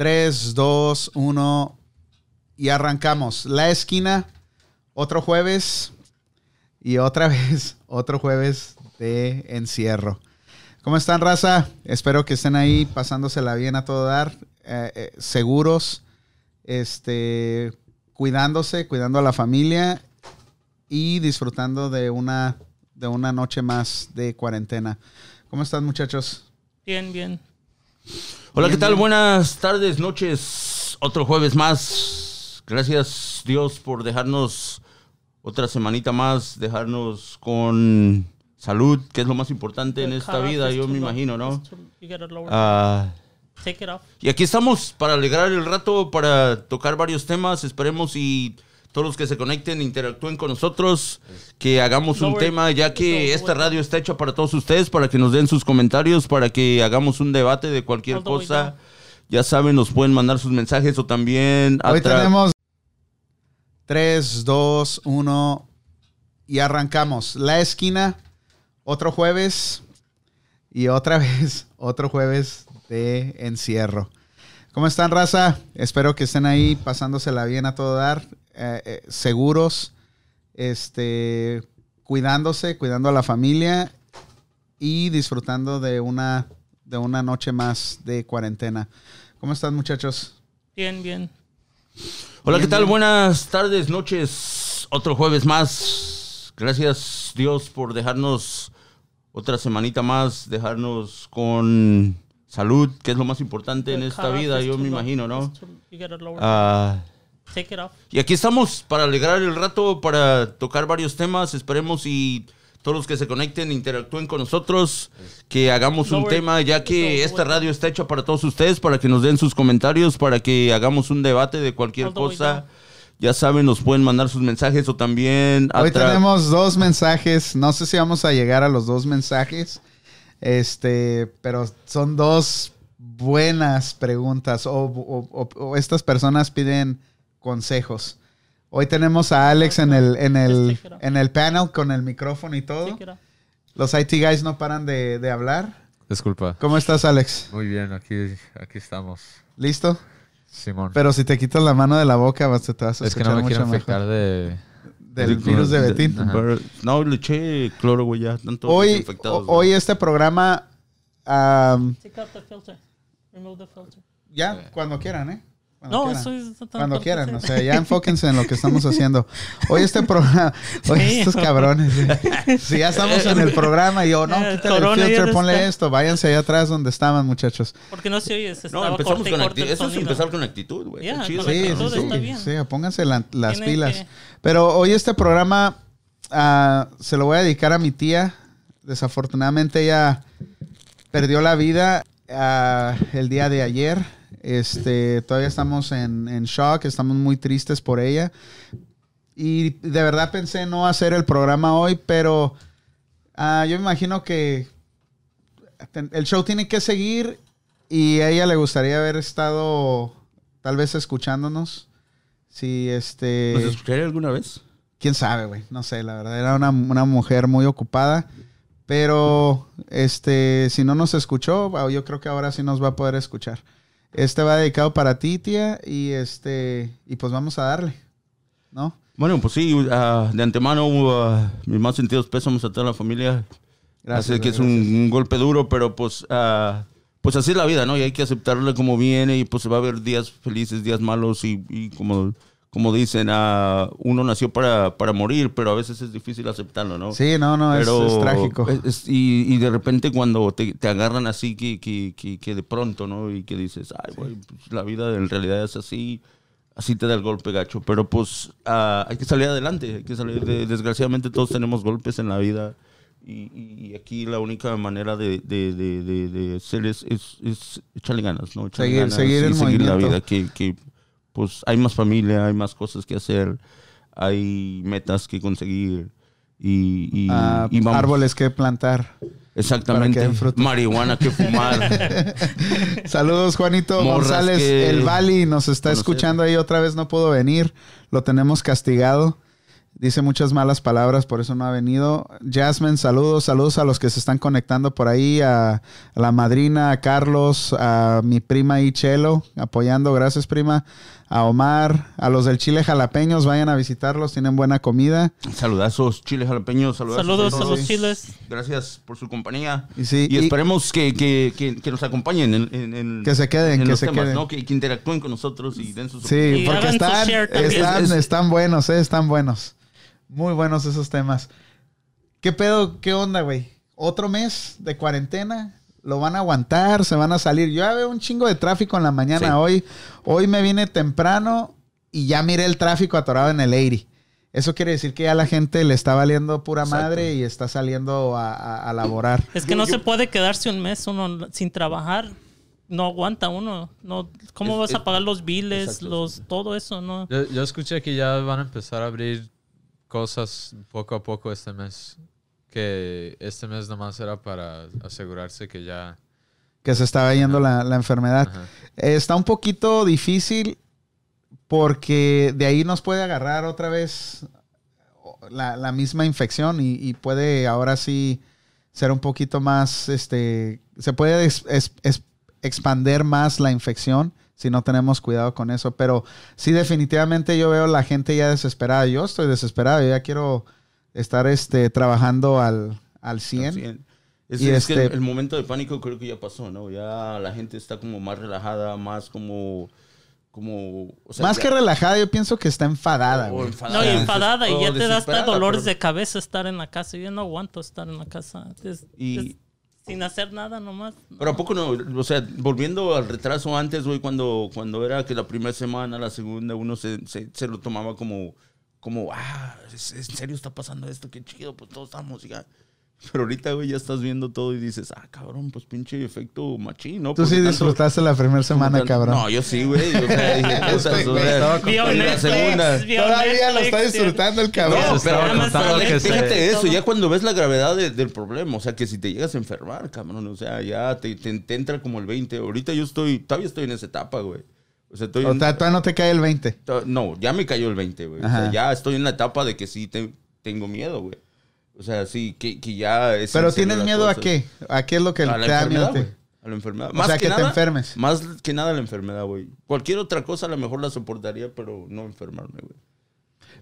3, 2, 1 y arrancamos. La esquina, otro jueves y otra vez, otro jueves de encierro. ¿Cómo están, raza? Espero que estén ahí pasándosela bien a todo dar, eh, eh, seguros, este, cuidándose, cuidando a la familia y disfrutando de una, de una noche más de cuarentena. ¿Cómo están, muchachos? Bien, bien. Hola, ¿qué tal? Buenas tardes, noches. Otro jueves más. Gracias Dios por dejarnos otra semanita más, dejarnos con salud, que es lo más importante en esta vida, yo me imagino, ¿no? Ah, y aquí estamos para alegrar el rato, para tocar varios temas. Esperemos y todos los que se conecten interactúen con nosotros, que hagamos un tema, ya que esta radio está hecha para todos ustedes, para que nos den sus comentarios, para que hagamos un debate de cualquier All cosa. Ya saben, nos pueden mandar sus mensajes o también a Hoy tenemos 3, 2, 1 y arrancamos. La esquina, otro jueves y otra vez, otro jueves de encierro. ¿Cómo están, raza? Espero que estén ahí pasándosela bien a todo dar, eh, eh, seguros, este, cuidándose, cuidando a la familia y disfrutando de una, de una noche más de cuarentena. ¿Cómo están, muchachos? Bien, bien. Hola, ¿qué Bien, tal? bien. Buenas tardes, noches. Otro jueves más. Gracias Dios por dejarnos otra semanita más, dejarnos con salud, que es lo más importante en esta vida, yo me imagino, ¿no? Take it off. y aquí estamos para alegrar el rato, para tocar varios temas. Esperemos y todos los que se conecten interactúen con nosotros, que hagamos un tema, ya que esta radio está hecha para todos ustedes, para que nos den sus comentarios, para que hagamos un debate de cualquier cosa. Ya saben, nos pueden mandar sus mensajes o también Hoy tenemos dos mensajes. No sé si vamos a llegar a los dos mensajes. Este, pero son dos buenas preguntas. O, o- o- o estas personas piden consejos. Hoy tenemos a Alex en el, en el, en el panel con el micrófono y todo. Los IT guys no paran de, de hablar. Disculpa. ¿Cómo estás, Alex? Muy bien, aquí, aquí estamos. ¿Listo? Simón. Pero si te quitas la mano de la boca, vas, te vas a es que no me mucho quiero infectar de... Del virus de Betín. No, le eché cloro, güey, ya. Hoy, o- hoy este programa... am, Take out the filter. Remove the filter. Ya, cuando quieran, ¿eh? Cuando No, quieran. eso es... Cuando quieran, o sea, ya enfóquense en lo que estamos haciendo. Hoy este programa, hoy Sí. estos cabrones, si ya estamos en el programa y yo, no, quítale el filter, ponle está. esto, váyanse allá atrás donde estaban, muchachos. Porque no se oye. Se No, estaba empezamos corte con corte Eso es empezar con actitud, güey. Sí, sí, actitud sí, está bien. sí, pónganse la- las Tienen pilas. que- Pero hoy este programa ah, se lo voy a dedicar a mi tía. Desafortunadamente ella perdió la vida ah, el día de ayer. Este, todavía estamos en, en shock, estamos muy tristes por ella. Y de verdad pensé no hacer el programa hoy, pero ah, yo me imagino que el show tiene que seguir y a ella le gustaría haber estado tal vez escuchándonos. Si este... ¿Nos escucharía alguna vez? Quién sabe, güey. No sé, la verdad. Era una, una mujer muy ocupada. Pero, este, si no nos escuchó, ah, yo creo que ahora sí nos va a poder escuchar. Este va dedicado para ti, tía. Y este, y pues vamos a darle. ¿No? Bueno, pues sí, ah, de antemano, ah, mis más sentidos pésamos a toda la familia. Gracias. Sé que es un, un golpe duro, pero pues, ah, pues así es la vida, ¿no? Y hay que aceptarle como viene y pues va a haber días felices, días malos y, y como, como dicen, ah, uno nació para, para morir, pero a veces es difícil aceptarlo, ¿no? Sí, no, no, es, Pero es trágico. es- es- y, y de repente cuando te, te agarran así que, que, que, que de pronto, ¿no? Y que dices, ay, güey, pues, la vida en realidad es así, así te da el golpe gacho. Pero pues ah, hay que salir adelante, hay que salir de- desgraciadamente todos tenemos golpes en la vida. Y, y aquí la única manera de, de, de, de, de hacer es, es, es echarle ganas, ¿no? Echarle Seguir- ganas seguir y el seguir la vida, que, que pues hay más familia, hay más cosas que hacer, hay metas que conseguir. Y, y, Ah, y vamos. árboles que plantar. Exactamente. Que. Marihuana que fumar. Saludos, Juanito Morras González. que El Bali nos está conocer. escuchando ahí otra vez, no pudo venir. Lo tenemos castigado. Dice muchas malas palabras, por eso no ha venido. Jasmine, saludos, saludos a los que se están conectando por ahí, a, a la madrina, a Carlos, a mi prima Ichelo, apoyando, gracias prima, a Omar, a los del Chile Jalapeños, vayan a visitarlos, tienen buena comida. Saludazos, chiles jalapeños, saludazos. Saludos a los chiles. Gracias por su compañía. Y sí, Y y- esperemos que, que, que, que nos acompañen en, en- en- Que se queden, en que los se temas, queden. ¿no? Que, que interactúen con nosotros y den sus Sí, porque están, están, Es- es- están buenos, eh, están buenos. Muy buenos esos temas. ¿Qué pedo? ¿Qué onda, güey? ¿Otro mes de cuarentena? ¿Lo van a aguantar? ¿Se van a salir? Yo ya veo un chingo de tráfico en la mañana Sí. hoy. Hoy me vine temprano y ya miré el tráfico atorado en el 80. Eso quiere decir que ya la gente le está valiendo pura Exacto. madre y está saliendo a, a- a laborar. Es que Yo- no yo- se puede quedarse un mes uno sin trabajar. No aguanta uno. No, ¿Cómo Es- vas es- a pagar los biles, Exacto, los todo eso? No. Yo, yo escuché que ya van a empezar a abrir cosas poco a poco este mes. Que este mes nomás era para asegurarse que ya... Que se estaba yendo la, la enfermedad. Ajá. Está un poquito difícil porque de ahí nos puede agarrar otra vez la, la misma infección y, y puede ahora sí ser un poquito más, este, se puede es- es- es- expander más la infección si no tenemos cuidado con eso. Pero sí, definitivamente yo veo la gente ya desesperada. Yo estoy desesperado, yo ya quiero estar este, trabajando al, al 100. Sí. Es, Y es que este- el, el momento de pánico creo que ya pasó, ¿no? Ya la gente está como más relajada, más como... como o sea, Más ya- que relajada, yo pienso que está enfadada. o güey. enfadada, No, y enfadada y ya te da hasta dolores pero- de cabeza estar en la casa. Yo no aguanto estar en la casa. Es- Y- es sin hacer nada nomás. Pero a poco no, o sea, volviendo al retraso antes, güey, cuando, cuando era que la primera semana, la segunda, uno se, se, se lo tomaba como, como, ah, ¿es- ¿en serio está pasando esto? Qué chido, pues todos estamos, ya. Pero ahorita, güey, ya estás viendo todo y dices, ah, cabrón, pues pinche efecto machín, ¿no? Tú Porque sí tanto- disfrutaste la primera semana, tanto- cabrón. No, yo sí, güey. O sea, dije, cosas, o güey sea, la segunda. Todavía lo está disfrutando el cabrón. No, pero fíjate, que se- fíjate eso, ya cuando ves la gravedad de- del problema, o sea, que si te llegas a enfermar, cabrón, o sea, ya te, te- te entra como el 20. Ahorita yo estoy, todavía estoy en esa etapa, güey. O sea, estoy O en- sea, todavía no te cae el 20. to- no, ya me cayó el 20, güey. O sea, ya estoy en la etapa de que sí te- tengo miedo, güey. O sea, sí, que, que ya es Pero ¿tienes miedo a qué? ¿A qué es lo que A te da miedo? a la enfermedad. O sea, que te enfermes. Más que nada la enfermedad, güey. Cualquier otra cosa a lo mejor la soportaría, pero no enfermarme, güey.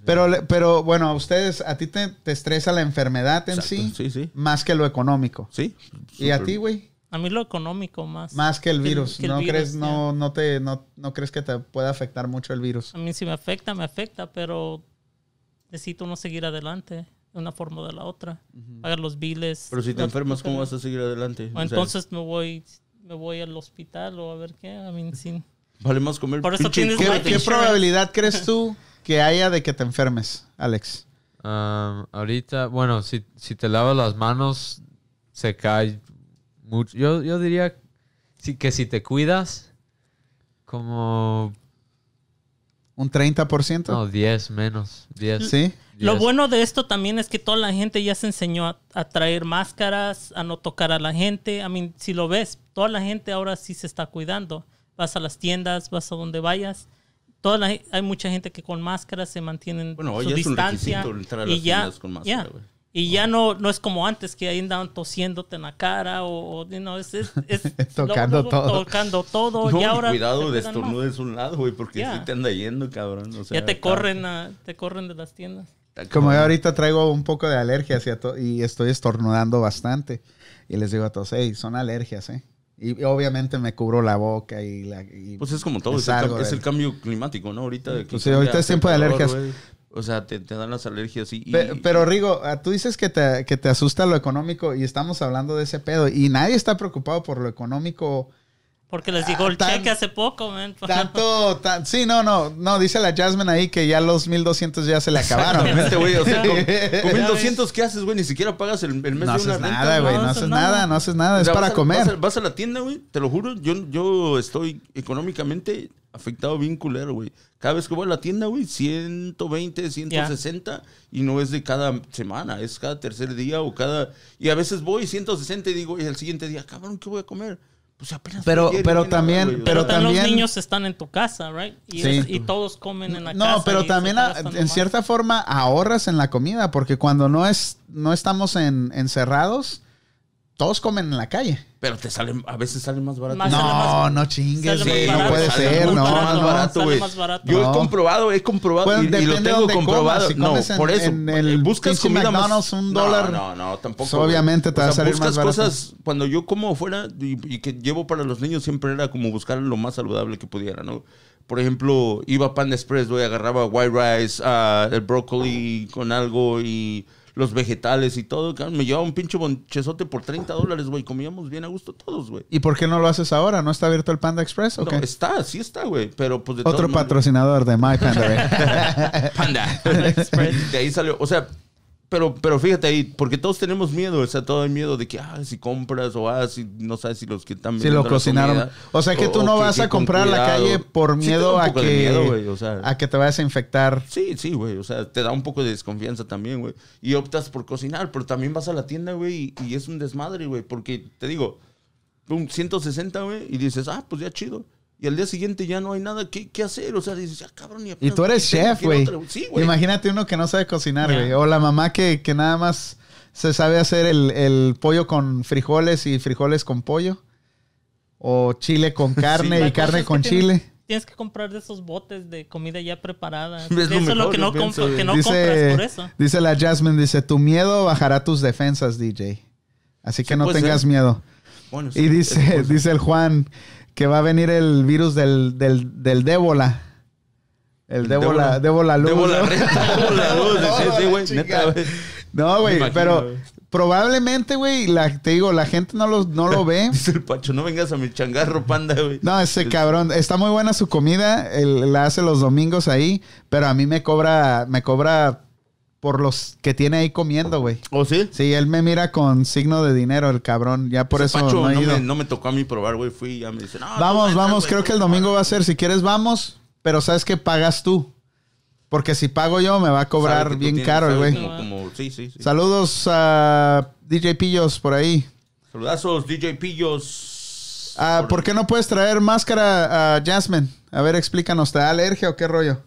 Pero, pero bueno, a ustedes, a ti te, te estresa la enfermedad en Exacto. sí, Sí, sí. más que lo económico. Sí. ¿Y a ti, güey? A mí lo económico más. Más que el Que el- virus. que el ¿No virus, crees, no, no te, no, no crees que te pueda afectar mucho el virus? A mí si me afecta, me afecta, pero necesito no seguir adelante de una forma o de la otra. Pagar los biles. Pero si te enfermas, ¿cómo vas a seguir adelante? O O sea, entonces me voy me voy al hospital o a ver qué. I mean, sí. vale más comer Por eso tienes ¿Qué, qué probabilidad crees tú que haya de que te enfermes, Alex? Um, ahorita, bueno, si, si te lavas las manos, se cae mucho. Yo, yo diría sí, que si te cuidas, como ¿Un 30%? no, 10 menos. 10. ¿Sí? Lo 10. bueno de esto también es que toda la gente ya se enseñó a, a traer máscaras, a no tocar a la gente. I mean, si lo ves, toda la gente ahora sí se está cuidando. Vas a las tiendas, vas a donde vayas. Toda la, hay mucha gente que con máscaras se mantienen Bueno, hoy su es un distancia. requisito entrar a y las ya, tiendas con máscara, ya. Y ya no, no es como antes que ahí andaban tosiéndote en la cara o, o, you know, es, es- es- Tocando todo. Tocando todo. No, y ahora cuidado, destornudes un lado, güey, porque Ya. sí te anda yendo, cabrón. o sea, Ya te está- corren, a- te corren de las tiendas. Como yo ahorita traigo un poco de alergias y, a to- y estoy estornudando bastante. Y les digo a todos, hey, son alergias, ¿eh? Y, obviamente me cubro la boca y la... y Pues es como todo, es el, cam- es de- el cambio climático, ¿no? Ahorita de que Pues sí, ahorita es tiempo de alergias. O sea, te, te dan las alergias y... y- Pe- Pero Rigo, ah, tú dices que te, que te asusta lo económico y estamos hablando de ese pedo y nadie está preocupado por lo económico Porque les llegó el Ah, tan- cheque hace poco, man. tanto, tan- sí, no, no, no, dice la Jasmine ahí que ya los 1200 ya se le acabaron. Güey. O sea, con, con Ya 1200, ¿qué haces, güey? Ni siquiera pagas el, el mes No de una haces renta, nada, güey, no no haces haces nada. nada, no haces nada, O es para a- comer. Vas a, vas a la tienda, güey, te lo juro, yo, yo estoy económicamente afectado bien culero, güey. Cada vez que voy a la tienda, güey, 120, 160 y no es de cada semana, es cada tercer día o cada... Y a veces voy 160 y digo, y el siguiente día, cabrón, ¿qué voy a comer? Pues apenas Pero- ayer, pero no nada, también- pero también- los niños están en tu casa, right? Y, Sí. es- y todos comen en la casa. No, pero también a- en cierta forma ahorras en la comida, porque cuando no es, no estamos en, encerrados, todos comen en la calle. Pero te salen, a veces salen más barato. Más- No, más- no chingues, sale güey, más no barato, puede sale ser, no, más no. barato, Sale güey. más barato. Yo No. he comprobado, he comprobado Pues y, y lo tengo comprobado. comas. Si no, en- por eso. en el buscas comida más- un No, dólar, No, no, tampoco. pues, obviamente te va a salir buscas más barato. cosas cuando yo como afuera y, y que llevo para los niños siempre era como buscar lo más saludable que pudiera, ¿no? Por ejemplo, iba a Panda Express, güey, agarraba white rice, ah, el brócoli con algo y los vegetales y todo. cabrón, Me llevaba un pinche bonchezote por 30 dólares, güey. Comíamos bien a gusto todos, güey. ¿Y por qué no lo haces ahora? ¿No está abierto el Panda Express? ¿o No, qué? está, sí está, güey. Pero pues de Otro patrocinador de My Panda. Panda. de ahí salió. O sea, pero, pero fíjate ahí, porque todos tenemos miedo. O sea, todo el miedo de que, ah, si compras o ah, si no sabes si los que están Si lo cocinaron. comida, O sea que tú o no vas que a comprar a la calle por miedo a que, miedo, o sea. a que te vayas a infectar. Sí, sí, güey. O sea, te da un poco de desconfianza también, güey. Y optas por cocinar, pero también vas a la tienda, güey, y, y es un desmadre, güey. Porque te digo, un 160, güey, y dices, ah, pues ya chido. Y al día siguiente ya no hay nada que, que hacer. O sea, dices, ya cabrón, y Y apenas tú eres chef, güey. Sí, güey. Imagínate uno que no sabe cocinar, güey. O la mamá que, que nada más se sabe hacer el, el pollo con frijoles y frijoles con pollo. O chile con carne y carne que con chile. Tienes que comprar de esos botes de comida ya preparada. Es lo eso es lo que no, pienso, compro- que no dice, compras por eso. dice la Jasmine, dice, tu miedo bajará tus defensas, DJ. Así que Sí, no tengas ser. miedo. Bueno, Y dice, dice el Juan que va a venir el virus del, del, del débola. El débola, débola luz. Debo la ¿no? renta, debo la luz. Sí, sí, güey. Neta, güey. No, güey, pero probablemente, güey, te digo, la gente no lo, no lo ve. Dice el Pacho, no vengas a mi changarro, panda, güey. No, ese cabrón, está muy buena su comida, él la hace los domingos ahí, pero a mí me cobra, me cobra por los que tiene ahí comiendo, güey. ¿O sí? Sí, él me mira con signo de dinero, el cabrón, ya por Ese eso Pacho no me, no me tocó a mí probar, güey. Fui y ya me dice, no, Vamos, vamos, creo que el domingo va a ser, si quieres vamos, pero sabes que pagas tú. Porque si pago yo me va a cobrar bien tienes, caro, güey. Como, como- sí, sí, sí. Saludos a DJ Pillos por ahí. Saludazos, DJ Pillos. Ah, ¿Por qué no puedes traer máscara a Jasmine? A ver, explícanos, ¿te da alergia o qué rollo?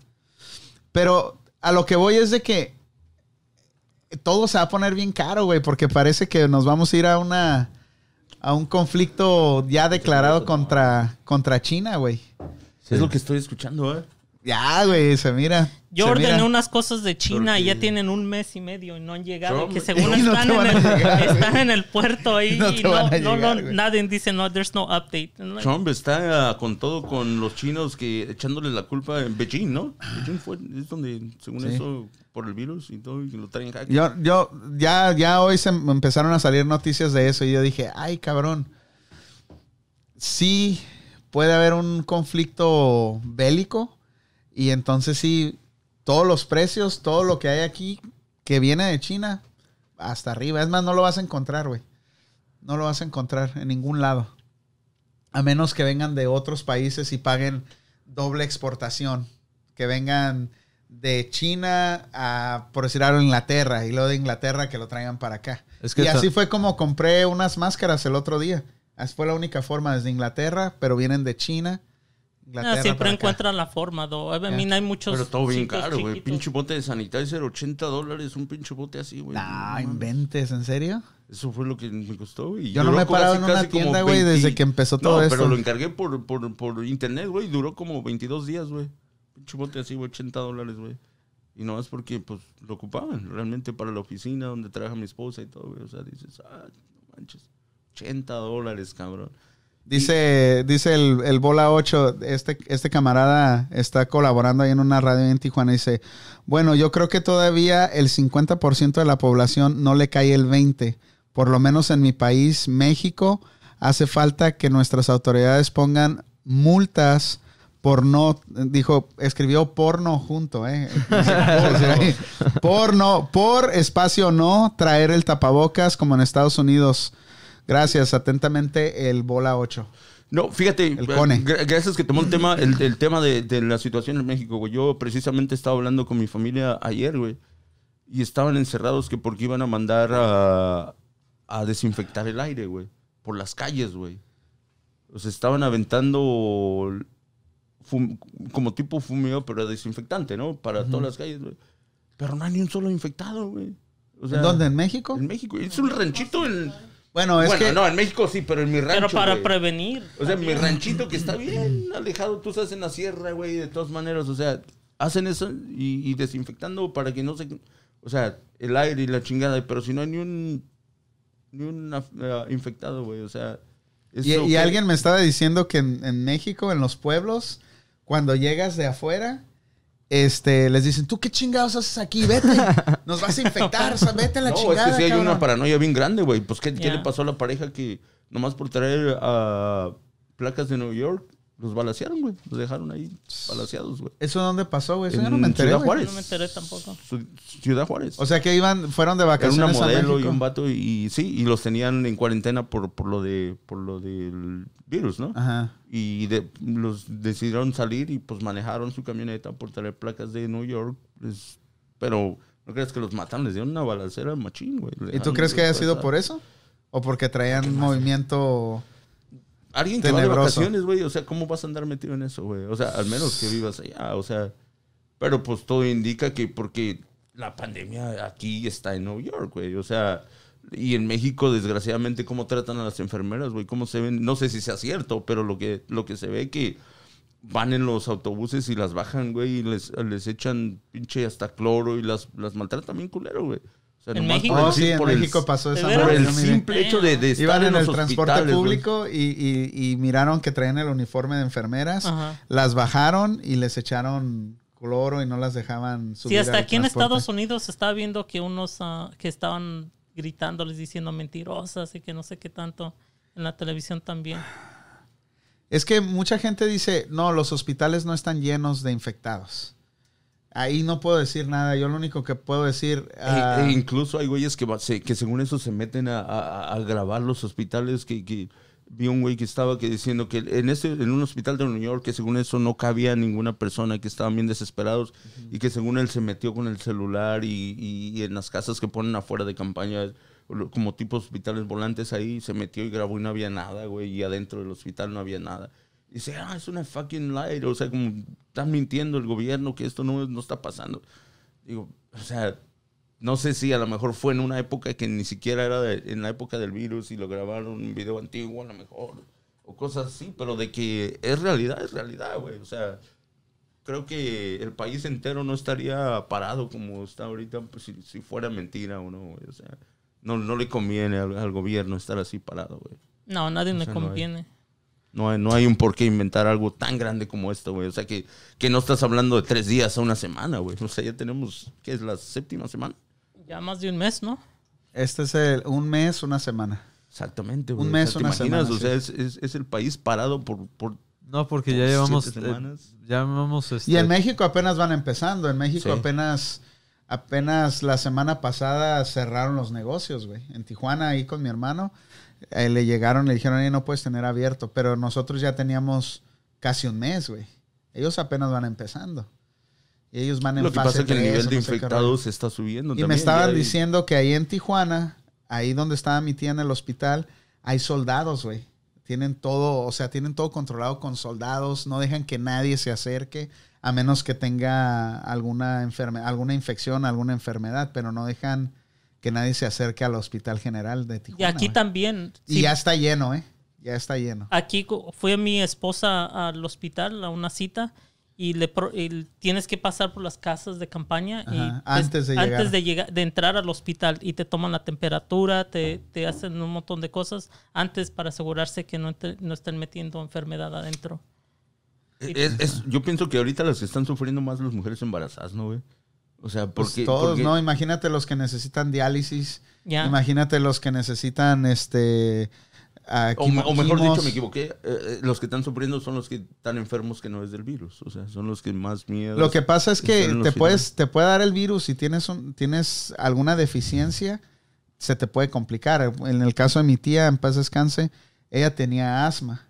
Pero a lo que voy es de que todo se va a poner bien caro, güey, porque parece que nos vamos a ir a una a un conflicto ya declarado contra contra China, güey. Es lo que estoy escuchando, ¿eh? Ya, güey, se mira. Yo se ordené mira. unas cosas de China y ya tienen un mes y medio y no han llegado. Trump- Que según no están, en el, llegar, güey. están en el puerto ahí No y no, van a no, llegar, no, nadie dice no, there's no update. Like, Trump está ah, con todo con los chinos que echándole la culpa en Beijing, ¿no? Beijing fue, es donde, según Sí. eso, por el virus y todo, y lo traen. Yo, yo, ya, ya hoy se empezaron a salir noticias de eso y yo dije, ay, cabrón. Sí, puede haber un conflicto bélico y entonces sí, todos los precios, todo lo que hay aquí que viene de China, hasta arriba. Es más, no lo vas a encontrar, güey. No lo vas a encontrar en ningún lado. A menos que vengan de otros países y paguen doble exportación. Que vengan de China a, por decir algo, Inglaterra. Y luego de Inglaterra que lo traigan para acá. Es que y así fue como compré unas máscaras el otro día. Así fue la única forma desde Inglaterra, pero vienen de China. Inglaterra ah, siempre para acá. encuentran la forma, though. I mean, hay muchos. Pero todo bien caro, güey. chiquitos. Pinche bote de sanitizer, 80 dólares, un pinche bote así, güey. Nah, No inventes, ¿en serio? Eso fue lo que me costó, güey. Yo no me he parado casi- en una tienda, güey, desde que empezó todo no, esto. pero lo encargué por, por, por internet, güey. Duró como 22 días, güey. Pinche bote así, güey, 80 dólares, güey. Y no es porque, pues, lo ocupaban realmente para la oficina donde trabaja mi esposa y todo, güey. O sea, dices, ah, no manches. 80 dólares, cabrón. Dice, dice el, el Bola 8, este, este camarada está colaborando ahí en una radio en Tijuana. Dice, bueno, yo creo que todavía el 50% de la población no le cae el 20%. Por lo menos en mi país, México, hace falta que nuestras autoridades pongan multas por no, dijo, escribió porno junto, ¿eh? porno, por espacio no, traer el tapabocas como en Estados Unidos. Gracias, atentamente, el Bola 8. No, fíjate, El Cone. gra- gracias que tomó el tema, el, el tema de, de la situación en México, güey. Yo precisamente estaba hablando con mi familia ayer, güey. Y estaban encerrados que porque iban a mandar a, a desinfectar el aire, güey. Por las calles, güey. O sea, estaban aventando fum- como tipo fumio, pero desinfectante, ¿no? Para todas las calles, güey. Pero no hay ni un solo infectado, güey. O sea, ¿En dónde? ¿En México? En México. Es un ranchito en... Bueno, es bueno, que... no, en México sí, pero en mi rancho, Pero para güey. prevenir. O sea, mi ranchito que está bien alejado, tú estás en la sierra, güey, de todas maneras, o sea, hacen eso y, y desinfectando para que no se... O sea, el aire y la chingada, pero si no hay ni un... Ni un ah, infectado, güey, o sea... Y, eso y que- alguien me estaba diciendo que en, en México, en los pueblos, cuando llegas de afuera, este, les dicen, ¿tú qué chingados haces aquí? Vete, nos vas a infectar, o sea, vete a la No, chingada, es que sí hay cabrón". una paranoia bien grande, güey. Pues, ¿qué, qué Ya. le pasó a la pareja que nomás por traer ah, placas de Nueva York los balacearon, güey? Los dejaron ahí balaseados, güey. ¿Eso dónde pasó, güey? Eso En yo no me enteré, Ciudad. Juárez. No me enteré tampoco. Su- Ciudad Juárez. O sea, que iban, fueron de Era vacaciones una a modelo y un vato y, y sí, y los tenían en cuarentena por, por lo de por lo del virus, ¿no? Ajá. Y de- los decidieron salir y pues manejaron su camioneta por traer placas de New York. pues, pero no crees que los mataron, les dieron una balacera machín, güey. ¿Y tú crees que haya sido por eso? ¿O porque traían movimiento...? Alguien que va de Tenebroso. vacaciones, güey, o sea, ¿cómo vas a andar metido en eso, güey? O sea, al menos que vivas allá, o sea, pero pues todo indica que porque la pandemia aquí está en Nueva York, güey, o sea, y en México, desgraciadamente, cómo tratan a las enfermeras, güey, cómo se ven, no sé si sea cierto, pero lo que, lo que se ve que van en los autobuses y las bajan, güey, y les, les echan pinche hasta cloro y las, las maltratan bien culero, güey. O sea, ¿En México? por Oh, sí, en por el- México pasó ¿De esa por el simple hecho de, de estar Iban en los el transporte público y, y- y miraron que traían el uniforme de enfermeras, Ajá. las bajaron y les echaron cloro y no las dejaban subir Sí, hasta aquí en. Estados Unidos se estaba viendo que unos ah, que estaban gritándoles diciendo mentirosas y que no sé qué tanto en la televisión también. Es que mucha gente dice, no, los hospitales no están llenos de infectados. Ahí no puedo decir nada. Yo lo único que puedo decir... ah, E- e incluso hay güeyes que, que según eso se meten a, a- a grabar los hospitales. Que, que vi un güey que estaba que diciendo que en, ese, en un hospital de New York que según eso no cabía ninguna persona, que estaban bien desesperados y que según él se metió con el celular y, y- y en las casas que ponen afuera de campaña, como tipo hospitales volantes ahí, se metió y grabó y no había nada, güey, y adentro del hospital no había nada. Y dice, ah, es una fucking lie, o sea, como están mintiendo el gobierno que esto no, no está pasando. Digo, o sea, no sé si a lo mejor fue en una época que ni siquiera era de- en la época del virus y lo grabaron un video antiguo a lo mejor, o cosas así, pero de que es realidad, es realidad, güey. O sea, creo que el país entero no estaría parado como está ahorita pues, si, si fuera mentira o no, güey. O sea, no, no le conviene al, al gobierno estar así parado, güey. No, a nadie le sea, no hay- conviene. No hay, no hay un por qué inventar algo tan grande como esto, güey. O sea, que, que no estás hablando de tres días a una semana, güey. O sea, ya tenemos, ¿qué es la séptima semana? Ya más de un mes, ¿no? Este es el, un mes, una semana. Exactamente, Un mes, o sea, ¿te una imaginas? semana, O sea, es, es- es el país parado por... por No, porque Por ya llevamos... eh, ya llevamos... Este, Y en México apenas van empezando. En México Sí. apenas, apenas la semana pasada cerraron los negocios, güey. En Tijuana, ahí con mi hermano, eh, le llegaron, le dijeron, "Oye, no puedes tener abierto. Pero nosotros ya teníamos casi un mes, güey. Ellos apenas van empezando. Y ellos van en lo que fase pasa es que el nivel de no sé infectados está subiendo Y también. me estaban hay- diciendo que ahí en Tijuana, ahí donde estaba mi tía en el hospital, hay soldados, güey. Tienen todo, o sea, tienen todo controlado con soldados, no dejan que nadie se acerque a menos que tenga alguna enferme, alguna infección, alguna enfermedad, pero no dejan que nadie se acerque al Hospital General de Y Tijuana. aquí güey. también. Y sí, ya está lleno, ¿eh? Ya está lleno. Aquí fue mi esposa al hospital a una cita y le pro- y tienes que pasar por las casas de campaña y Ajá, pues, antes de antes llegar. de llegar de entrar al hospital y te toman la temperatura, te, te hacen un montón de cosas antes para asegurarse que no, te- no estén metiendo enfermedad adentro. Es- es- yo pienso que ahorita las que están sufriendo más las mujeres embarazadas, ¿no, güey? O sea, Pues porque... todos, porque- ¿no? Imagínate los que necesitan diálisis. Imagínate los que necesitan este. O, mejor dicho, me equivoqué. eh, eh, los que están sufriendo son los que están enfermos que no es del virus. O sea, son los que más miedo. Lo que pasa es que te puedes, te puede dar el virus si tienes un, tienes alguna deficiencia, se te puede complicar. En el caso de mi tía, en paz descanse, ella tenía asma.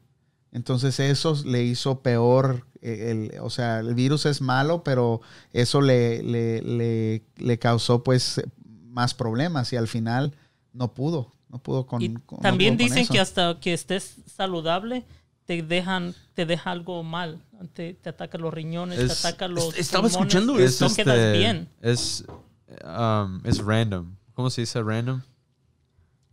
Entonces eso le hizo peor. eh, el- o sea, el virus es malo, pero eso le, le, le, le causó pues más problemas y al final no pudo. No pudo con. Y con- no también pudo dicen eso. que hasta que estés saludable, te dejan, te deja algo mal. Te, te ataca los riñones, te Es- ataca los. est- estaba pulmones, escuchando no esto. Es, quedas este, bien. Es, um, es random. ¿Cómo se dice random?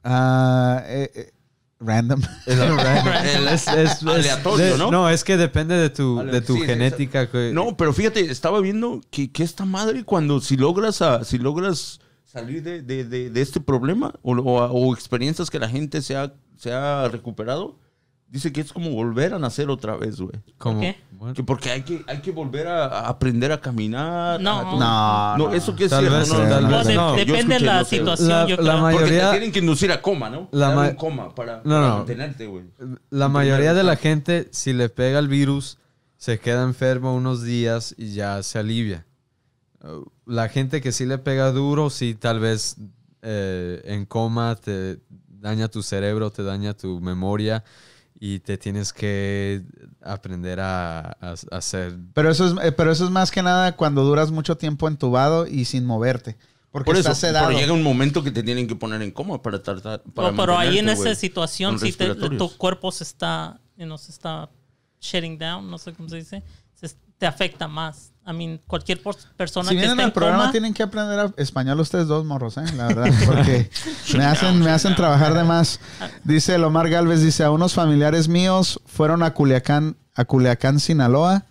Ah, eh, eh, random. Es, es- es- aleatorio, de- ¿no? No, es que depende de tu, Ale- de tu sí, sí, genética. que- No, pero fíjate, estaba viendo que, que esta madre, cuando si logras, a- si logras salir de, de- de- de este problema o, o- o experiencias que la gente se ha, se ha recuperado, dice que es como volver a nacer otra vez, güey. como- qué? Que porque hay que, hay que volver a, a aprender a caminar. No. a- No, No, no. eso que es cierto, vez, no, tal vez No, de- no. Yo depende de la situación. La- yo la creo. Porque mayoría- te tienen que inducir a coma, ¿no? La ma- un coma para, No, para no. mantenerte, güey. La mayoría de la gente, si le pega el virus, se queda enfermo unos días y ya se alivia. La gente que sí le pega duro, sí tal vez eh, en coma te daña tu cerebro, te daña tu memoria y te tienes que aprender a, a- a hacer... Pero eso, es, eh, pero eso es más que nada cuando duras mucho tiempo entubado y sin moverte. Porque Por eso, estás sedado. pero llega un momento que te tienen que poner en coma para tratar. Para No, pero ahí en esa situación, si te- tu cuerpo se está, you know, se está shutting down, no sé cómo se dice, se- te afecta más. I mean, cualquier persona Si que vienen esté al programa coma, tienen que aprender a- español ustedes dos morros, ¿eh? La verdad, porque me hacen, me hacen trabajar de más. Dice el Omar Galvez, dice, a unos familiares míos fueron a Culiacán, a Culiacán, Sinaloa,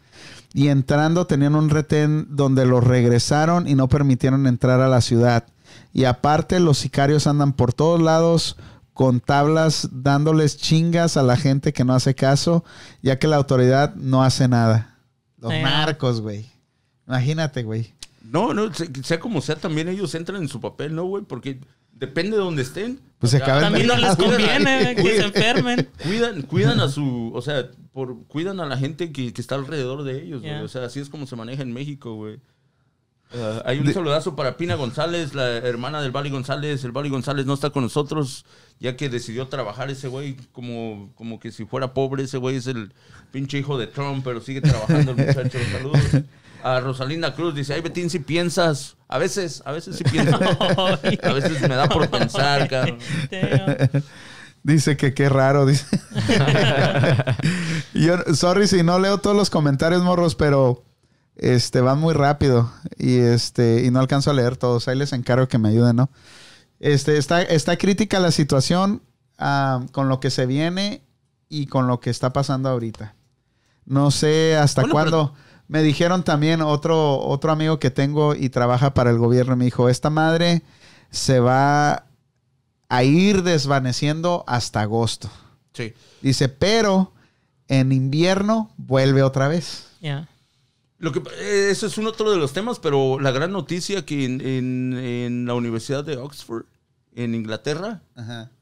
y entrando tenían un retén donde los regresaron y no permitieron entrar a la ciudad. Y aparte los sicarios andan por todos lados con tablas dándoles chingas a la gente que no hace caso, ya que la autoridad no hace nada. Los Sí. narcos, güey. Imagínate, güey. No, no, se- sea como sea, también ellos entran en su papel, ¿no, güey? Porque depende de donde estén. Pues se acaba también no les conviene que se Cuidan- enfermen. Cuidan, cuidan a su, o sea, por, cuidan a la gente que, que está alrededor de ellos, güey. Yeah. O sea, así es como se maneja en México, güey. Ah, hay un saludazo para Pina González, la hermana del Bali González. El Bali González no está con nosotros, ya que decidió trabajar ese güey como, como que si fuera pobre. Ese güey es el pinche hijo de Trump, pero sigue trabajando el muchacho. Saludos. A Rosalinda Cruz dice, ay Betín, si piensas. A veces, a veces sí pienso. A veces me da por pensar, cabrón. Dice que qué raro, dice. Yo, sorry si no leo todos los comentarios, morros, pero este van muy rápido y este y no alcanzo a leer todos. Ahí les encargo que me ayuden, ¿no? Este está está crítica la situación ah, con lo que se viene y con lo que está pasando ahorita. No sé hasta Bueno, cuándo. Me dijeron también otro otro amigo que tengo y trabaja para el gobierno me dijo, "Esta madre se va a ir desvaneciendo hasta agosto." Sí. Dice, pero en invierno vuelve otra vez. Yeah. Lo que, eh, eso es un otro de los temas, pero la gran noticia que en, en- en la Universidad de Oxford, en Inglaterra,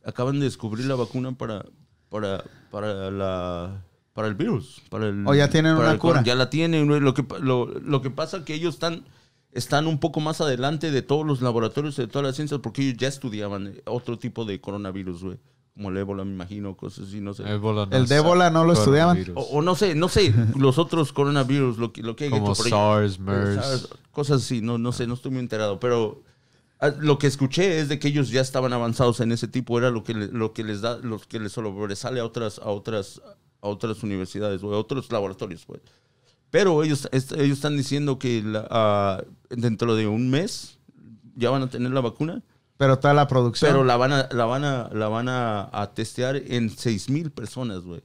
acaban de descubrir la vacuna para, para, para, la, para el virus. Para el, O ya tienen una el cura. Ya la tienen. Lo que, pa- lo, lo que pasa que ellos están, están un poco más adelante de todos los laboratorios de todas las ciencias porque ellos ya estudiaban eh, otro tipo de coronavirus, güey. Como el ébola, me imagino, cosas así, no sé. Ébola El es de ébola no lo estudiaban. coronavirus. O, o no sé, no sé, los otros coronavirus, lo que, lo que hay Como hecho por ahí. SARS, MERS. SARS, Cosas así, no, no sé, no estoy muy enterado, pero ah, lo que escuché es de que ellos ya estaban avanzados en ese tipo, era lo que, lo que les da, lo que les sobresale a otras, a otras, a otras universidades, o a otros laboratorios, pues. Pero ellos, est- ellos están diciendo que la- ah, dentro de un mes ya van a tener la vacuna. Pero toda la producción. Pero la van a, la van a, la van a, a testear en 6 mil personas, güey.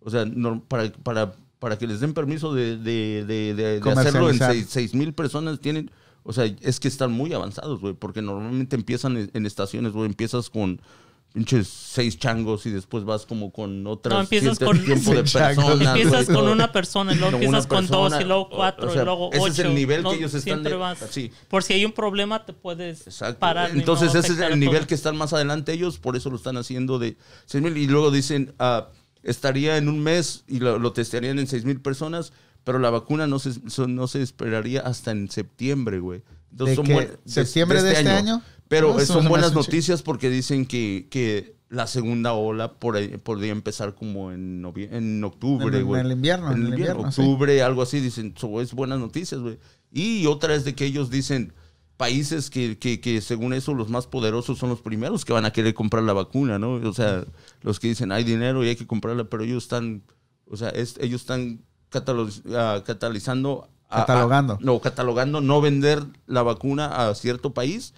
O sea, no- para, para, para que les den permiso de, de, de, de- de hacerlo en Comercializar. 6 mil personas tienen... O sea, es que están muy avanzados, güey. Porque normalmente empiezan en, en estaciones, güey. Empiezas con pinches seis changos y después vas como con otras No, empiezas con- tiempo de personas. Empiezas con una persona, y luego Con empiezas una con dos, persona, y luego cuatro, o sea, y luego ese ocho. es el nivel No, que ellos están de- vas. así. Por si hay un problema, te puedes Exacto. parar. no Entonces ese es el nivel todo. que están más adelante ellos, por eso lo están haciendo de 6 mil. Y luego dicen, ah, estaría en un mes y lo, lo testearían en 6 mil personas, pero la vacuna no se, no se esperaría hasta en septiembre, güey. ¿De qué? ¿Septiembre de este año? Pero No, son buenas noticias porque dicen que, que la segunda ola por ahí- podría empezar como en, en octubre, En el- güey. en el invierno, en el invierno, sí. octubre, algo así, dicen, so, es buenas noticias, güey. Y otra es de que ellos dicen, países que, que, que según eso los más poderosos son los primeros que van a querer comprar la vacuna, ¿no? O sea, los que dicen, hay dinero y hay que comprarla, pero ellos están O sea, es, ellos están ah, catalizando. a- a- Catalogando. no, catalogando no vender la vacuna a cierto país,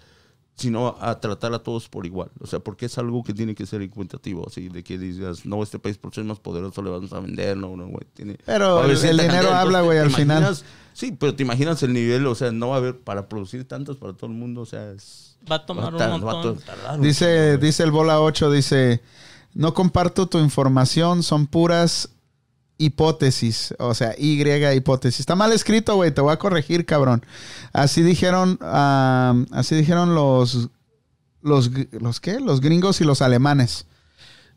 sino a tratar a todos por igual. O sea, porque es algo que tiene que ser equitativo, así de que digas, no, este país por ser más poderoso le vamos a vender, no, no, güey. tiene- Pero a el- el dinero habla, güey, ¿te al final. Sí, pero te imaginas el nivel, o sea, no va a haber para producir tantos para todo el mundo, o sea, es... Va a tomar un a montón. tardar un Dice, dice el Bola 8, dice, no comparto tu información, son puras hipótesis, o sea, Y hipótesis. Está mal escrito, güey, te voy a corregir, cabrón. Así dijeron, ah, así dijeron los, los, los qué, los gringos y los alemanes.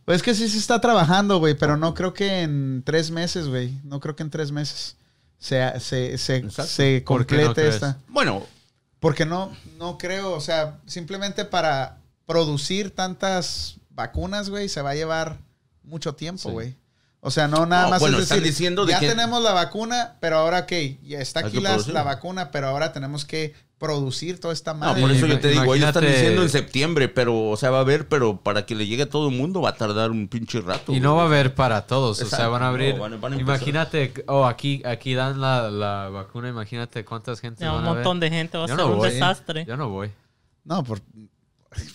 Pues es que sí se está trabajando, güey, pero no creo que en tres meses, güey, no creo que en tres meses se, se, se, se ¿Por qué no complete esta. Bueno, Porque no, no creo, o sea, simplemente para producir tantas vacunas, güey, se va a llevar mucho tiempo, Sí. O sea, no nada No, más bueno, es están decir, diciendo de ya que- tenemos la vacuna, pero ahora qué, ya está aquí la, vacuna, pero ahora tenemos que producir toda esta no, madre. por eso yo te digo, ellos están imagínate- diciendo en septiembre, pero, o sea, va a haber, pero para que le llegue a todo el mundo va a tardar un pinche rato. Y no va a haber para todos, o sea, van a abrir. no, van a- van a empezar. imagínate, oh, aquí, aquí dan la, la vacuna, imagínate cuántas gente Ya, van un a montón ver. de gente va a Yo ser no un voy, desastre. Yo no voy. No, por,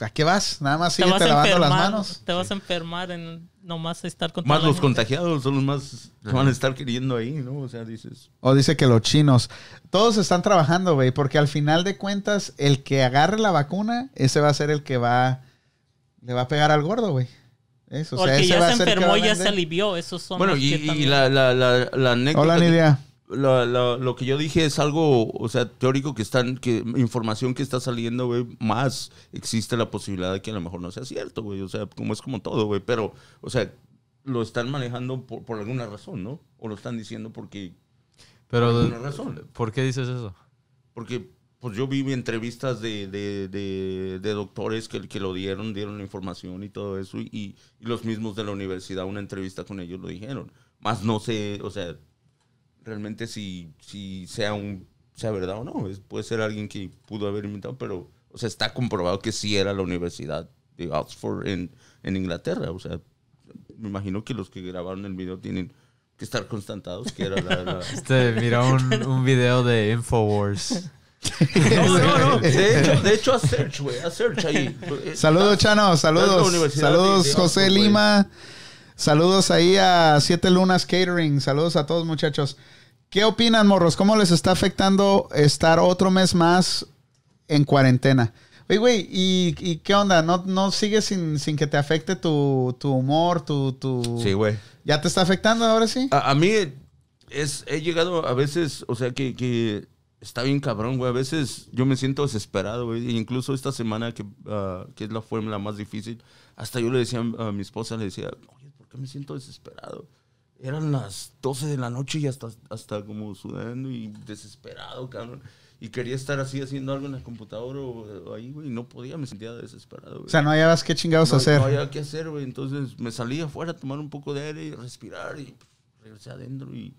¿a qué vas? Nada más Te sigue a lavando las manos. Te vas a enfermar en nomás estar con Más los gente. contagiados son los más que van a estar queriendo ahí, ¿no? O sea, dices... O dice que los chinos. Todos están trabajando, güey, porque al final de cuentas, el que agarre la vacuna, ese va a ser el que va, le va a pegar al gordo, güey. Eso, o sea, Porque ese ya se enfermó, ya se alivió. Esos son Bueno, los y, que y también- la, la, la, la anécdota... Hola, que- Nidia. La- la- lo que yo dije es algo, o sea, teórico que están, que información que está saliendo, güey, más existe la posibilidad de que a lo mejor no sea cierto, güey, o sea, como es como todo, güey, pero, o sea, lo están manejando por, por alguna razón, ¿no? O lo están diciendo porque, Pero, por alguna razón, ¿por qué dices eso? porque, pues yo vi entrevistas de, de, de, de doctores que, que lo dieron, dieron la información y todo eso, y, y los mismos de la universidad, una entrevista con ellos lo dijeron, más no sé, o sea, realmente si, si sea un sea verdad o no. Es- puede ser alguien que pudo haber inventado, pero o sea, está comprobado que sí era la universidad de Oxford en, en Inglaterra. O sea, me imagino que los que grabaron el video tienen que estar constatados que era la... la- Este, mira un, un video de Infowars. No, no, no. De hecho, de hecho, a search, güey. A search ahí. Saludos, Chano. Saludos. Saludos, de- de José. Lima. Saludos ahí a Siete Lunas Catering. Saludos a todos, muchachos. ¿Qué opinan, morros? ¿Cómo les está afectando estar otro mes más en cuarentena? Oye, güey, ¿y, y qué onda? ¿No, no sigues sin, sin que te afecte tu, tu humor, tu, tu... Sí, güey. ¿Ya te está afectando ahora sí? A, a mí es, he llegado a veces, o sea, que, que está bien cabrón, güey. A veces yo me siento desesperado, güey. Incluso esta semana que, ah, que es la fue la más difícil, hasta yo le decía a mi esposa, le decía, oye, ¿por qué me siento desesperado? Eran las 12 de la noche y hasta, hasta como sudando y desesperado, cabrón. Y quería estar así haciendo algo en la computadora o, o ahí, güey. y No podía, me sentía desesperado, güey. O sea, no hallabas qué chingados no, hacer. no había qué hacer, güey. Entonces me salí afuera a tomar un poco de aire y respirar y pues, regresé adentro y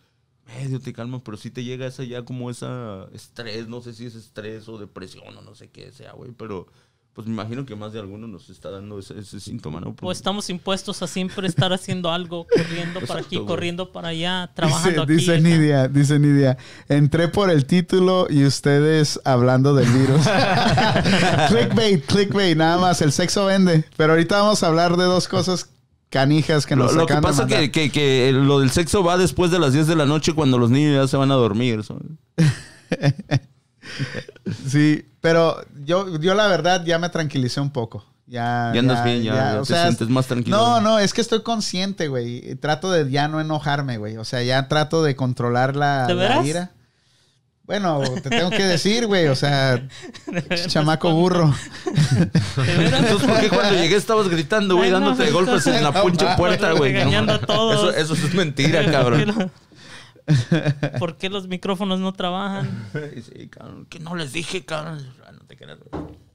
medio te calmas, pero sí te llega esa ya como esa estrés, no sé si es estrés o depresión o no sé qué sea, güey, pero pues me imagino que más de alguno nos está dando ese, ese síntoma, ¿no? Pues estamos impuestos a siempre estar haciendo algo, corriendo para aquí, güey. corriendo para allá, Dice, trabajando aquí. dice acá. Nidia, dice Nidia, entré por el título y ustedes hablando del virus. clickbait, clickbait, nada más, el sexo vende. Pero ahorita vamos a hablar de dos cosas canijas que Lo, nos lo que acaban de pasa que, que, que lo del sexo va después de las 10 de la noche cuando los niños ya se van a dormir. Sí, pero yo, yo la verdad ya me tranquilicé un poco. Ya, Ya andas bien, ya, ya o te sea, sientes más tranquilo. No, no, es que estoy consciente, güey. Trato de ya no enojarme, güey. O sea, ya trato de controlar la, ¿De la veras? ira. Bueno, te tengo que decir, güey. O sea, chamaco burro. Entonces, ¿por qué cuando llegué estabas gritando, güey, no, dándote pues, golpes en la no, mames, puerta, güey? regañando No, a todos. Eso, eso es mentira, cabrón. ¿Por qué los micrófonos no trabajan? Sí, cabrón. Que no les dije, cabrón. Ah, no te creas.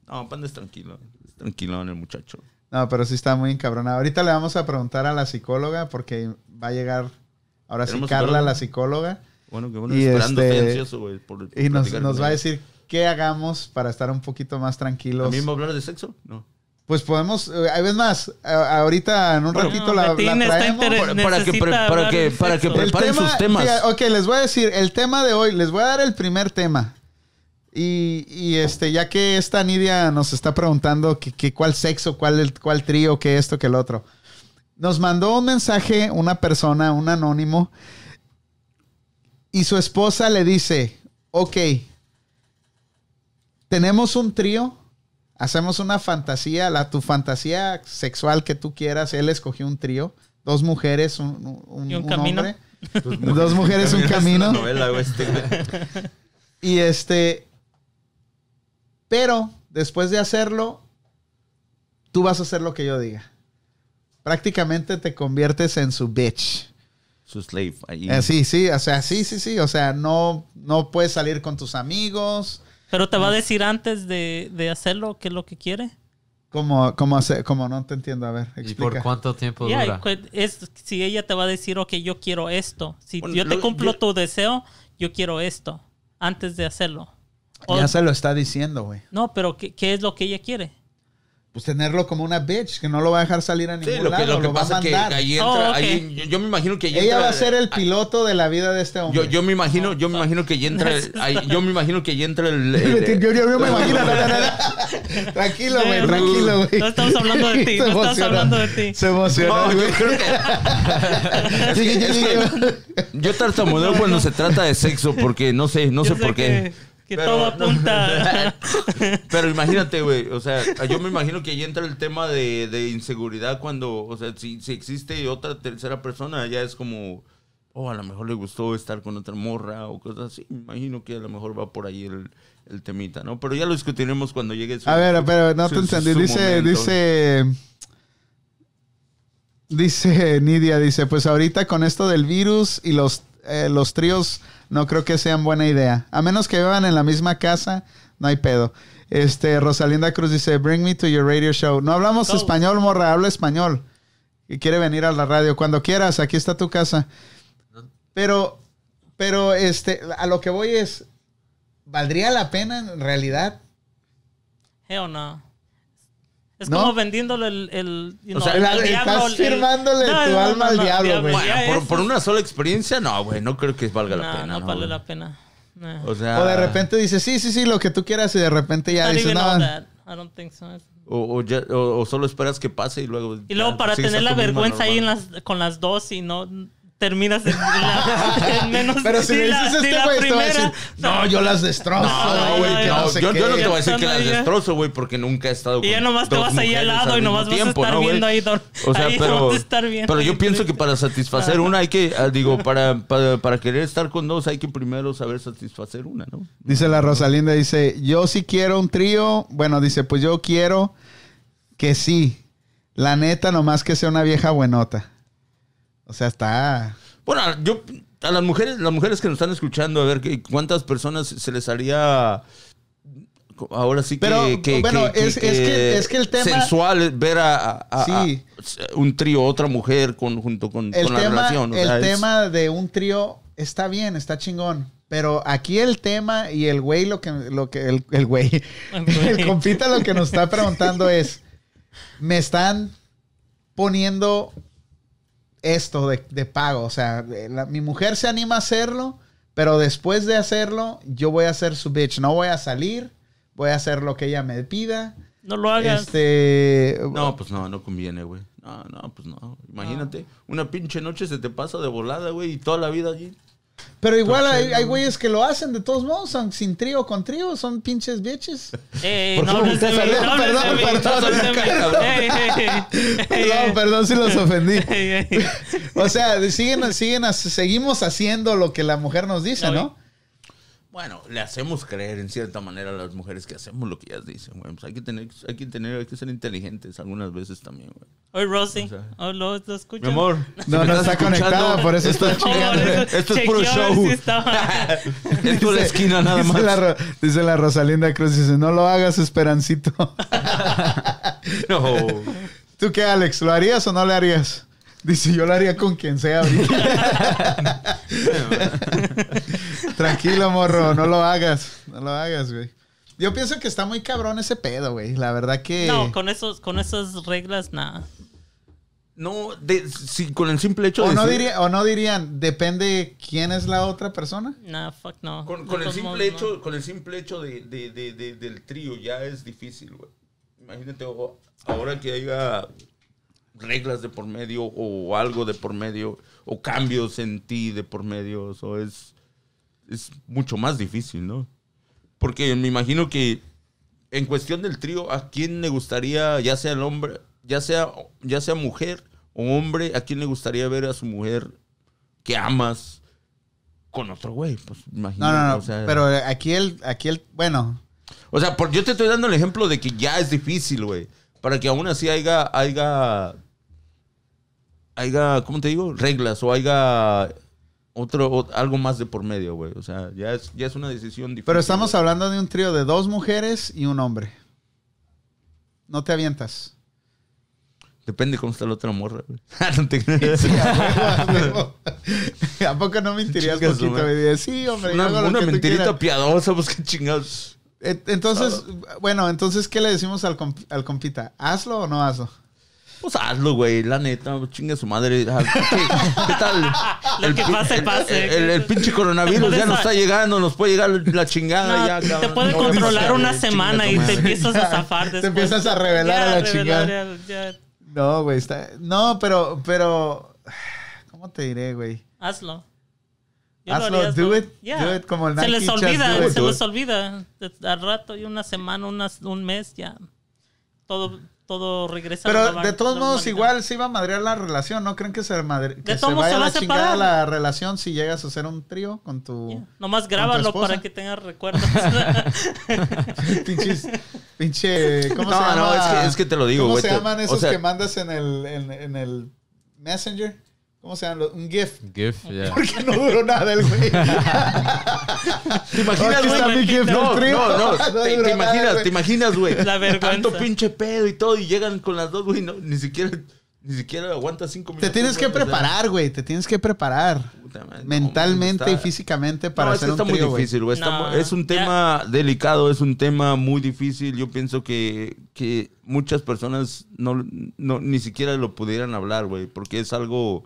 No, pandes tranquilo. Es tranquilo el muchacho. No, pero sí está muy encabronado. Ahorita le vamos a preguntar a la psicóloga porque va a llegar ahora sí ¿Tenemos Carla, psicóloga? la psicóloga. Bueno, que bueno, Y esperando, este- ansioso, güey. por- por Y nos, nos va a decir qué hagamos para estar un poquito más tranquilos. ¿A mí me va a hablar de sexo? No. Pues podemos, eh, hay veces más, a- ahorita en un Bueno, ratito la, traemos. Para- para que para que- para que Preparen sus temas. ok, les voy a decir, el tema de hoy, les voy a dar el primer tema. Y, y, este, ya que esta Nidia nos está preguntando que, que cuál sexo, cuál, el, cuál trío, que esto, que el otro. Nos mandó un mensaje una persona, un anónimo, y su esposa le dice, ok, tenemos un trío, hacemos una fantasía, la, tu fantasía sexual que tú quieras, él escogió un trío, dos mujeres, un, un- Y un un camino. hombre. Dos mujeres, un camino. novela, este. Y este. Pero después de hacerlo, tú vas a hacer lo que yo diga. Prácticamente te conviertes en su bitch. Su slave. Ahí. Eh, sí, sí, o sea, sí, sí, sí. O sea, no, no puedes salir con tus amigos. Pero te va a decir antes de, de hacerlo qué es lo que quiere. Como, como, hace- como no te entiendo. A ver, ¿Y por explica. cuánto tiempo Ya, dura? cu- es, si ella te va a decir, ok, yo quiero esto. Si Bueno, yo te lo- cumplo yo- tu deseo, yo quiero esto. Antes de hacerlo. O- Ya se lo está diciendo, güey. no, pero ¿qué, qué es lo que ella quiere? Pues tenerlo como una bitch, que no lo va a dejar salir a ningún Sí, lo que, lado, lo que lo va a pasa que mandar. ahí entra. Oh, ahí- yo, yo me imagino que Ella entra- va a ser el piloto de la vida de este hombre. Yo, yo me imagino, yo me imagino que ahí entra, ahí- yo me imagino que ahí entra el, el- yo, yo- yo me imagino. no, no, no, no. Tranquilo, güey, No, tranquilo, güey. no estamos hablando de ti, Se no estamos hablando de ti. Se emocionó, No, yo güey. sí, sí. yo tartamudeo cuando se trata de sexo porque no sé, no Yo sé por qué. Que, Pero- todo apunta. Pero imagínate, güey, o sea, yo me imagino que ahí entra el tema de, de inseguridad cuando, o sea, si, si existe otra tercera persona, ya es como, oh, a lo mejor le gustó estar con otra morra o cosas así. Me imagino que a lo mejor va por ahí el, el temita, ¿no? Pero ya lo discutiremos cuando llegue su... A ver, pero no te su- entendí. Dice, momento. dice. Dice Nidia, dice, pues ahorita con esto del virus y los, eh, los tríos no creo que sean buena idea. A menos que vivan en la misma casa, no hay pedo. Este, Rosalinda Cruz dice, bring me to your radio show. No hablamos español, morra, habla español. Y quiere venir a la radio. Cuando quieras, aquí está tu casa. Pero, pero, este, a lo que voy es, ¿valdría la pena en realidad? Hell no. Es ¿No? como vendiéndole el, el, you O sea, el- estás diablo. el- firmándole tu alma al diablo, güey. Bueno, por, por una sola experiencia, no, güey, no creo que valga la pena. no vale la pena. No. O sea, O de repente dice, sí, sí, sí, lo que tú quieras, y de repente ya dices, no. I don't think so. o, o ya- o- o solo esperas que pase y luego. Y luego para tener la vergüenza ahí en las, con las dos y no terminas en, la- en menos Pero si le la- dices este la güey, te va a decir, primera. no, yo las destrozo. No, güey, ay, no, sé yo, yo no te voy a decir que las destrozo, güey, porque nunca he estado con Y ya nomás te vas ahí al lado y nomás vas a tiempo, estar ¿no, güey? viendo ahí. O sea, ahí pero, vas a estar viendo pero yo pienso que para satisfacer una hay que, ah, digo, para, para, para querer estar con dos hay que primero saber satisfacer una, ¿no? Dice la Rosalinda, dice, yo sí quiero un trío. Bueno, dice, pues yo quiero que sí. La neta, nomás que sea una vieja buenota. O sea, está... Bueno, yo a las mujeres, las mujeres que nos están escuchando, a ver qué- cuántas personas se les haría ahora sí que, Pero, que- bueno, que- es- es que- es que el tema- sensual ver a, a- a- Sí. a un trío, otra mujer con, junto con, El con la tema, relación. o el sea, es- tema de un trío está bien, está chingón. Pero aquí el tema y el güey lo que, lo que, el, el güey, El güey. el compita lo que nos está preguntando es, me están poniendo esto de, de pago. O sea, la- mi mujer se anima a hacerlo, pero después de hacerlo, yo voy a ser su bitch. No voy a salir, voy a hacer lo que ella me pida. No lo hagas. Este, No, pues no, no conviene, güey. No, no, pues no. Imagínate, una pinche noche se te pasa de volada, güey, y toda la vida allí. Pero igual hay, hay güeyes que lo hacen de todos modos, son sin trío con trío, son pinches bitches. Ey, ¿Por no qué hables de mí, Perdón, no hables de perdón, mí, perdón, no hables de mí. perdón. Ey, ey, ey, Perdón, ey, perdón si los ofendí. ey, ey. O sea, siguen, siguen, seguimos haciendo lo que la mujer nos dice, ¿no? Bueno, le hacemos creer en cierta manera a las mujeres que hacemos lo que ellas dicen, güey. Pues hay que tener, hay que tener, hay que ser inteligentes algunas veces también, güey. Oye, Rosie. O sea, Oh, ¿lo, lo escuchas? Mi amor, No, no está conectada, por eso está chingando. Esto es puro show. si estaba- Es por la esquina nada Dice más. la, dice la Rosalinda Cruz, dice, no lo hagas, Esperancito. No. ¿Tú qué, Alex? ¿Lo harías o no lo harías? Dice, yo lo haría con quien sea. Tranquilo, morro, no lo hagas. No lo hagas, güey. Yo pienso que está muy cabrón ese pedo, güey. La verdad que. No, con, esos, con esas reglas, nada. No, de, si, con el simple hecho o, de no decir- diría, o no dirían, depende quién es la otra persona. Nah, fuck no. Con, el simple modos, no. hecho, con el simple hecho de, de- de- de- del trío ya es difícil, güey. Imagínate o- ahora que haya reglas de por medio o algo de por medio o cambios en ti de por medio, eso es es mucho más difícil, ¿no? Porque me imagino que en cuestión del trío, ¿a quién le gustaría, ya sea el hombre, ya sea ya sea mujer o hombre, a quién le gustaría ver a su mujer que amas con otro güey? Pues imagínate, No, no, no. o sea- pero aquí el, aquí el, bueno, o sea, por, yo te estoy dando el ejemplo de que ya es difícil, güey. Para que aún así haya, haya, haya, ¿cómo te digo? Reglas o haya otro, o- algo más de por medio, güey. O sea, ya es, ya es una decisión difícil. pero estamos güey. hablando de un trío de dos mujeres y un hombre. No te avientas. Depende cómo está la otra morra, güey. No te creas. Sí, a huevo, a huevo. ¿A poco no mentirías Chinga su poquito? Me dirías, sí, hombre. Una, mentirita quieras". piadosa, pues qué chingados. Et- Entonces, bueno, entonces, ¿qué le decimos al, comp- al compita? ¿Hazlo o no hazlo? Pues hazlo, güey, la neta, chinga su madre. ¿Qué, qué tal? Lo que pi- pase, el- pase. El, el pinche coronavirus ya nos está llegando, nos puede llegar la chingada No, ya, te puede No, controlar una semana y te empiezas a zafar Te después. empiezas a revelar a la revelar, chingada. ya, ya. No, güey, está... No, pero, pero... ¿Cómo te diré, güey? Hazlo. Yo Hazlo, do it, Yeah. do it como el Se Nike les Just olvida, se les olvida. Al rato y una semana, unas- un mes, ya. Todo, todo regresa a la Pero de todos modos, igual se iba a madrear la relación. ¿No creen que se, madre... que De se vaya se a la chingada la relación si llegas a hacer un trío con tu... Yeah. Nomás tu grábalo para que tengas recuerdos. Pinches... Pinche... ¿Cómo No, se llama? no, es que- es que te lo digo, ¿Cómo se te- llaman o esos sea- que mandas en el, en, en el Messenger? ¿Cómo se llaman? Un GIF. GIF, ya. Porque no duró nada el güey. ¿Te imaginas, güey? mi GIF No, no, no. No Te, duró te nada, imaginas, güey. te imaginas, güey. La vergüenza. Tanto pinche pedo y todo y llegan con las dos, güey. No, ni siquiera, ni siquiera aguanta cinco minutos. Te tienes que preparar, güey. Te tienes que preparar. puta madre, no, mentalmente está- y físicamente para no, hacer está un muy trío, güey. difícil, güey. No, es un ya- tema delicado, es un tema muy difícil. Yo pienso que, que muchas personas no, no ni siquiera lo pudieran hablar, güey, porque es algo,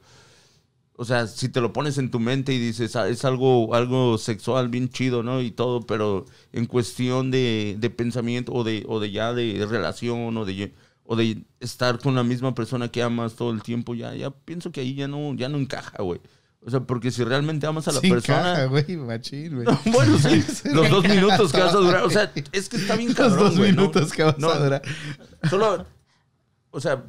o sea, si te lo pones en tu mente y dices, "Ah, es algo, algo sexual bien chido, ¿no? Y todo, pero en cuestión de, de pensamiento o de, o de ya de relación o de o de estar con la misma persona que amas todo el tiempo, ya, ya pienso que ahí ya no, ya no encaja, güey. O sea, porque si realmente amas a la Sí persona, güey, machín, güey. bueno, sí, los dos minutos que vas a durar. O sea, es que está bien Los cabrón, dos güey, ¿no? minutos que vas No, a durar. Solo, o sea,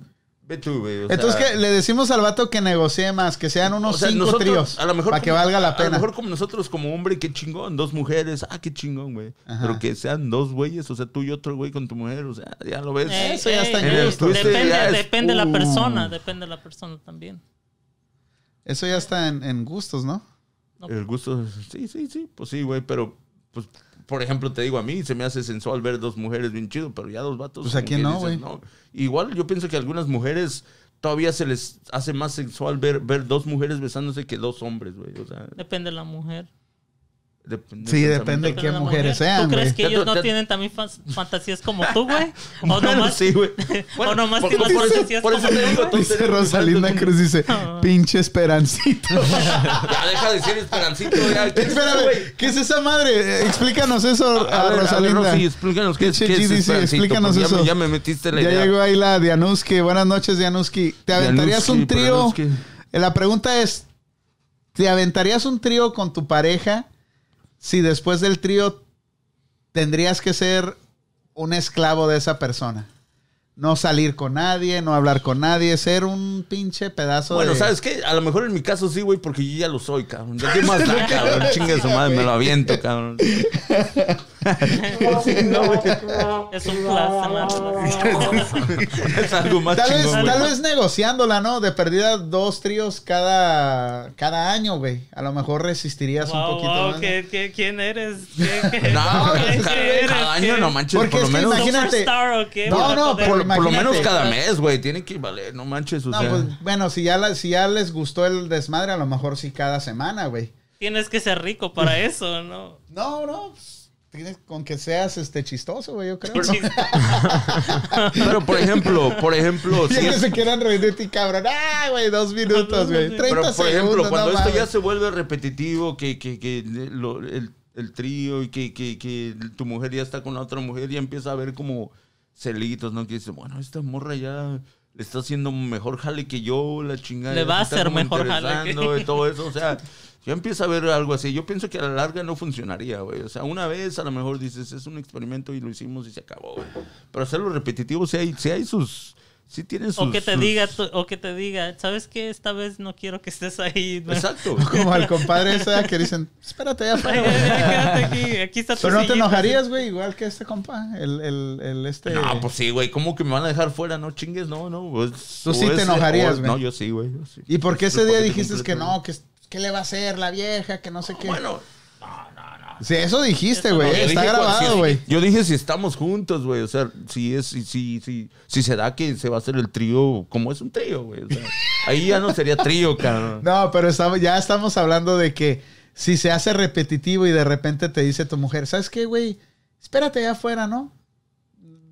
ve tú, güey. o Entonces, sea, que le decimos al vato que negocie más, que sean unos o sea, cinco nosotros, tríos. a lo mejor para que valga la A pena. lo mejor como nosotros, como hombre, qué chingón. Dos mujeres, ah, qué chingón, güey. Pero que sean dos güeyes, o sea, tú y otro güey con tu mujer, o sea, ya lo ves. Eso ya está en gusto. Depende, Ya es- depende de la uh. persona, depende de la persona también. Eso ya está en, en gustos, ¿no? El gusto, sí, sí, sí, pues sí, güey, pero, pues, por ejemplo, te digo, a mí se me hace sensual ver dos mujeres bien chido, pero ya dos vatos. Pues, ¿a como quién que no, güey? Igual yo pienso que a algunas mujeres todavía se les hace más sexual ver, ver dos mujeres besándose que dos hombres, güey. O sea, Depende de la mujer. Depende Sí, depende de qué mujeres mujer. sean, ¿Tú crees que Ya ellos no ya- tienen también fantasías como tú, güey? O Bueno, nomás, sí, güey. o nomás por- tienes por eso- fantasías por eso como te tú, digo, güey? tú- Dice Rosalinda Cruz, dice, pinche esperancito. Ya deja de decir esperancito, ya. ¿Quién es ese, Espérame, güey? ¿qué es esa madre? Explícanos eso a, A ver, a ver, Rosalinda. Rosy, explícanos qué, es- Pinche qué es esperancito, explícanos ya me- eso. Ya me metiste la Ya idea. llegó ahí la Dianuski. Buenas noches, Dianuski. ¿Te aventarías un trío? Eh, La pregunta es, ¿te aventarías un trío con tu pareja si después del trío tendrías que ser un esclavo de esa persona? No salir con nadie, no hablar con nadie, ser un pinche pedazo Bueno, de... ¿sabes qué? A lo mejor en mi caso sí, güey, porque yo ya lo soy, cabrón. Ya qué más da, cabrón. Chingue su madre, me lo aviento, cabrón. Sí, no. Es un placer, man. Es algo más Tal vez, chingón, güey. tal vez negociándola, ¿no? De perdida dos tríos cada, cada año, güey. A lo mejor resistirías un Wow, poquito wow, más. ¿no? ¿qué- qué- quién eres? ¿Qué- qué- No, qué- cada, qué eres? cada año ¿Qué- no manches, Porque por lo menos. imagínate- ¿Superstar o qué? No, no, por- Por, por lo menos cada mes, güey. Tiene que valer, no manches, o No, sea. pues bueno, si ya, la- si ya les gustó el desmadre, a lo mejor sí cada semana, güey. Tienes que ser rico para eso, ¿no? No, no. pues, tienes con que seas este chistoso, güey, yo creo. Pero por ejemplo, por ejemplo, Ya si que es- se quieran reír de ti, cabrón. Ah, güey, dos minutos, güey. 30 pero por ejemplo, cuando no esto ya se vuelve repetitivo, que, que, que lo- el, el trío y que, que, que tu mujer ya está con la otra mujer, ya empieza a ver como celitos, ¿no? Que dice, bueno, esta morra ya le está haciendo mejor jale que yo, la chingada. Le va a hacer mejor jale que- Y todo eso, o sea, ya empieza a ver algo así. Yo pienso que a la larga no funcionaría, güey. O sea, una vez a lo mejor dices, es un experimento y lo hicimos y se acabó, güey. Pero hacerlo repetitivo, sí hay, sí hay sus... Sí tiene sus... O que te sus- diga, tu- o que te diga, ¿sabes qué? Esta vez no quiero que estés ahí. Exacto. Como al compadre ese que dicen, espérate ya. Quédate aquí, aquí está tu Pero no te enojarías, güey, igual que este compa, el, el, el este... No, pues sí, güey. ¿Cómo que me van a dejar fuera? No chingues, no, no. pues, Tú sí te enojarías, güey. No, yo sí, güey. sí. ¿Y por qué ese día dijiste que no, que qué le va a hacer la vieja, que no sé qué? Bueno, Sí, eso dijiste, güey. no, Está grabado, si- güey. Yo dije si estamos juntos, güey. O sea, si es, si, si, si, si se da que se va a hacer el trío, como es un trío, güey. O sea, ahí ya no sería trío, cabrón. No, pero estamos, ya estamos hablando de que si se hace repetitivo y de repente te dice tu mujer, ¿sabes qué, güey? Espérate allá afuera, ¿no?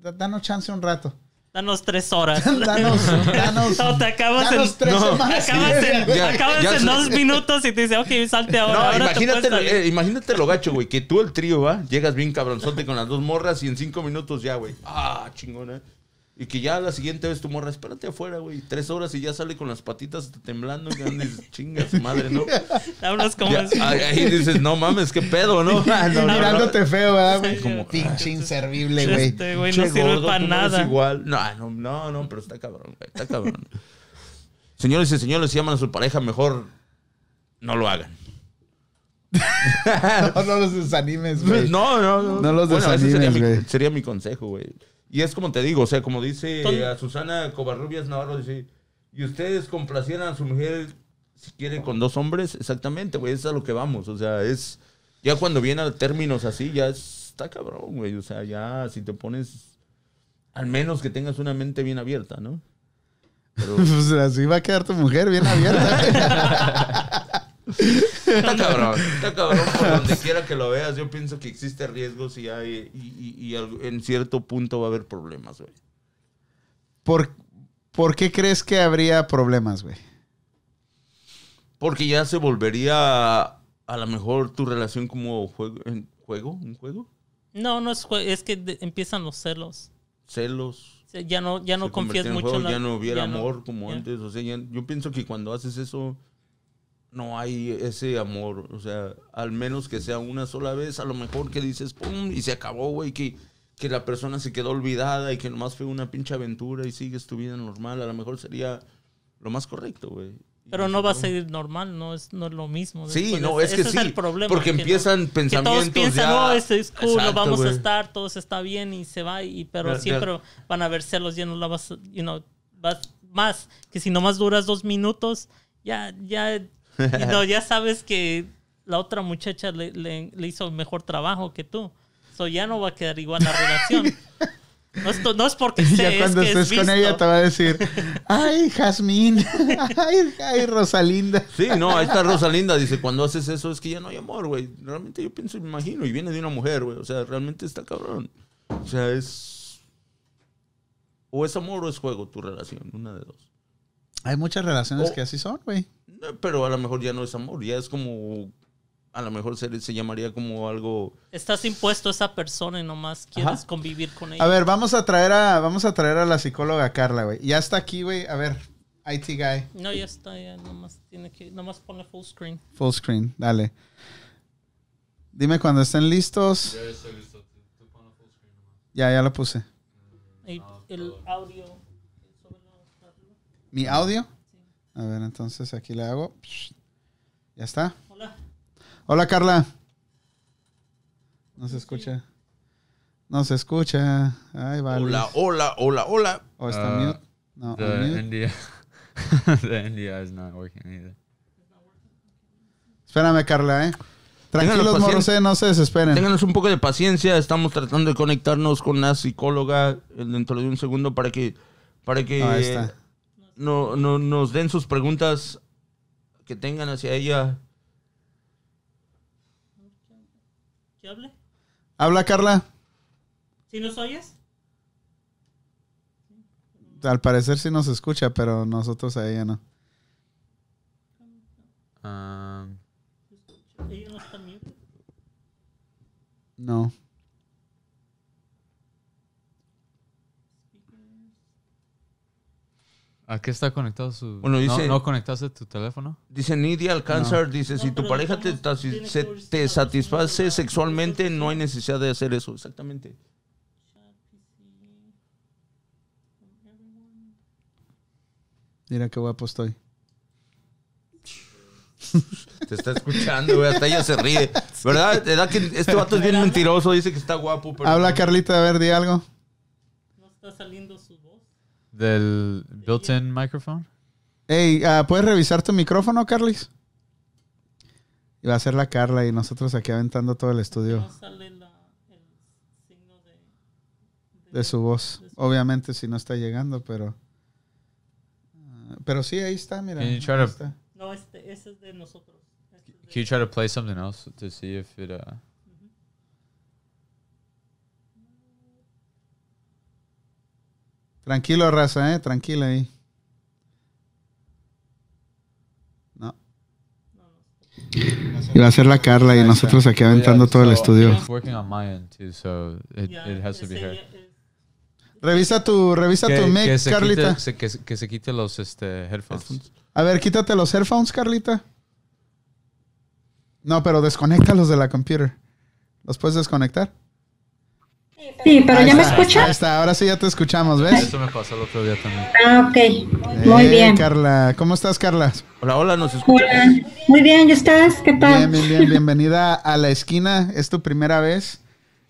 Da- Danos chance un rato. Danos tres horas. Danos, danos. No, te acabas en, danos tres no, semanas. acabas en, Ya, acabas ya en dos minutos y te dice, ok, salte ahora. No, ahora imagínate, puedes lo, salir". eh, imagínate lo gacho, güey. Que tú el trío, ¿va? Llegas bien cabronzote con las dos morras y en cinco minutos ya, güey. Ah, chingona. Y que ya la siguiente vez tu morra, espérate afuera, güey. Tres horas y ya sale con las patitas temblando. Y ya dices, chinga su madre, ¿no? Hablas como Ya, es- ahí, dices, no mames, qué pedo, ¿no? Ah, no, no, no. Mirándote feo, ¿verdad? güey? Como pinche inservible, güey. Este güey no sirve gordo, para tú no nada. igual. No, no, no, no, pero está cabrón, güey. Está cabrón. Señores y señores, si aman a su pareja, mejor no lo hagan. No, no los desanimes, güey. No, no, no. No los Bueno, ese sería desanimes, mi, güey. sería mi consejo, güey. Y es como te digo, o sea, como dice a Susana Covarrubias Navarro, dice, y ustedes complacieran a su mujer si quiere con dos hombres, exactamente, güey, es a lo que vamos, o sea, es, ya cuando viene a términos así, ya es- está cabrón, güey, o sea, ya si te pones, al menos que tengas una mente bien abierta, ¿no? Pero Pues así va a quedar tu mujer bien abierta. está cabrón, está cabrón por donde quiera que lo veas, yo pienso que existe riesgos y hay, y, y- y al- en cierto punto va a haber problemas, güey. ¿Por, ¿Por qué crees que habría problemas, güey? Porque ya se volvería a, a lo mejor tu relación como juego, en- juego, un juego, No, no es, jue- es que de- empiezan los celos. celos. Ya no, ya no confías en mucho juego, en la- ya no hubiera ya no- amor como antes. O sea, ya- yo pienso que cuando haces eso no hay ese amor. O sea, al menos que sea una sola vez, a lo mejor que dices pum y se acabó, güey, que que la persona se quedó olvidada y que nomás fue una pinche aventura y sigues tu vida normal, a lo mejor sería lo más correcto, güey. Pero no va a ser normal, no es, no es lo mismo. Sí, no, es que ese sí. el problema, porque que no- empiezan que pensamientos todos piensan, ya- oh, este es cool, Exacto, vamos güey. a estar, todo está bien y se va, y, pero siempre van a haber celos, no la vas, you know, vas más, que si nomás duras dos minutos, ya, ya, you know, ya sabes que la otra muchacha le, le- le hizo mejor trabajo que tú. So ya no va a quedar igual la relación. No es, no es porque Y sé, ya es cuando que estés es con ella te va a decir, ay, Jazmín, ay, ay, Rosalinda. Sí, no, ahí está Rosalinda, dice, cuando haces eso es que ya no hay amor, güey. Realmente yo pienso y me imagino, y viene de una mujer, güey. O sea, realmente está cabrón. O sea, es... O es amor o es juego tu relación, una de dos. Hay muchas relaciones que así son, güey. Pero a lo mejor ya no es amor, ya es como... A lo mejor se, se llamaría como algo... Estás impuesto a esa persona y nomás quieres Ajá. convivir con ella. A ver, vamos a traer a, vamos a traer a la psicóloga Carla, güey. Ya está aquí, güey. A ver, IT guy, No, ya está, ya nomás tiene que, nomás ponle full screen. full screen, dale. Dime cuando estén listos. Ya, ya lo puse. Y el audio. ¿Mi audio? A ver, entonces aquí le hago. Ya está. Hola. Hola, Carla. No se escucha. No se escucha. Ay, vale. Hola, hola, hola, hola. ¿O está Uh, mute? No, The unmute. India, the India is not working either. Espérame, Carla, ¿eh? Tranquilos, morros, eh, no se desesperen. Ténganos un poco de paciencia, estamos tratando de conectarnos con la psicóloga dentro de un segundo para que para que Ah, ahí está. No, no- nos den sus preguntas que tengan hacia ella. ¿Qué hable? Habla, Carla. ¿Sí nos oyes? Al parecer sí nos escucha, pero nosotros a ella no. Um, Ella no está mute. No. ¿A qué está conectado su...? Bueno, dice- ¿No, ¿No conectaste tu teléfono? Dice Nidia Alcáncer, dice, si No, tu pareja te, se- te satisface sexualmente, no hay necesidad de hacer eso, exactamente. Mira qué guapo estoy. Te está escuchando, güey, hasta ella se ríe. ¿Verdad? ¿Verdad que este vato es bien mentiroso? Dice que está guapo, pero... Habla, Carlita, a ver, di algo. No está saliendo. ¿Del built-in microphone? Ey, ah, ¿puedes revisar tu micrófono, Carlis? Y va a ser la Carla y nosotros aquí aventando todo el estudio No sale la, el signo de, de su voz. Obviamente si no está llegando, pero... ah, Pero sí, ahí está, mira. Can you try ahí to- está. No, este, ese es de nosotros. Este es de- Can you try to play something else to see if it... Uh... Tranquilo, raza, eh, tranquila ahí. No. Y va a ser la Carla y nosotros aquí aventando todo el estudio. It's working on my end too, so it, Ya, it has to be ese her. ya es- Revisa tu, revisa tu mic, se Carlita. Quite, se- que, se- que se quite los este, headphones. A ver, quítate los headphones, Carlita. No, pero desconéctalos de la computer. ¿Los puedes desconectar? Sí, pero Ahí ya me está, escucha. Ahí está, ahora sí ya te escuchamos, ¿ves? Eso me pasó el otro día también. Ah, ok. Muy Eh, bien. Carla, ¿cómo estás, Carla? Hola, hola, ¿nos escuchas? Hola. Muy bien, ¿y estás? ¿Qué Bien, tal? bien, bien. Bienvenida a la esquina. Es tu primera vez.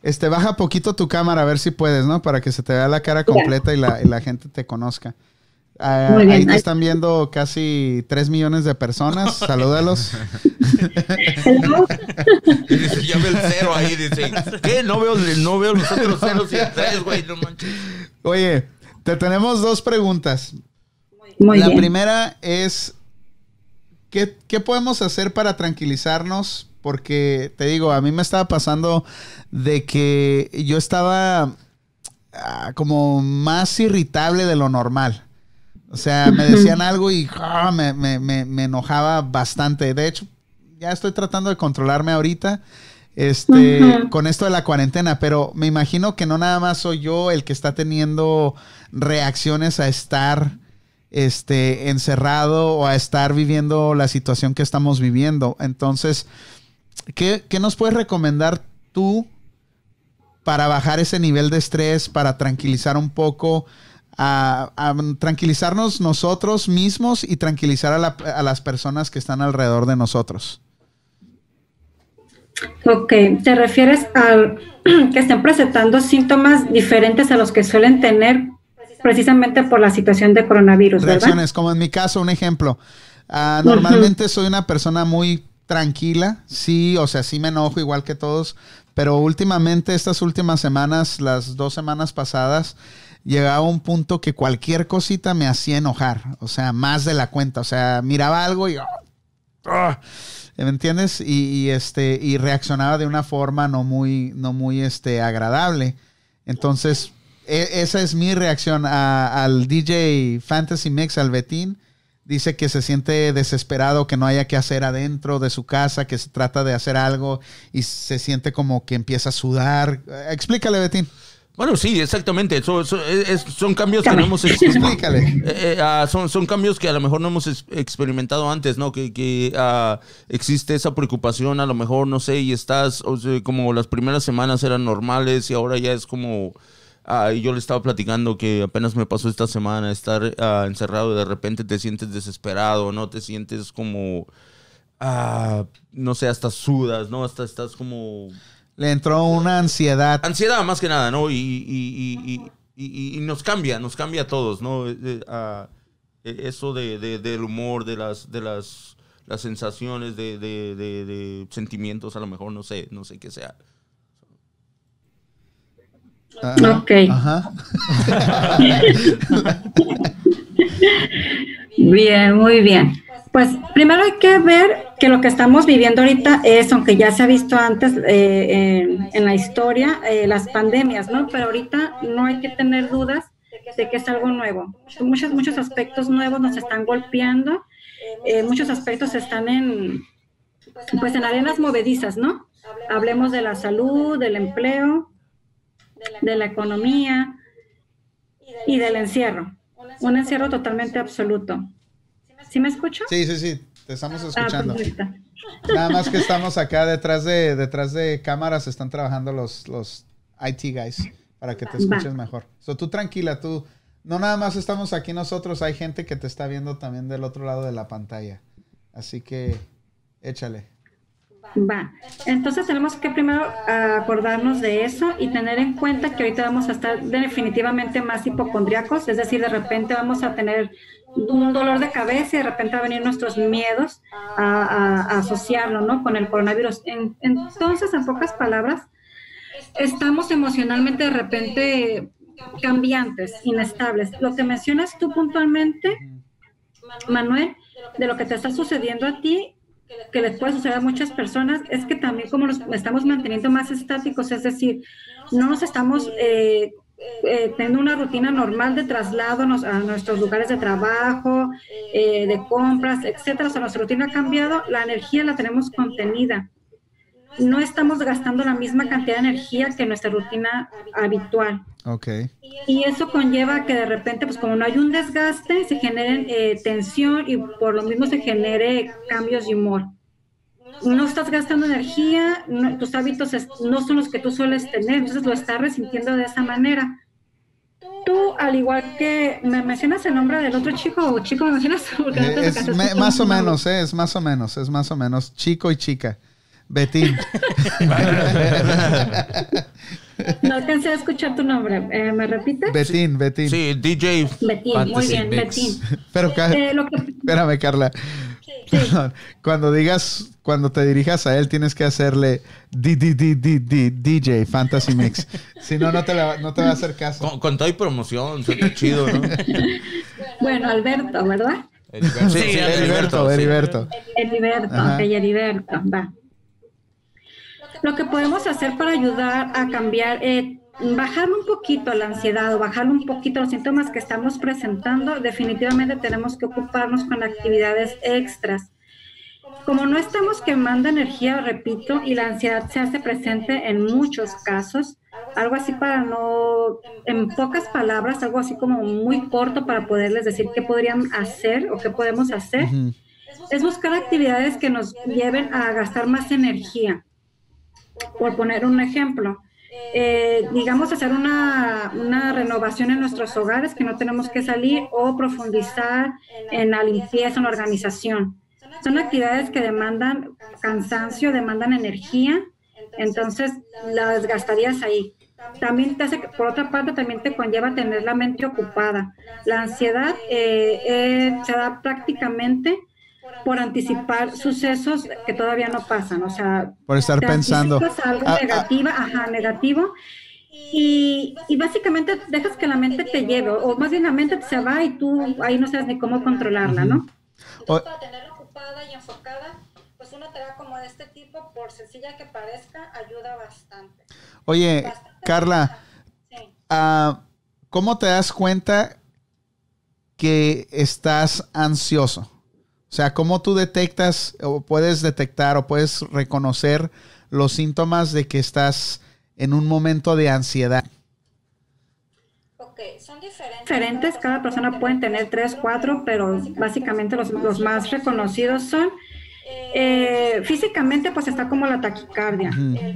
Este, baja poquito tu cámara a ver si puedes, ¿no? Para que se te vea la cara completa y la, y la gente te conozca. Ah, Muy bien. ahí te están viendo casi 3 millones de personas. Salúdalos. Hello. Y dice, ya ve el cero ahí, dice, ¿qué? No veo, no veo los otros ceros y el tres, güey, no manches. Oye, te tenemos dos preguntas. Muy la bien. primera es, ¿qué, qué podemos hacer para tranquilizarnos? Porque te digo, a mí me estaba pasando de que yo estaba ah, como más irritable de lo normal. O sea, me decían algo y ah, me, me- me- me enojaba bastante. De hecho, ya estoy tratando de controlarme ahorita este, con esto de la cuarentena, pero me imagino que no nada más soy yo el que está teniendo reacciones a estar este, encerrado o a estar viviendo la situación que estamos viviendo. Entonces, ¿qué, qué nos puedes recomendar tú para bajar ese nivel de estrés, para tranquilizar un poco, a, a tranquilizarnos nosotros mismos y tranquilizar a, la- a las personas que están alrededor de nosotros? Ok, ¿te refieres a que estén presentando síntomas diferentes a los que suelen tener precisamente por la situación de coronavirus, verdad? reacciones, como en mi caso, un ejemplo. Ah, normalmente soy una persona muy tranquila, sí, o sea, sí me enojo igual que todos, pero últimamente, estas últimas semanas, las dos semanas pasadas, llegaba a un punto que cualquier cosita me hacía enojar, o sea, más de la cuenta, o sea, miraba algo y... ¡ah! ¿Me entiendes? Y, este, y reaccionaba de una forma no muy, no muy este, agradable. Entonces, e- esa es mi reacción al DJ Fantasy Mix, al Betín. Dice que se siente desesperado, que no haya que hacer adentro de su casa, que se trata de hacer algo y se siente como que empieza a sudar. Explícale, Betín. Bueno, sí, exactamente. Es- es- son cambios que no hemos experimentado. Explícale. Eh, eh, ah, son, son cambios que a lo mejor no hemos experimentado antes, ¿no? Que, que ah, existe esa preocupación, a lo mejor, no sé, y estás, o sea, como las primeras semanas eran normales y ahora ya es como... ah, y yo le estaba platicando que apenas me pasó esta semana estar ah, encerrado y de repente te sientes desesperado, ¿no? Te sientes como... ah, no sé, hasta sudas, ¿no? Hasta estás como... Le entró una ansiedad. Ansiedad más que nada, ¿no? Y, y- y- y- y- y nos cambia, nos cambia a todos, ¿no? Eh, eh, eh, eso de, de- del humor, de las, de las, las sensaciones, de, de- de- de sentimientos, a lo mejor, no sé, no sé qué sea. Ajá. Ok. Ajá. Bien, muy bien. Pues primero hay que ver que lo que estamos viviendo ahorita es, aunque ya se ha visto antes eh, en, la historia, eh, las pandemias, ¿no? Pero ahorita no hay que tener dudas de que es algo nuevo. Muchos, muchos aspectos nuevos nos están golpeando, eh, muchos aspectos están en, pues en arenas movedizas, ¿no? Hablemos de la salud, del empleo, de la economía y del encierro. Un encierro totalmente absoluto. ¿Sí me escucho? Sí, sí, sí, te estamos ah, escuchando. Nada más que estamos acá detrás de, detrás de cámaras, están trabajando los, los IT guys para que te escuches mejor. So, tú tranquila, tú, no nada más estamos aquí nosotros, hay gente que te está viendo también del otro lado de la pantalla. Así que échale. Va. Entonces tenemos que primero acordarnos de eso y tener en cuenta que ahorita vamos a estar definitivamente más hipocondriacos, es decir, de repente vamos a tener un dolor de cabeza y de repente va a venir nuestros miedos a, asociarlo, ¿no? Con el coronavirus. entonces, en pocas palabras, estamos emocionalmente de repente cambiantes, inestables. Lo que mencionas tú puntualmente, Manuel, de lo que te está sucediendo a ti que les puede suceder a muchas personas es que también como nos estamos manteniendo más estáticos, es decir, no nos estamos eh, eh, teniendo una rutina normal de traslado a nuestros lugares de trabajo, eh, de compras, etcétera. O sea, nuestra rutina ha cambiado, la energía la tenemos contenida. No estamos gastando la misma cantidad de energía que nuestra rutina habitual. Okay. Y eso conlleva que de repente, pues como no hay un desgaste, se genere eh, tensión y por lo mismo se genere cambios de humor. No estás gastando energía, tus hábitos no son los que tú sueles tener, entonces lo estás resintiendo de esa manera. Tú, al igual que me mencionas el nombre del otro chico o chico, me mencionas. Eh, es más o menos, eh, es más o menos, es más o menos chico y chica. Betín. No alcancé a escuchar tu nombre. Eh, ¿Me repites? Betín, Betín. Sí, DJ. Betín, muy bien, Betín. Pero, eh, espérame, Carla. Cuando digas, cuando te dirijas a él, tienes que hacerle DJ, Fantasy Mix. Si no, no te, no te va a hacer caso. Con, todo y promoción, está chido, ¿no? Bueno, Alberto, ¿verdad? Sí, sí, Heriberto, Heriberto. Heriberto, ok, Heriberto, va. Lo que podemos hacer para ayudar a cambiar, eh, bajar un poquito la ansiedad o bajar un poquito los síntomas que estamos presentando, definitivamente tenemos que ocuparnos con actividades extras. Como no estamos quemando energía, repito, y la ansiedad se hace presente en muchos casos, algo así para no, en pocas palabras, algo así como muy corto para poderles decir qué podrían hacer o qué podemos hacer, es buscar actividades que nos lleven a gastar más energía por poner un ejemplo. Eh, digamos, hacer una, una, renovación en nuestros hogares, que no tenemos que salir, o profundizar en la limpieza, en la organización. Son actividades que demandan cansancio, demandan energía, entonces las gastarías ahí. También te hace, por otra parte, también te conlleva tener la mente ocupada. La ansiedad eh, eh, se da prácticamente por anticipar sucesos que todavía no pasan, o sea, por estar pensando algo ah, ah. negativa, ajá, negativo. Y, y, básicamente dejas que la mente te lleve, o más bien la mente se va y tú ahí no sabes ni cómo controlarla, ¿no? Entonces, para tenerla ocupada y enfocada, pues una tarea como de este tipo, por sencilla que parezca, ayuda bastante. Oye, Carla, uh, ¿cómo te das cuenta que estás ansioso? O sea, ¿cómo tú detectas o puedes detectar o puedes reconocer los síntomas de que estás en un momento de ansiedad? Ok, son diferentes. Cada persona puede tener tres, cuatro, pero básicamente los, los más reconocidos son eh, físicamente pues está como la taquicardia,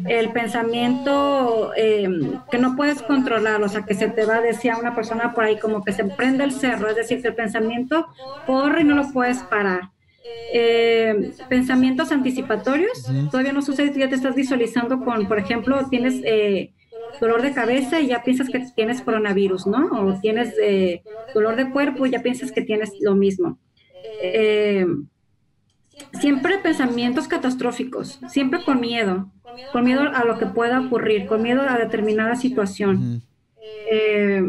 el pensamiento em, que no puedes controlar, o sea que se te va, decía una persona por ahí, como que se prende el cerro, es decir, que el pensamiento corre y no lo puedes parar. Eh, pensamientos anticipatorios, todavía no sucede, ya te estás visualizando con, por ejemplo, tienes eh, dolor de cabeza y ya piensas que tienes coronavirus, ¿no? O tienes dolor de cuerpo y ya piensas que tienes lo mismo. Eh, siempre pensamientos catastróficos, siempre con miedo, con miedo a lo que pueda ocurrir, con miedo a determinada situación. Eh,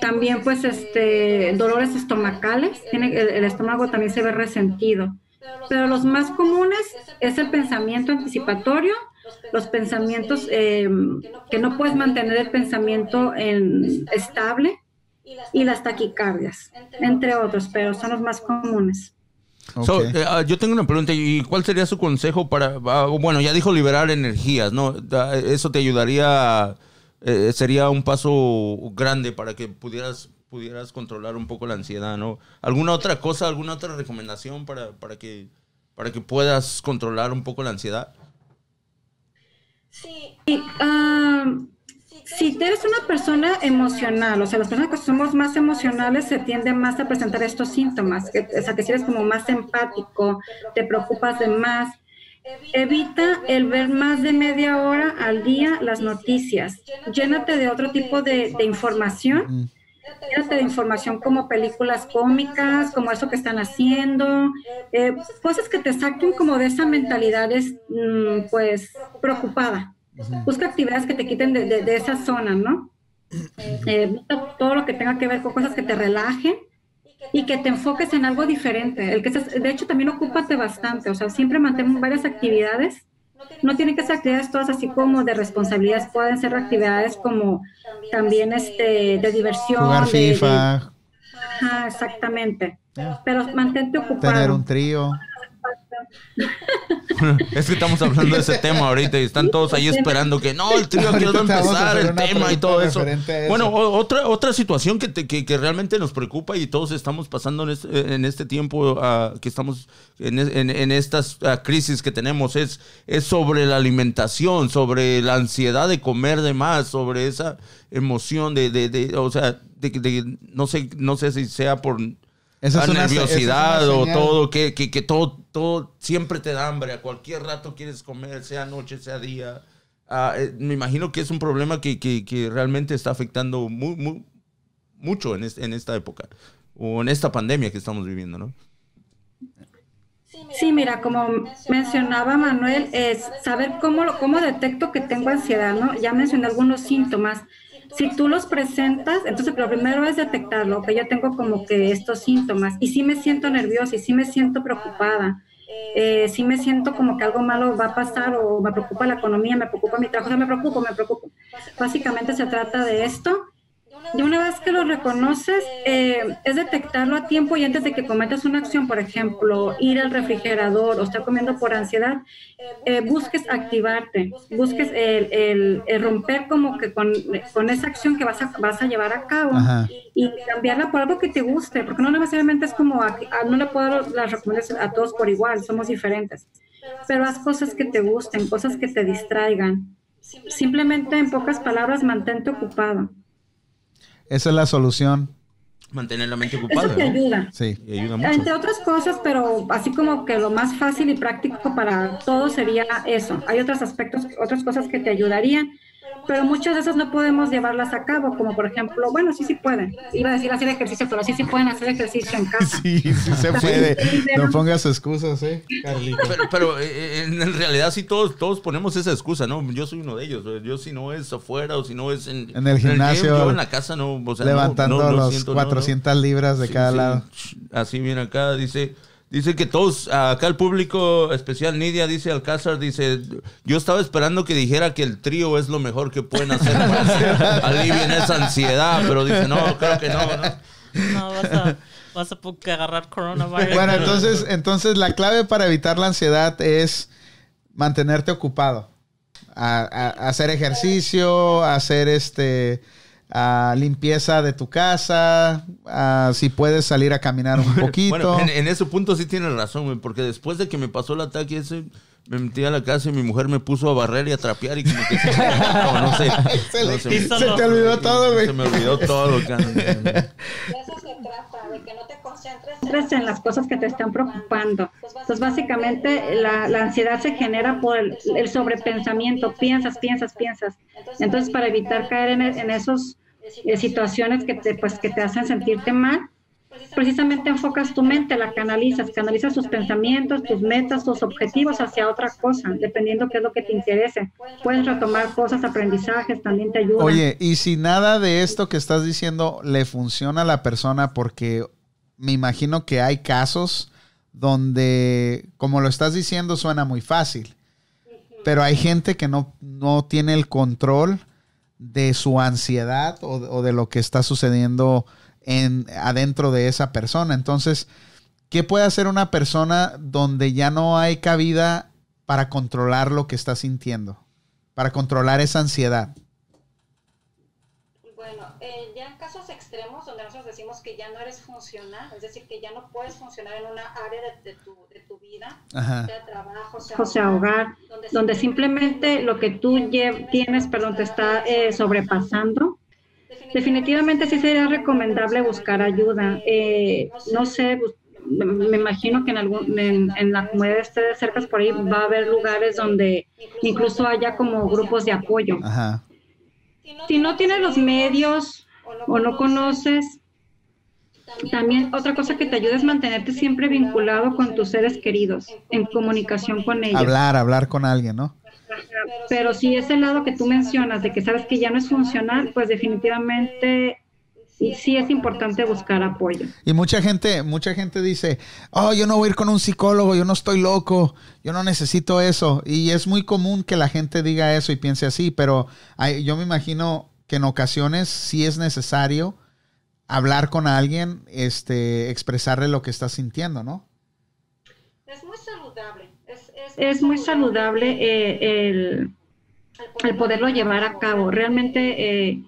también pues este dolores estomacales, tiene, el, estómago también se ve resentido. Pero los más comunes es el pensamiento anticipatorio, los pensamientos eh, que no puedes mantener el pensamiento en, estable y las taquicardias, entre otros, pero son los más comunes. Eh, ah, yo tengo una pregunta, ¿y cuál sería su consejo para, ah, bueno, ya dijo liberar energías, ¿no? Eso te ayudaría, eh, sería un paso grande para que pudieras, pudieras controlar un poco la ansiedad, ¿no? ¿Alguna otra cosa, alguna otra recomendación para, para, que, para que puedas controlar un poco la ansiedad? Sí. Uh, si eres una persona emocional, o sea, las personas que somos más emocionales se tienden más a presentar estos síntomas, que, o sea, que si eres como más empático, te preocupas de más, evita el ver más de media hora al día las noticias, llénate de otro tipo de, información. Llénate de información como películas cómicas, como eso que están haciendo, eh, cosas que te saquen como de esa mentalidad, mm, pues, preocupada. Busca actividades que te quiten de, esa zona, ¿no? Eh, busca todo lo que tenga que ver con cosas que te relajen y que te enfoques en algo diferente. El que de hecho, también ocúpate bastante, o sea, siempre mantén varias actividades. No tienen que ser actividades todas así como de responsabilidades, pueden ser actividades como también este de diversión. Jugar FIFA. exactamente. Pero mantente ocupado. Tener un trío. Es que estamos hablando de ese tema ahorita y están todos ahí esperando que no, el trío aquí va a empezar el tema y todo eso. Bueno, otra, otra situación que, que, realmente nos preocupa y todos estamos pasando en este, en este tiempo uh, que estamos en, en, estas uh, crisis que tenemos es, es sobre la alimentación, sobre la ansiedad de comer de más, sobre esa emoción de, de, de o sea, de, no sé, no sé si sea por esa es nerviosidad o todo, que, que, que, todo, todo siempre te da hambre, a cualquier rato quieres comer, sea noche, sea día. Ah, eh, me imagino que es un problema que, que realmente está afectando muy, mucho en, en esta época o en esta pandemia que estamos viviendo, ¿no? Sí, mira, como mencionaba Manuel, es saber cómo, cómo detecto que tengo ansiedad, ¿no? Ya mencioné algunos síntomas. Si tú los presentas, entonces lo primero es detectarlo, que yo tengo como que estos síntomas y sí me siento nerviosa y sí me siento preocupada. Eh, sí me siento como que algo malo va a pasar o me preocupa la economía, me preocupa mi trabajo, o sea, me preocupo, me preocupo. Básicamente se trata de esto y una vez que lo reconoces, eh, es detectarlo a tiempo y antes de que cometas una acción, por ejemplo, ir al refrigerador o estar comiendo por ansiedad, eh, busques activarte, busques el, romper como que con, esa acción que vas a, vas a llevar a cabo y cambiarla por algo que te guste, porque no necesariamente es como, no le puedo dar las recomendaciones a todos por igual, somos diferentes, pero haz cosas que te gusten, cosas que te distraigan. Simplemente, en pocas palabras, mantente ocupado. Esa es la solución. Mantener la mente ocupada. Eso te ayuda. Sí. ayuda mucho. Entre otras cosas, pero así como que lo más fácil y práctico para todos sería eso. Hay otros aspectos, otras cosas que te ayudarían pero muchas de esas no podemos llevarlas a cabo, como por ejemplo, bueno, sí, sí pueden. Iba a decir hacer ejercicio, pero sí, sí pueden hacer ejercicio en casa. Sí, sí se puede. No pongas excusas, ¿eh, Carlito? Pero, eh, eh, en realidad sí todos, todos ponemos esa excusa, ¿no? Yo soy uno de ellos. Yo si no es afuera o si no es en, en el gimnasio. yo en la casa no. O sea, levantando no, los 400 libras de cada lado. Así, mira, acá dice Dice que todos, acá el público especial, Nidia, dice Alcázar, dice, yo estaba esperando que dijera que el trío es lo mejor que pueden hacer para aliviar esa ansiedad, pero dice, no, creo que no, ¿no? No, vas a, vas a agarrar coronavirus. Bueno, entonces, entonces la clave para evitar la ansiedad es mantenerte ocupado. hacer ejercicio, hacer este limpieza de tu casa, si puedes salir a caminar un poquito. Bueno, en, ese punto sí tienes razón, porque después de que me pasó el ataque ese, me metí a la casa y mi mujer me puso a barrer y a trapear y como que se, no, sé, se, te olvidó todo, güey. Se me olvidó todo. concentres en las cosas que te están preocupando. Entonces, básicamente, la, la ansiedad se genera por el, sobrepensamiento. Piensas, piensas, piensas. Entonces, para evitar caer en, en esos eh, situaciones que te, pues, que te hacen sentirte mal, precisamente enfocas tu mente, la canalizas, canalizas tus pensamientos, tus metas, tus objetivos hacia otra cosa, dependiendo qué es lo que te interese. Puedes retomar cosas, aprendizajes, también te ayuda. Oye, y si nada de esto que estás diciendo le funciona a la persona, porque me imagino que hay casos donde, como lo estás diciendo, suena muy fácil, pero hay gente que no, no tiene el control de su ansiedad o, o de lo que está sucediendo en, adentro de esa persona. Entonces, ¿qué puede hacer una persona donde ya no hay cabida para controlar lo que está sintiendo? Para controlar esa ansiedad. Eh, ya en casos extremos donde nosotros decimos que ya no eres funcional, es decir, que ya no puedes funcionar en una área de, de, tu, de tu, vida, Ajá. sea trabajo, sea, o sea hogar, donde, donde simplemente lo que tú tienes, perdón, te está eh, sobrepasando, definitivamente sí sería recomendable buscar ayuda. Eh, no sé, me imagino que en, algún, en, en la comunidad de ustedes cerca por ahí va a haber lugares donde incluso haya como grupos de apoyo. Ajá. Si no tienes los medios o no conoces, también otra cosa que te ayuda es mantenerte siempre vinculado con tus seres queridos, en comunicación con ellos. Hablar, hablar con alguien, ¿no? Pero si ese lado que tú mencionas de que sabes que ya no es funcional, pues definitivamente sí es importante buscar apoyo. Y mucha gente, mucha gente dice, oh, yo no voy a ir con un psicólogo, yo no estoy loco, yo no necesito eso. Y es muy común que la gente diga eso y piense así, pero hay, yo me imagino que en ocasiones sí es necesario hablar con alguien, este, expresarle lo que estás sintiendo, ¿no? Es muy saludable. Es, es, es muy saludable eh, el, el, poderlo llevar a cabo. Realmente eh,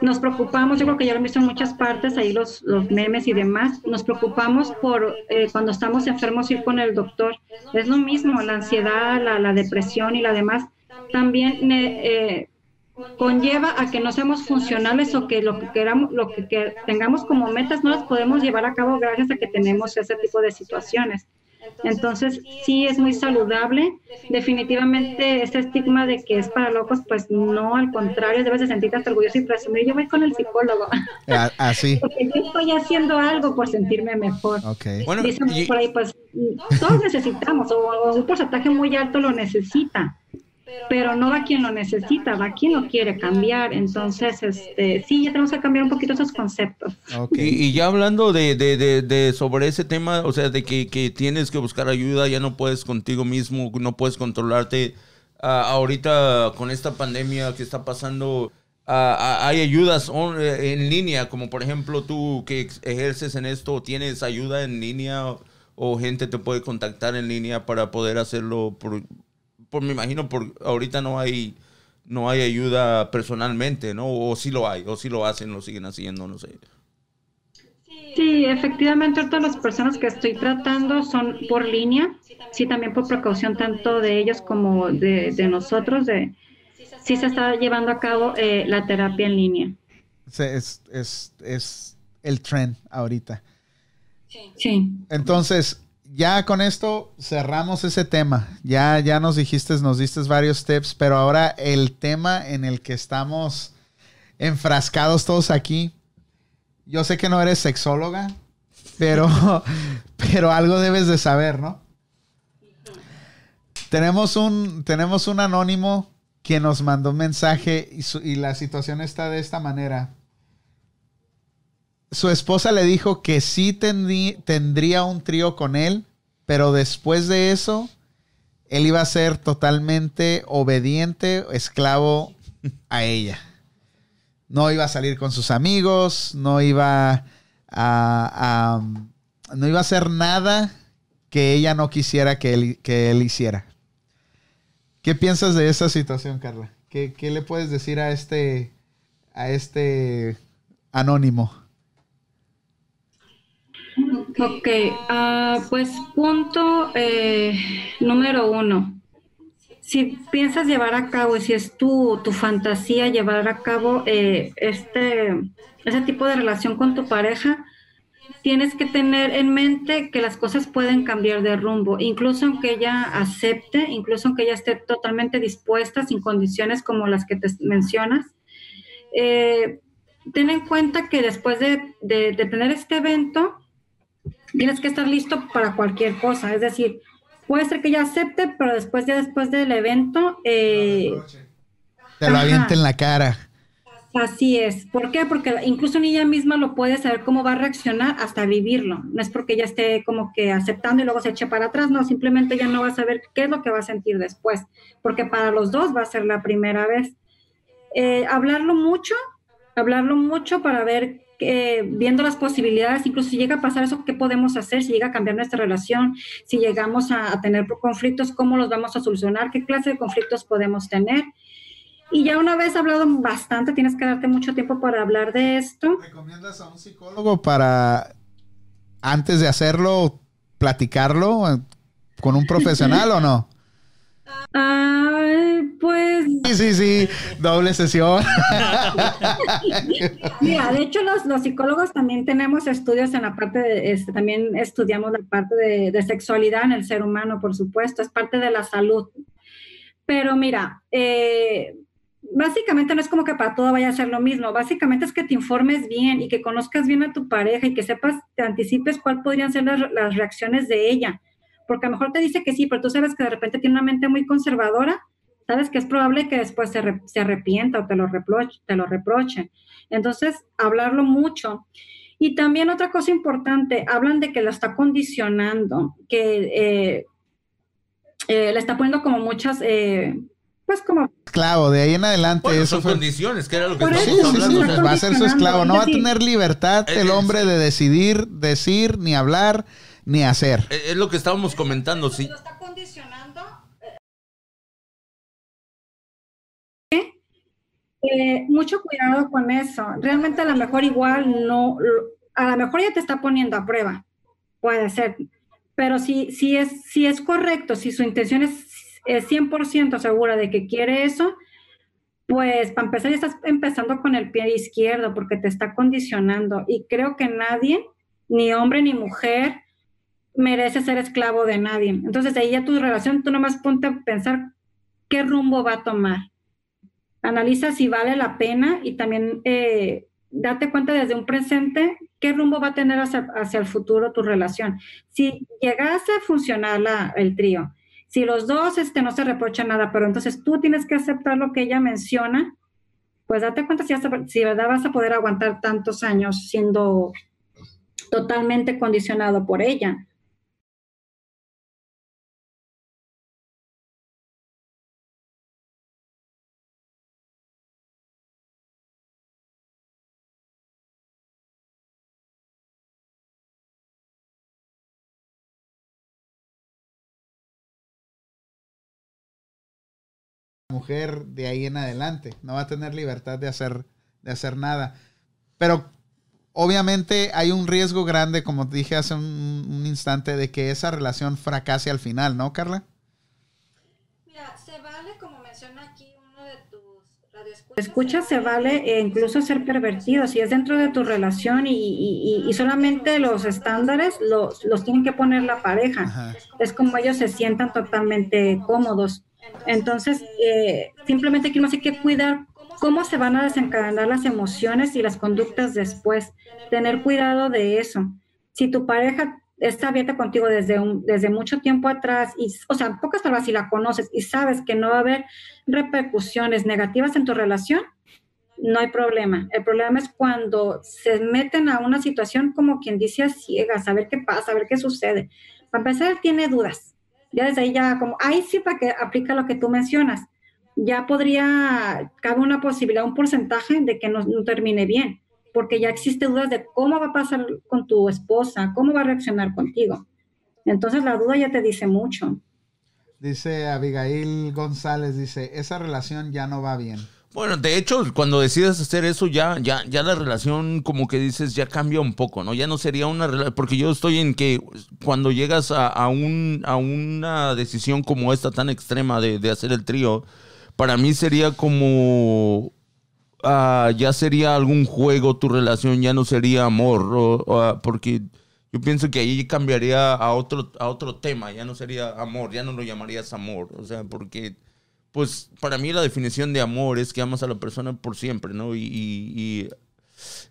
nos preocupamos, yo creo que ya lo he visto en muchas partes, ahí los, los memes y demás, nos preocupamos por eh, cuando estamos enfermos ir con el doctor. Es lo mismo, la ansiedad, la, la depresión y la demás. También eh, conlleva a que no seamos funcionales o que lo que queramos, lo que, que tengamos como metas no las podemos llevar a cabo gracias a que tenemos ese tipo de situaciones. Entonces, sí es muy saludable. Definitivamente ese estigma de que es para locos, pues no, al contrario, debes de sentirte orgulloso y presumir. Yo voy con el psicólogo. Así. Porque yo estoy haciendo algo por sentirme mejor. Okay. Bueno, Dicen y... por ahí, pues todos necesitamos, o, o un porcentaje muy alto lo necesita pero no va quien lo necesita, va quien lo quiere cambiar. Entonces, este, sí, ya tenemos que cambiar un poquito esos conceptos. Okay. Y, y, ya hablando de, de, de, de, sobre ese tema, o sea, de que, que, tienes que buscar ayuda, ya no puedes contigo mismo, no puedes controlarte. Uh, ahorita con esta pandemia que está pasando, uh, hay ayudas on, en línea, como por ejemplo tú que ejerces en esto, tienes ayuda en línea o, o gente te puede contactar en línea para poder hacerlo por por me imagino por ahorita no hay no hay ayuda personalmente, ¿no? O sí lo hay, o sí lo hacen, lo siguen haciendo, no sé. Sí, efectivamente, todas las personas que estoy tratando son por línea, sí, también por precaución tanto de ellos como de, de nosotros, de sí se está llevando a cabo eh, la terapia en línea. Es, es, es el trend ahorita. Sí. Entonces, ya con esto cerramos ese tema. Ya, ya nos dijiste, nos diste varios tips, pero ahora el tema en el que estamos enfrascados todos aquí. Yo sé que no eres sexóloga, pero, pero algo debes de saber, ¿no? Tenemos un, tenemos un anónimo que nos mandó un mensaje y, la situación está de esta manera su esposa le dijo que sí tendrí, tendría un trío con él, pero después de eso, él iba a ser totalmente obediente, esclavo a ella. No iba a salir con sus amigos, no iba a, no iba a hacer nada que ella no quisiera que él, que él hiciera. ¿Qué piensas de esa situación, Carla? ¿Qué, qué le puedes decir a este, a este anónimo? Ok, uh, pues punto eh, número uno. Si piensas llevar a cabo, si es tu, tu fantasía llevar a cabo eh, este, ese tipo de relación con tu pareja, tienes que tener en mente que las cosas pueden cambiar de rumbo, incluso aunque ella acepte, incluso aunque ella esté totalmente dispuesta, sin condiciones como las que te mencionas. Eh, ten en cuenta que después de, de, de tener este evento, tienes que estar listo para cualquier cosa. Es decir, puede ser que ella acepte, pero después, ya después del evento, eh, Te lo avienta en la cara. Así es. ¿Por qué? Porque incluso ni ella misma lo puede saber cómo va a reaccionar hasta vivirlo. No es porque ella esté como que aceptando y luego se eche para atrás, no, simplemente ella no va a saber qué es lo que va a sentir después, porque para los dos va a ser la primera vez. Eh, hablarlo mucho, hablarlo mucho para ver, eh, viendo las posibilidades, incluso si llega a pasar eso, ¿qué podemos hacer? Si llega a cambiar nuestra relación, si llegamos a, a tener conflictos, ¿cómo los vamos a solucionar? ¿Qué clase de conflictos podemos tener? Y ya una vez hablado bastante, tienes que darte mucho tiempo para hablar de esto. ¿Recomiendas a un psicólogo para, antes de hacerlo, platicarlo eh, con un profesional o no? Ay, pues, Sí, sí, sí, doble sesión. mira, de hecho los, los psicólogos también tenemos estudios en la parte de, este, también estudiamos la parte de, de sexualidad en el ser humano, por supuesto, es parte de la salud. Pero mira, eh, básicamente no es como que para todo vaya a ser lo mismo, básicamente es que te informes bien y que conozcas bien a tu pareja y que sepas, te anticipes cuál podrían ser las, las reacciones de ella, porque a lo mejor te dice que sí, pero tú sabes que de repente tiene una mente muy conservadora, sabes que es probable que después se, re- se arrepienta o te lo, reproche, te lo reproche. Entonces, hablarlo mucho. Y también otra cosa importante, hablan de que lo está condicionando, que eh, eh, le está poniendo como muchas, eh, pues como Esclavo, de ahí en adelante. Bueno, eso son fue- condiciones, que era lo que Por Sí, estábamos sí, sí, hablando. o sea, va a ser su esclavo. No va a tener libertad el hombre de decidir, decir, ni hablar, ni hacer. es es lo que estábamos comentando, sí. Lo está condicionando. Eh, mucho cuidado con eso. Realmente a lo mejor igual no, a lo mejor ya te está poniendo a prueba, puede ser, pero si, si, es, si es correcto, si su intención es, es 100% segura de que quiere eso, pues para empezar ya estás empezando con el pie izquierdo porque te está condicionando y creo que nadie, ni hombre ni mujer, merece ser esclavo de nadie. Entonces ahí ya tu relación, tú nomás ponte a pensar qué rumbo va a tomar analiza si vale la pena y también eh, date cuenta desde un presente qué rumbo va a tener hacia, hacia el futuro tu relación. Si llegase a funcionar la, el trío, si los dos este, no se reprochan nada, pero entonces tú tienes que aceptar lo que ella menciona, pues date cuenta si, si verdad vas a poder aguantar tantos años siendo totalmente condicionado por ella. Mujer de ahí en adelante. No va a tener libertad de hacer, de hacer nada. Pero obviamente hay un riesgo grande, como dije hace un, un instante, de que esa relación fracase al final, ¿no, Carla? Mira, se vale, como menciona aquí uno de tus radioescuchas. Escucha, se vale eh, incluso ser pervertido, si es dentro de tu relación y, y- y- y solamente los estándares los, los tienen que poner la pareja. Ajá. Es como ellos se sientan totalmente cómodos. Entonces, eh, simplemente aquí no hay que cuidar cómo se van a desencadenar las emociones y las conductas después. Tener cuidado de eso. Si tu pareja está abierta contigo desde, desde mucho tiempo atrás, y, o sea, pocas palabras, si la conoces y sabes que no va a haber repercusiones negativas en tu relación, no hay problema. El problema es cuando se meten a una situación como quien dice a ciegas, a ver qué pasa, a ver qué sucede. Para empezar, tiene dudas. Ya desde ahí ya como, ahí sí para que aplica lo que tú mencionas. Ya podría, cabe una posibilidad, un porcentaje de que no termine bien, porque ya existe dudas de cómo va a pasar con tu esposa, cómo va a reaccionar contigo. Entonces la duda ya te dice mucho. Dice Abigail González, dice, esa relación ya no va bien. Bueno, de hecho, cuando decides hacer eso, ya, ya, ya la relación, como que dices, ya cambia un poco, ¿no? Ya no sería una relación, porque yo estoy en que cuando llegas a, un, a una decisión como esta tan extrema de, de hacer el trío, para mí sería como, ah, ya sería algún juego tu relación, ya no sería amor, o- o, porque yo pienso que ahí cambiaría a otro, a otro tema, ya no sería amor, ya no lo llamarías amor, o sea, porque pues para mí la definición de amor es que amas a la persona por siempre, ¿no? Y, y- y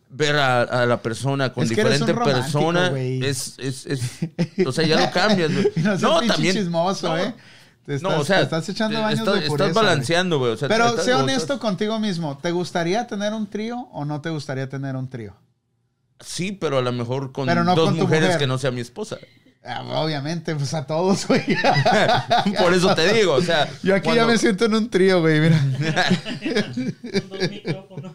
ver a, a la persona con Es que diferente persona, es, es, es- o sea, ya lo cambias, no, seas pinche chismoso, no, ¿eh? Te estás, no, o sea, te estás echando baños estás, de estás pureza, güey. balanceando, güey. o sea, Pero estás- sé honesto estás- contigo mismo. ¿Te gustaría tener un trío o no te gustaría tener un trío? Sí, pero a lo mejor con no dos con mujeres mujer. que no sea mi esposa. Ah, obviamente, pues a todos, güey. Por eso te digo, o sea. Yo aquí ya me siento en un trío, güey, mira. Con dos micrófonos.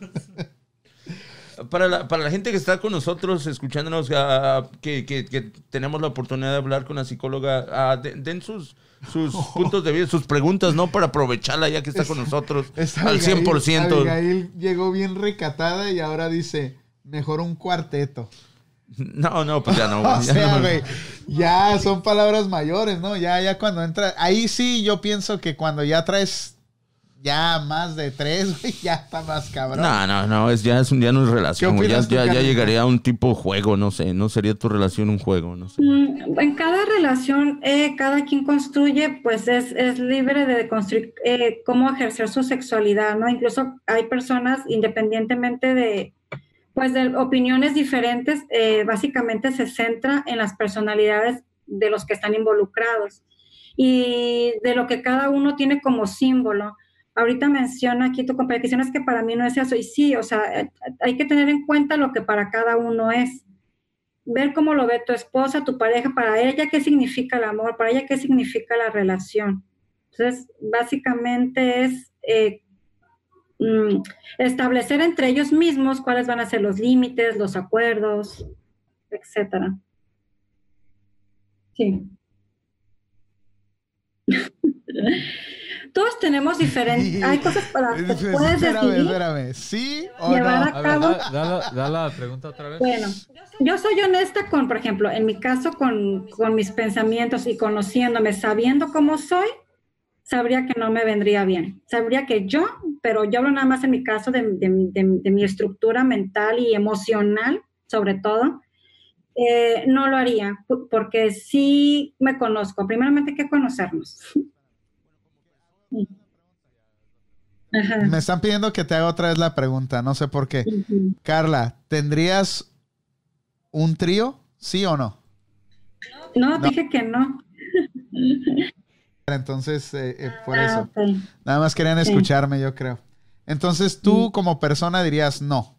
Para la, para la gente que está con nosotros, escuchándonos, ah, que, que- que tenemos la oportunidad de hablar con la psicóloga, ah, de- den sus, sus puntos de vista, sus preguntas, ¿no? Para aprovecharla ya que está con nosotros Esta al Abigail- 100%. Abigail llegó bien recatada y ahora dice, mejor un cuarteto. No, no, pues ya no. O ya sea, no. güey, ya son palabras mayores, ¿no? Ya, ya cuando entra, ahí sí yo pienso que cuando ya traes ya más de tres, güey, ya está más cabrón. No, no, no, es, ya, es un, ya no es relación, ¿Qué güey. Ya, ya, llegaría a un tipo juego, no sé. No sería tu relación un juego, no sé. Mm, En cada relación, eh, cada quien construye, pues es, es libre de construir eh, cómo ejercer su sexualidad, ¿no? Incluso hay personas, independientemente de, pues de opiniones diferentes, eh, básicamente se centra en las personalidades de los que están involucrados y de lo que cada uno tiene como símbolo. Ahorita menciona aquí tu "No, es que para mí no es eso. Y sí, o sea, eh, hay que tener en cuenta lo que para cada uno es ver cómo lo ve tu esposa, tu pareja, para ella qué significa el amor, para ella qué significa la relación. Entonces, básicamente es eh, mm, establecer entre ellos mismos cuáles van a ser los límites, los acuerdos, etcétera. Sí. Todos tenemos diferentes, hay cosas para que puedes espérame, decidir. espérame. ¿Sí o Llevar no? a A ver, cabo. da, da la, da la pregunta otra vez. Bueno, yo soy honesta con, por ejemplo, en mi caso, con, con mis pensamientos y conociéndome, sabiendo cómo soy, sabría que no me vendría bien. Sabría que yo, pero yo hablo nada más en mi caso de, de- de- de mi estructura mental y emocional, sobre todo, eh, no lo haría, porque sí me conozco. Primeramente hay que conocernos. Ajá. Me están pidiendo que te haga otra vez la pregunta, no sé por qué. Carla, ¿tendrías un trío? ¿Sí o no? No, dije que no. Entonces, eh, eh, por Ah, eso. ok. Nada más querían Sí. escucharme, yo creo. Entonces, tú como persona dirías no.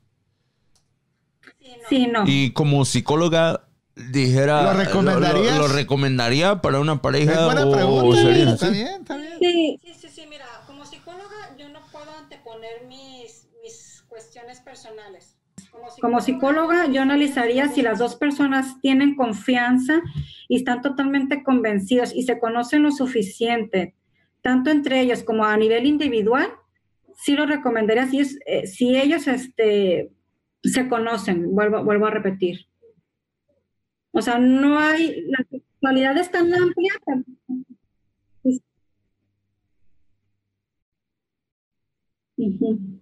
Sí, no. Y como psicóloga, dijera. ¿Lo recomendarías? ¿Lo, lo recomendaría para una Es pareja? buena o, pregunta. o sería Está así? bien, está bien. Sí, Sí, sí, sí, mira, como psicóloga yo no puedo anteponer mis, mis cuestiones personales. Como psicóloga, yo analizaría si las dos personas tienen confianza y están totalmente convencidos y se conocen lo suficiente, tanto entre ellos como a nivel individual, sí lo recomendaría si, eh, ellos este, se conocen, vuelvo, a repetir. O sea, no hay, la sexualidad es tan amplia. que- Ujú.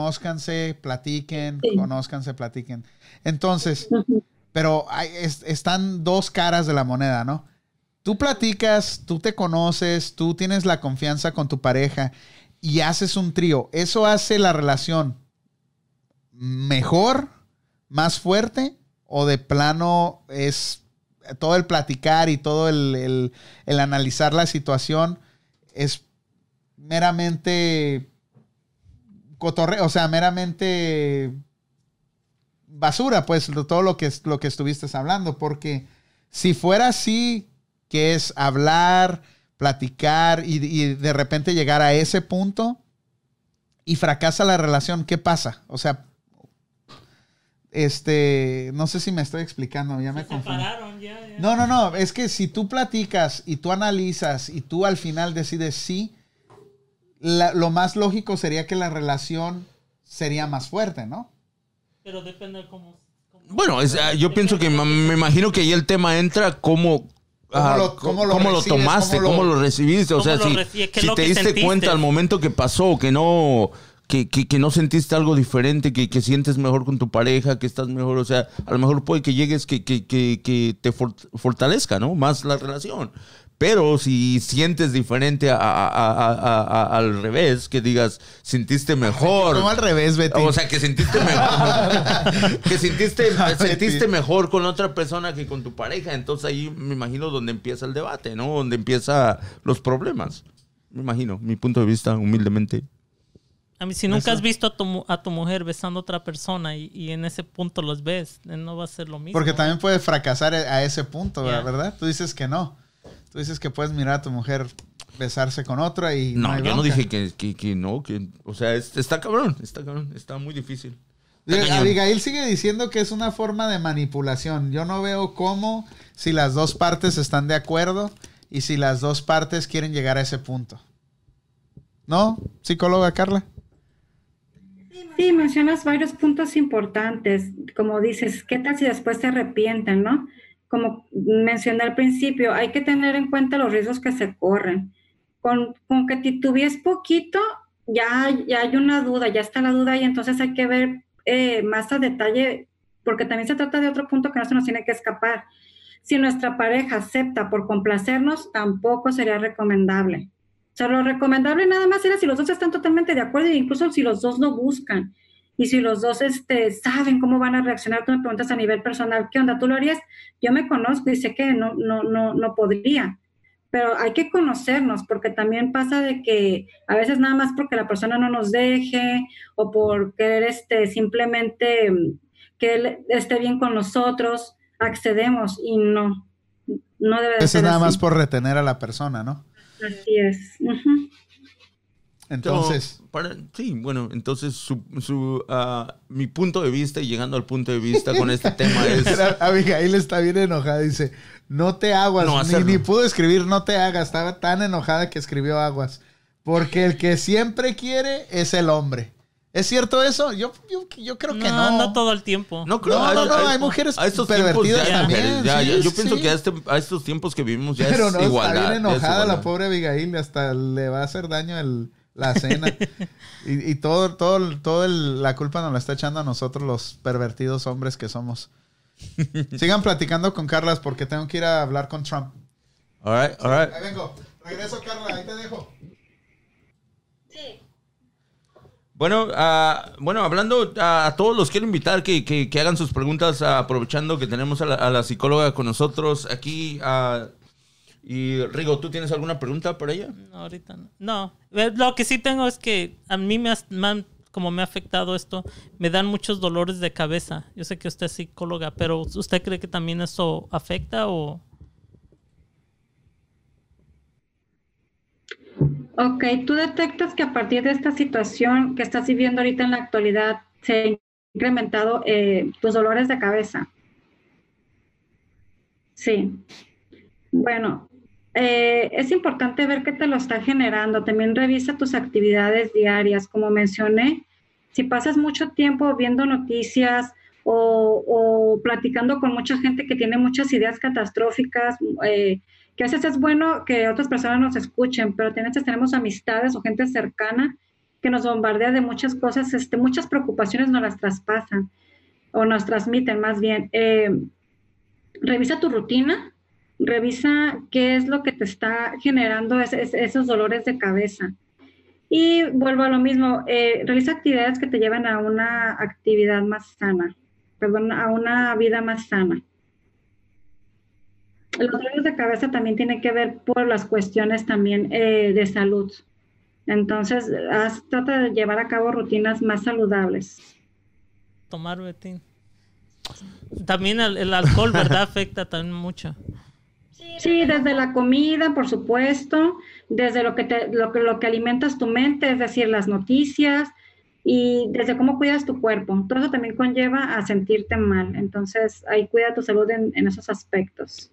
Conózcanse, platiquen, Sí. conózcanse, platiquen. Entonces, pero hay- es- están dos caras de la moneda, ¿no? Tú platicas, tú te conoces, tú tienes la confianza con tu pareja y haces un trío. ¿Eso hace la relación mejor, más fuerte o de plano es todo el platicar y todo el, el- el analizar la situación es meramente cotorreo, o sea, meramente basura, pues todo lo que, lo que estuviste hablando, porque si fuera así, que es hablar, platicar y, y de repente llegar a ese punto y fracasa la relación, ¿qué pasa? O sea, este, no sé si me estoy explicando, ya me confundí. No, no, no, es que si tú platicas y tú analizas y tú al final decides sí, la- lo más lógico sería que la relación sería más fuerte, ¿no? Pero depende de cómo. cómo- Bueno, es, ah, yo pienso que me imagino que ahí el tema entra cómo. ¿Cómo ah, lo- cómo lo cómo lo recibes? tomaste, ¿Cómo cómo lo- recibiste. O sea, si, te diste sentiste. cuenta al momento que pasó, que no, que, que, que no sentiste algo diferente, que, que sientes mejor con tu pareja, que estás mejor, o sea, a lo mejor puede que llegues que, que, que, que te for- fortalezca, ¿no? Más la relación. Pero si sientes diferente a- a- a- a- a- al revés, que digas, sentiste mejor. Como al revés, Betty. O sea, que sentiste mejor. que sentiste, Ay, sentiste mejor con otra persona que con tu pareja. Entonces ahí me imagino donde empieza el debate, ¿no? Donde empieza los problemas. Me imagino, mi punto de vista, humildemente. A mí, si nunca has visto a tu, a tu mujer besando a otra persona y, y en ese punto los ves, eh, no va a ser lo mismo. Porque también puede fracasar a ese punto, Ya. ¿verdad? Tú dices que no. Tú dices que puedes mirar a tu mujer besarse con otra y No, hay yo no dije que, que- que no, que, o sea, es- está cabrón, está cabrón, está muy difícil. Está. Abigail sigue diciendo que es una forma de manipulación. Yo no veo cómo si las dos partes están de acuerdo y si las dos partes quieren llegar a ese punto. ¿No, psicóloga Carla? Sí, mencionas varios puntos importantes. Como dices, ¿qué tal si después se arrepienten, no? Como mencioné al principio, hay que tener en cuenta los riesgos que se corren. Con, con que titubees poquito, ya, ya hay una duda, ya está la duda y entonces hay que ver eh, más a detalle, porque también se trata de otro punto que no se nos tiene que escapar. Si nuestra pareja acepta por complacernos, tampoco sería recomendable. O sea, lo recomendable nada más era si los dos están totalmente de acuerdo e incluso si los dos lo buscan y si los dos este, saben cómo van a reaccionar. Tú me preguntas a nivel personal, ¿qué onda? ¿Tú lo harías? Yo me conozco y sé que no, no, no, no podría. Pero hay que conocernos porque también pasa de que a veces nada más porque la persona no nos deje o por querer este, simplemente mm, que él esté bien con nosotros, accedemos y no, no debe de Eso ser es nada así. más por retener a la persona, ¿no? Así es. Ujú. Entonces, para- sí, bueno, entonces su, su, ah, mi punto de vista y llegando al punto de vista con este tema es... Abigail está bien enojada. Dice, no te aguas. No ni, ni pudo escribir no te hagas. Estaba tan enojada que escribió aguas. Porque el que siempre quiere es el hombre. ¿Es cierto eso? Yo, yo, yo creo que no. no, no todo el tiempo. No, creo, No, no, no, hay mujeres a estos pervertidas ya, también, ya, ya, sí, yo pienso sí. que a, este- a estos tiempos que vivimos ya Pero es no, igualdad. está bien es enojada la pobre Abigail. Hasta le va a hacer daño el- la cena. y, y todo, todo, todo el- la culpa nos la está echando a nosotros los pervertidos hombres que somos. Sigan platicando con Carlas porque tengo que ir a hablar con Trump. All right, all right. Ahí vengo. Regreso, Carla. Ahí te dejo. Sí. Bueno, ah, bueno, hablando ah, a todos los quiero invitar que, que- que hagan sus preguntas ah, aprovechando que tenemos a la, a la psicóloga con nosotros aquí. ah, y Rigo, ¿tú tienes alguna pregunta para ella? No, ahorita no. No, Eh, lo que sí tengo es que a mí me, has- me han- como me ha afectado esto, me dan muchos dolores de cabeza. Yo sé que usted es psicóloga, pero ¿usted cree que también eso afecta o...? Ok, tú detectas que a partir de esta situación que estás viviendo ahorita en la actualidad se han incrementado eh, tus dolores de cabeza. Sí. Bueno, eh, es importante ver qué te lo está generando. También revisa tus actividades diarias. Como mencioné, si pasas mucho tiempo viendo noticias o, platicando con mucha gente que tiene muchas ideas catastróficas, eh, que a veces es bueno que otras personas nos escuchen, pero tenemos amistades o gente cercana que nos bombardea de muchas cosas, este, muchas preocupaciones nos las traspasan o nos transmiten más bien. Eh, revisa tu rutina, revisa qué es lo que te está generando es- es- esos dolores de cabeza. Y vuelvo a lo mismo, eh, realiza actividades que te lleven a una actividad más sana, perdón, a una vida más sana. Los dolores de cabeza también tienen que ver por las cuestiones también eh, de salud. Entonces, haz- trata de llevar a cabo rutinas más saludables. tomar Betín. También el, el alcohol, ¿verdad? Afecta también mucho. Sí, desde la comida, por supuesto, desde lo que, te, lo, que, lo que alimentas tu mente, es decir, las noticias, y desde cómo cuidas tu cuerpo. Todo eso también conlleva a sentirte mal. Entonces, ahí cuida tu salud en, en esos aspectos.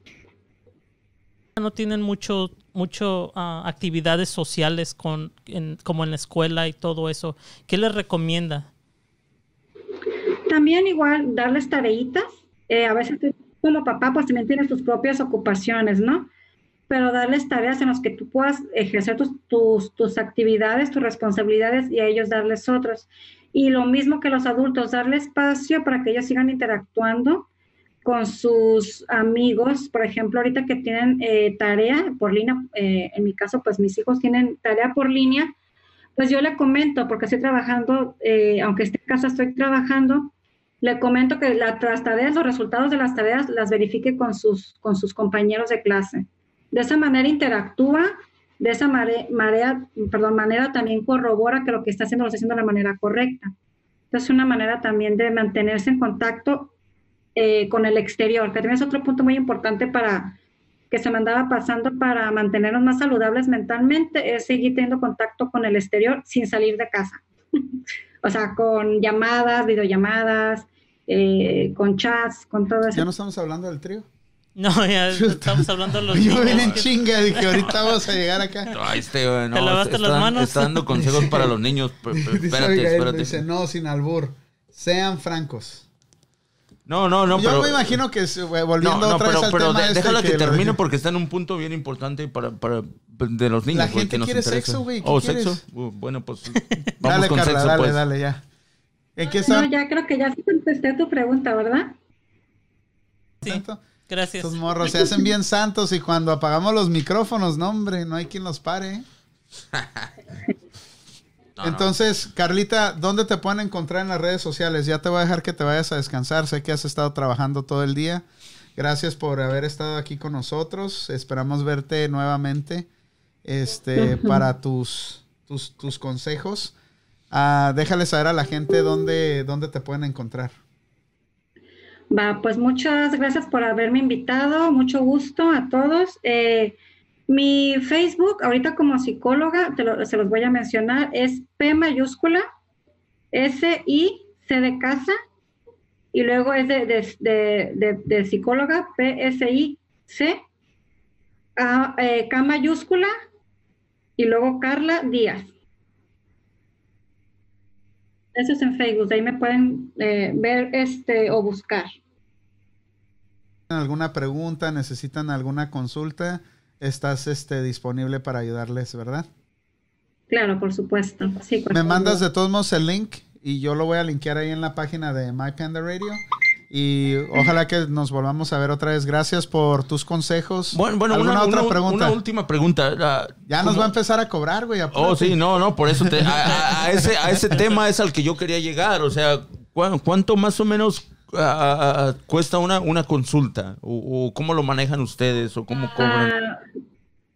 No tienen mucho, mucho ah, actividades sociales con, en- como en la escuela y todo eso. ¿Qué les recomienda? También igual darles tareitas. Eh, a veces como papá pues también tienes tus propias ocupaciones, ¿no? Pero darles tareas en las que tú puedas ejercer tus, tus, tus actividades, tus responsabilidades y a ellos darles otras. Y lo mismo que los adultos, darle espacio para que ellos sigan interactuando con sus amigos, por ejemplo, ahorita que tienen eh, tarea por línea, eh, en mi caso, pues mis hijos tienen tarea por línea, pues yo le comento, porque estoy trabajando, eh, aunque esté en casa, estoy trabajando, le comento que las tareas, los resultados de las tareas las verifique con sus, con sus compañeros de clase. De esa manera interactúa, de esa marea, perdón, manera también corrobora que lo que está haciendo lo está haciendo de la manera correcta. Entonces, es una manera también de mantenerse en contacto eh, con el exterior, que también es otro punto muy importante para que se me andaba pasando para mantenernos más saludables mentalmente, es seguir teniendo contacto con el exterior sin salir de casa. o sea, con llamadas, videollamadas, eh, con chats, con todo eso. ¿Ya no estamos hablando del trío? No, ya estamos hablando de los Yo ven en chinga, dije, ahorita vamos a llegar acá. Ay, este, no, ¿Te lavaste las manos? Está dando consejos para los niños. Espérate, espérate. Dice, no, sin albur. Sean francos. No, no, no, Yo pero... me imagino que volviendo no, no, otra pero, vez al pero tema de- este déjala que, lo termine porque está en un punto bien importante para, para de los niños. La gente que nos quiere interesa. sexo, güey, ¿qué Oh, quieres? sexo. Uh, bueno, pues vamos Dale, con Carla, sexo, dale, pues. dale, ya. ¿En qué No, ya creo que ya sí contesté tu pregunta, ¿verdad? Sí, santo? gracias. Estos morros se hacen bien santos y cuando apagamos los micrófonos, no, hombre, no hay quien los pare. Entonces, Carlita, ¿dónde te pueden encontrar en las redes sociales? Ya te voy a dejar que te vayas a descansar. Sé que has estado trabajando todo el día. Gracias por haber estado aquí con nosotros. Esperamos verte nuevamente este, para tus, tus, tus consejos. Ah, déjale saber a la gente dónde, dónde te pueden encontrar. Va, pues muchas gracias por haberme invitado, mucho gusto a todos. Eh, mi Facebook, ahorita como psicóloga, se los voy a mencionar, es P mayúscula, S, I, C de casa, y luego es de, de, de- de- psicóloga, P, S, I, C, A, eh, K mayúscula, y luego Carla Díaz. Eso es en Facebook, de ahí me pueden eh, ver este o buscar. ¿Tienen alguna pregunta? ¿Necesitan alguna consulta? Estás este, disponible para ayudarles, ¿verdad? Claro, por supuesto. Sí, Me mandas de todos modos el link y yo lo voy a linkear ahí en la página de My Panda Radio. Y ojalá que nos volvamos a ver otra vez. Gracias por tus consejos. Bueno, bueno ¿Alguna una, otra una- pregunta? una última pregunta. La- ya nos ¿cómo- va a empezar a cobrar, güey. Oh, sí, no, no, por eso te, a, a- a ese, a ese tema es al que yo quería llegar. O sea, ¿cu- ¿cuánto más o menos cuesta una, una consulta? O, o cómo lo manejan ustedes? ¿O cómo cobran? Ah,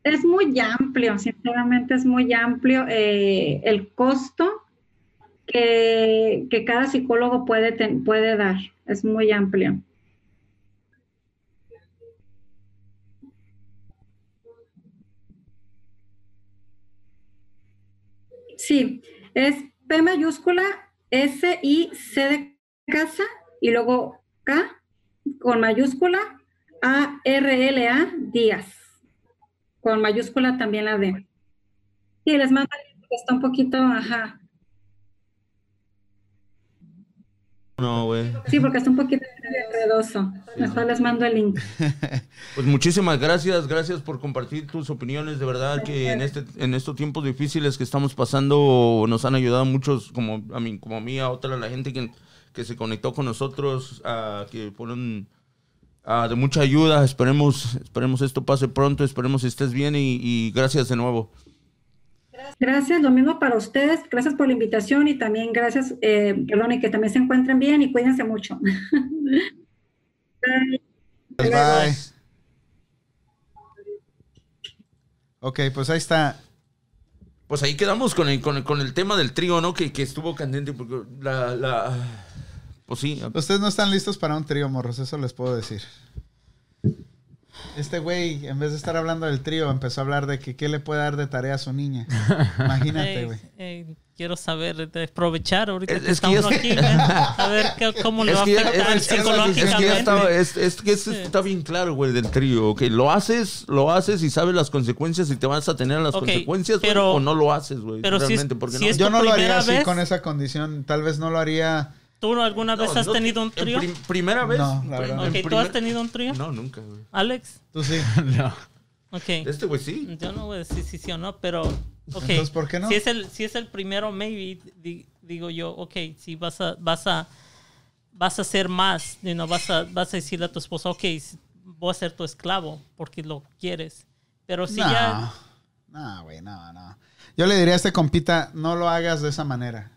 es muy amplio, sinceramente es muy amplio eh, el costo que, que cada psicólogo puede, ten- puede dar. Es muy amplio. Sí, es P mayúscula, S, I, C de casa y luego K con mayúscula, A, R, L, A, Díaz. Con mayúscula también la D. Sí, les mando el link porque está un poquito, ajá. No, güey. Sí, porque está un poquito enredoso. Mejor les mando el link. Pues muchísimas gracias, gracias por compartir tus opiniones. De verdad que en este en estos tiempos difíciles que estamos pasando nos han ayudado muchos, como a mí, como a mí, a otra la gente que, que se conectó con nosotros, que fueron de mucha ayuda. Esperemos, esperemos esto pase pronto, esperemos estés bien y, y gracias de nuevo. Gracias, lo mismo para ustedes. Gracias por la invitación y también gracias, eh, perdón, y que también se encuentren bien y cuídense mucho. Bye. Bye. Ok, pues ahí está. Pues ahí quedamos con el, con el, con el tema del trío, ¿no? Que, que estuvo candente porque la, la pues sí, Ustedes no están listos para un trío, morros, eso les puedo decir. Este güey, en vez de estar hablando del trío, empezó a hablar de que qué le puede dar de tarea a su niña. Imagínate, Ey, güey. ey, quiero saber, de aprovechar ahorita Es- que es que ya estamos es- aquí, ¿eh? a ver qué- cómo le va a afectar es- es- es que ya psicológicamente. está, es, es que está bien claro, güey, del trío. Que lo haces, lo haces y sabes las consecuencias y te vas a tener las consecuencias, güey, pero- o no lo haces, güey. pero si es- realmente, porque si no. es- Yo no lo haría así vez? con esa condición. Tal vez no lo haría. ¿Tú alguna vez No, has no, tenido un trío? prim- primera vez. No, la verdad. En Ok, ¿tú primer- has tenido un trío? No, nunca, güey. Alex, Tú sí. No. ok. Este güey sí. Yo no voy a decir si sí o no, pero... ok. Entonces, ¿por qué no? Si es el, si es el primero, maybe, di- digo yo, ok, si vas a, vas a, vas a hacer más, you know, vas, a, vas a decirle a tu esposa, ok, voy a ser tu esclavo porque lo quieres. Pero si ya... No, güey, no, no. Yo le diría a este compita, no lo hagas de esa manera.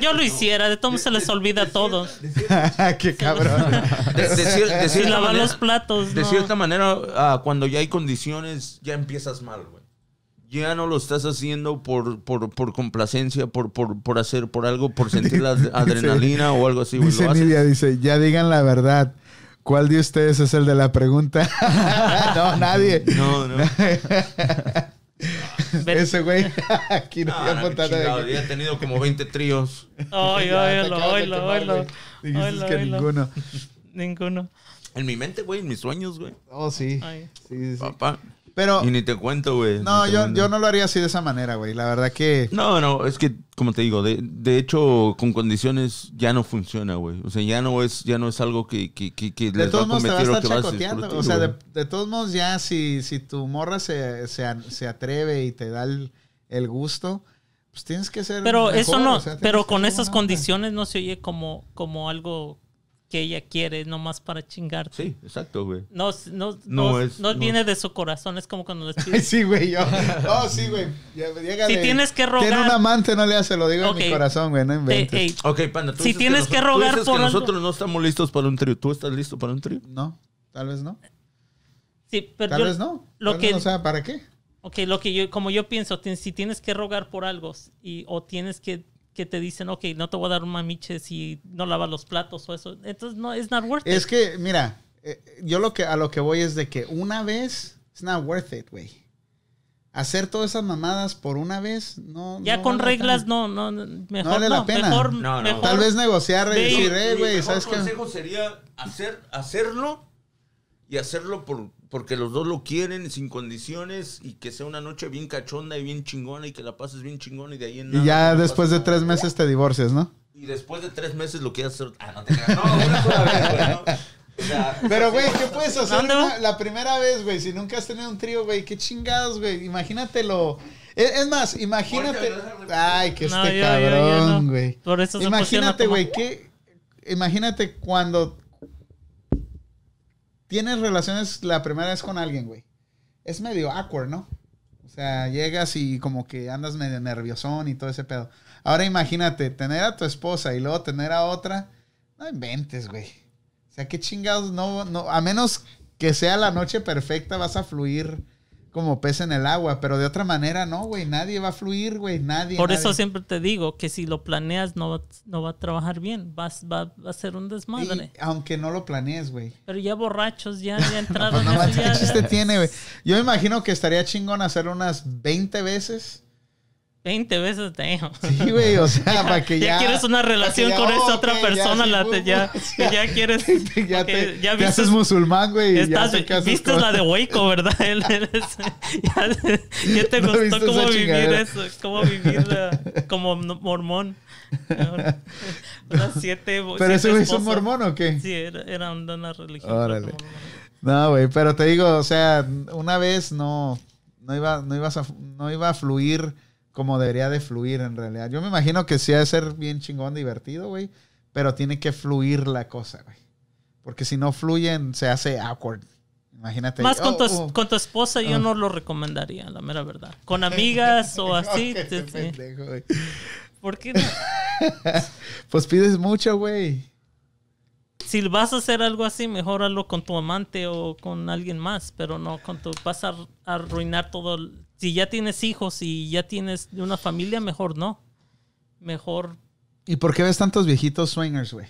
Yo lo hiciera, de todos se les olvida a todos. De cierta- Qué cabrón. de- de cier- de Si cierta lavar manera- los platos, De no. cierta manera, ah, cuando ya hay condiciones, ya empiezas mal, güey. Ya no lo estás haciendo por, por, por complacencia, por, por, por hacer, por algo, por sentir la ad- adrenalina o algo así, güey. Dice Lo haces- Nidia, dice, ya digan la verdad. ¿Cuál de ustedes es el de la pregunta? no, nadie. No, no. Ese güey. Aquí no No, había no, apuntado de chingado, que- ya he tenido como 20 tríos. Te oílo, oílo, oílo. Dijiste que oílo. ninguno. Ninguno. En mi mente, güey, en mis sueños, güey. Oh, sí. Ay. Sí, sí, sí. Papá. Pero, Y ni te cuento, güey. no, yo, yo no lo haría así de esa manera, güey. La verdad que... No, no, es que, como te digo, de, de hecho, con condiciones ya no funciona, güey. O sea, ya no es, ya no es algo que, que, que, que De les va a todos modos te va a estar que vas a chacoteando. O sea, de, de todos modos ya si, si tu morra se, se, se atreve y te da el, el gusto, pues tienes que ser Pero mejor, eso no, o sea, tienes pero con esas condiciones no se oye como, como algo que ella quiere, nomás para chingarte. Sí, exacto, güey. No, no, No no, es- no no. viene de su corazón, es como cuando les pides. sí, güey, yo. Oh, sí, güey. Ya- llégale. Si tienes que rogar- Tiene un amante, no le hace, lo digo Ok. en mi corazón, güey, no Te- inventes. ey, Ok, panda, tú Si dices tienes que nosotros- tú rogar dices por que algo- nosotros no estamos listos para un trío. ¿Tú estás listo para un trío? No, tal vez no. sí, pero Tal yo- vez no. Lo Tal que, vez no, o sea, ¿para qué? ok, lo que yo, como yo pienso, si tienes que rogar por algo y, o tienes que, que te dicen, ok, no te voy a dar un mamiche si no lavas los platos o eso, entonces no, es not worth it. Es que, mira, eh, yo lo que a lo que voy es de que una vez, it's not worth it, güey. Hacer todas esas mamadas por una vez, no. Ya no con vale la reglas pena. no, no, mejor vale la no, pena. mejor, No, no. mejor- Tal vez negociar y decir, eh, güey, mejor ¿sabes qué? consejo sería hacer, hacerlo y hacerlo por, porque los dos lo quieren sin condiciones y que sea una noche bien cachonda y bien chingona y que la pases bien chingona y de ahí en Y nada, ya que no después de tres meses te divorcias, ¿no? Y después de tres meses lo quieres hacer. Ah, no te creas. No, una sola vez, güey, ¿no? O sea, Pero, güey, ¿qué puedes hacer la primera vez, güey? Si nunca has tenido un trío, güey, qué chingados, güey. Imagínatelo. Es, es más, imagínate. Ay, que este yo- cabrón, no. güey. Por eso se Imagínate, güey, que. Imagínate cuando tienes relaciones la primera vez con alguien, güey. Es medio awkward, ¿no? O sea, llegas y como que andas medio nerviosón y todo ese pedo. Ahora imagínate, tener a tu esposa y luego tener a otra. No inventes, güey. O sea, qué chingados, no, no, a menos que sea la noche perfecta, vas a fluir como pez en el agua, pero de otra manera no, güey, nadie va a fluir, güey, nadie. Por eso siempre te digo que si lo planeas no, va- no va a trabajar bien, vas, va, va a ser un desmadre. Y aunque no lo planees, güey. Pero ya borrachos, ya, ya entraron. Pues no eso, manches, ya- ¿qué chiste ya- tiene, güey. Yo me imagino que estaría chingón hacerlo unas 20 veces. 20 veces te Sí, güey, o sea, para que ya. ya quieres una relación con ya, esa oh, otra persona, sí, la ya, ya quieres. ya te, ya te viste- haces musulmán, güey. ya viste con- la de Waco, ¿verdad? Él- él es- ya, ya te No gustó cómo vivir eso, cómo vivir como mormón. Unas siete, Pero siete ese güey es un mormón o qué? Sí, era, era una religión. Órale. como- No, güey, pero te digo, o sea, una vez no, no iba, no ibas a, no iba a fluir como debería de fluir en realidad. Yo me imagino que sí ha de ser bien chingón, divertido, güey, pero tiene que fluir la cosa, güey. Porque si no fluyen, se hace awkward. Imagínate. Más con, oh, tu, oh. con tu esposa yo Oh. no lo recomendaría, la mera verdad. Con amigas o así. Te- pendejo, güey. ¿Por qué no? Pues pides mucho, güey. Si vas a hacer algo así, mejor hazlo con tu amante o con alguien más, pero no con tu... Vas a ar- arruinar todo. el- Si ya tienes hijos y ya tienes una familia, mejor no. Mejor... ¿Y por qué ves tantos viejitos swingers, güey?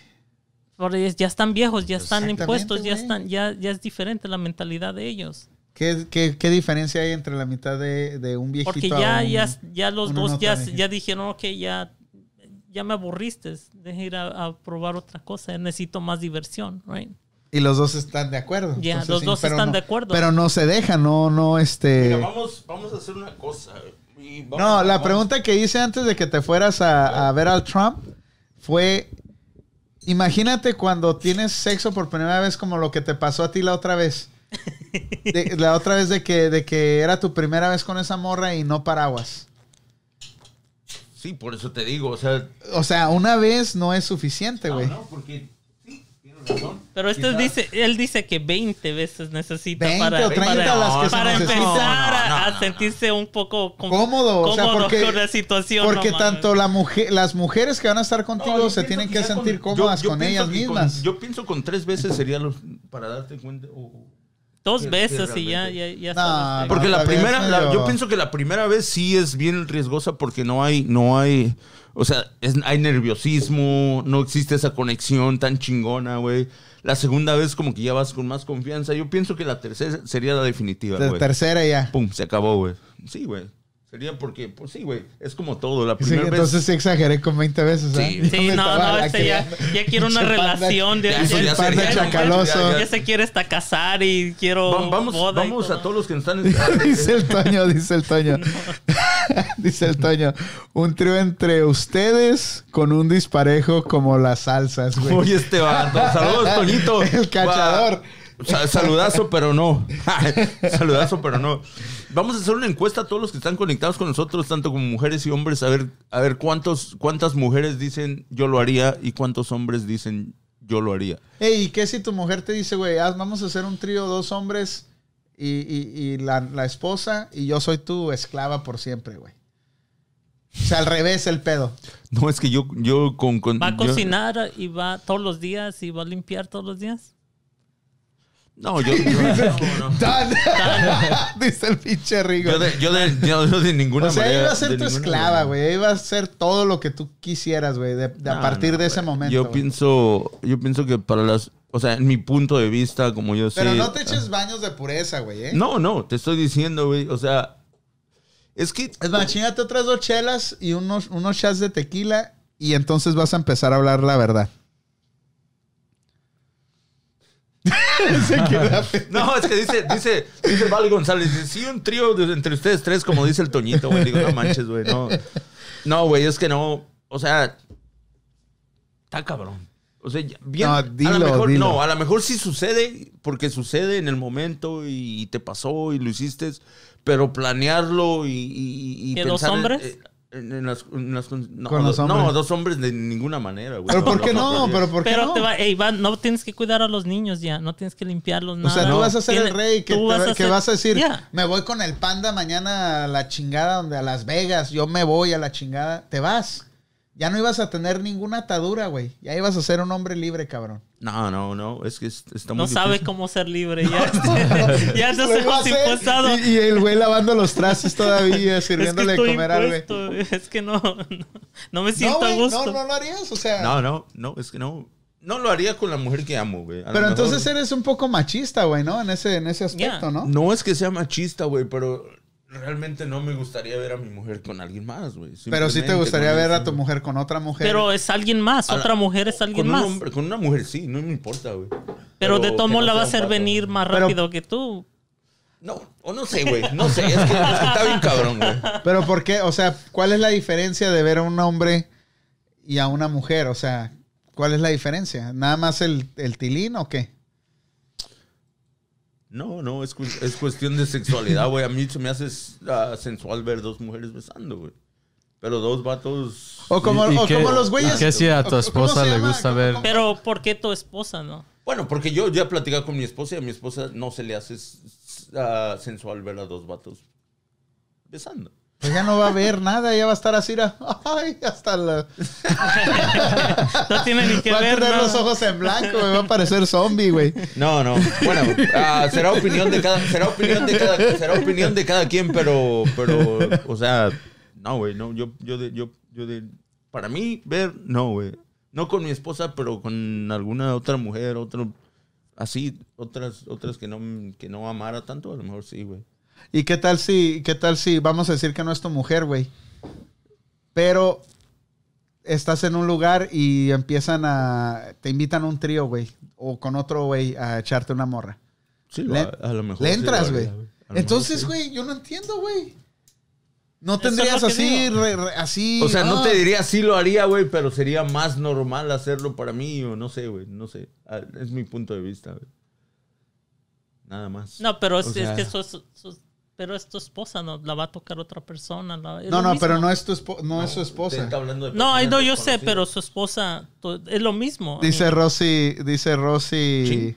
porque ya están viejos, ya están Exactamente, impuestos, ya están, ya, ya es diferente la mentalidad de ellos. ¿Qué, qué, qué diferencia hay entre la mitad de, de un viejito Porque a ya, un- ya, ya los dos ya, ya dijeron, ok, ya, ya me aburriste, deja ir a, a probar otra cosa, necesito más diversión, right? Y los dos están de acuerdo. Ya, los sí, dos pero están no- de acuerdo. Pero no se dejan, no, no, este... Mira, vamos, vamos a hacer una cosa. y vamos- No, la vamos- pregunta que hice antes de que te fueras a, a ver al Trump fue, imagínate cuando tienes sexo por primera vez como lo que te pasó a ti la otra vez. De- la otra vez de que, de que era tu primera vez con esa morra y no paraguas. Sí, por eso te digo, o sea... O sea, una vez no es suficiente, güey. No, no, porque... Razón. Pero este Quizás- dice, él dice que 20 veces necesita 20 para, o 30 para, las que se para necesitan. empezar No, no, a, sentirse un poco com- Cómodo, o sea, porque, con la situación. porque tanto la mujer, las mujeres que van a estar contigo se tienen que sentir con- cómodas yo- yo con ellas con- mismas. yo pienso con tres veces sería los, para darte cuenta. o- Dos que- veces que y ya, ya, ya. Porque No, la primera, la- yo pienso que la primera vez sí es bien riesgosa porque no hay, no hay, o sea, es- hay nerviosismo, no existe esa conexión tan chingona, güey. La segunda vez como que ya vas con más confianza. Yo pienso que la tercera sería la definitiva, De güey. tercera ya. Pum, se acabó, güey. Sí, güey. Sería porque, pues sí, güey. Es como todo. La Sí, primera vez. entonces sí exageré con 20 veces. ¿eh? Sí. Me no, no, este ya, quiero una relación. De, Ya, eso ya panda sería- chacaloso. ya- ya- ya se quiere hasta casar y quiero Va- Vamos, boda y vamos todo. a todos los que están. dice el Toño, dice el Toño. dice el Toño. Un trío entre ustedes con un disparejo como las salsas, güey. Oye, este vato. Saludos, Toñito. El cachador. Sa- Saludazo, pero no. Saludazo, pero no. Vamos a hacer una encuesta a todos los que están conectados con nosotros, tanto como mujeres y hombres, a ver, a ver cuántos, cuántas mujeres dicen yo lo haría y cuántos hombres dicen yo lo haría. Ey, ¿y qué si tu mujer te dice, güey, vamos a hacer un trío, dos hombres y, y- y la, la esposa y yo soy tu esclava por siempre, güey? O sea, al revés el pedo. No, es que yo, yo con... con- ¿Va a yo- cocinar y va todos los días y va a limpiar todos los días? No, yo... yo- no, dice el pinche Rigo. Yo de, yo de- yo de ninguna o sea, manera... iba a ser tu esclava, güey. Iba a ser todo lo que tú quisieras, güey, de, de- a partir no, de ese momento. Yo pienso, yo pienso que para las, o sea, en mi punto de vista, como yo sé. Pero no te eches baños de pureza, güey, ¿eh? No, no, te estoy diciendo, güey, o sea, es que Es más, chingate otras dos chelas y unos, unos shots de tequila y entonces vas a empezar a hablar la verdad. Se queda pe- no, es que dice, dice, dice Vale González, dice, sí, un trío de- entre ustedes tres, como dice el Toñito, güey. Digo, no manches, güey, no. No, güey, es que no, o sea, está cabrón. O sea, bien, No, a lo mejor, dilo. no, a lo mejor sí sucede, porque sucede en el momento y te pasó y lo hiciste, pero planearlo y, y, y ¿Que pensar en- hombres? eh, En, en las, en las con- no, Con los do- hombres. no, dos hombres de ninguna manera, güey. Pero ¿por qué no? Pero ¿por qué Pero no? te va, ey, va- no tienes que cuidar a los niños ya, no tienes que limpiarlos O nada. sea, tú vas a ser Tiene- el rey que, tú te- vas a que ser- vas a decir, Ya. me voy con el panda mañana a la chingada, donde a Las Vegas, yo me voy a la chingada, te vas. Ya no ibas a tener ninguna atadura, güey. Ya ibas a ser un hombre libre, cabrón. No, no, no, es que es- está muy No sabe difícil. cómo ser libre ya. ya Lo se iba a hemos impulsado. Y, y el güey lavando los trastes todavía, Es que sirviéndole de estoy comer al güey. Es que no, no, no me No, siento a güey, gusto. no, no lo harías, o sea. No, no, no, es que no. No lo haría con la mujer que amo, güey. Pero mejor- entonces eres un poco machista, güey, ¿no? En ese, en ese aspecto, Ya. ¿no? No es que sea machista, güey, pero realmente no me gustaría ver a mi mujer con alguien más, güey. Pero sí te gustaría ver a tu mujer con otra mujer. Pero es alguien más, la- otra mujer es alguien con más. Un hombre, con una mujer sí, no me importa, güey. pero de no la va a hacer vato. venir más Pero- rápido que tú. No, o no sé, güey. No sé, es que, es que está bien cabrón, güey. Pero ¿por qué? O sea, ¿cuál es la diferencia de ver a un hombre y a una mujer? O sea, ¿cuál es la diferencia? ¿Nada más el, el tilín o qué? No, no, es, cu- es cuestión de sexualidad, güey. A mí se me hace ah, sensual ver dos mujeres besando, güey. Pero dos vatos. O como, ¿Y- y o qué- como los güeyes. qué si a tu o- ¿cómo esposa le gusta ¿Cómo- ver- cómo- Pero ¿por qué tu esposa no? Bueno, porque yo ya he platicado con mi esposa y a mi esposa no se le hace ah, sensual ver a dos vatos besando. Pues ya no va a ver nada, ya va a estar así. Ay, hasta la. No tiene ni que va a ver. tener nada. los ojos en blanco, güey. Va a parecer zombie, güey. No, no. Bueno, ah, será opinión de cada, será opinión de cada, será opinión de cada quien, pero, pero, o sea, no, güey, no, yo, yo de, yo, yo de, para mí ver, no, güey, no con mi esposa, pero con alguna otra mujer, otro, así, otras, otras que no, que no amara tanto, a lo mejor sí, güey. ¿Y qué tal si, qué tal si, vamos a decir que no es tu mujer, güey? Pero estás en un lugar y empiezan a, te invitan a un trío, güey, o con otro güey a echarte una morra. Sí, Le- a, a lo mejor. Le entras, güey. Entonces, sí. güey, yo no entiendo, güey. No tendrías así, digo. re- re- así. O sea, no ah. te diría sí lo haría, güey, pero sería más normal hacerlo para mí o no sé, güey, no sé. Ah, Es mi punto de vista, güey. Nada más. No, pero es, que eso es pero es tu esposa, no la va a tocar otra persona. la- No, no, pero no es tu espo- no, es su esposa. está hablando de No, no, yo sé, pero su esposa es lo mismo. Dice Rosy, dice Rosy. Sí.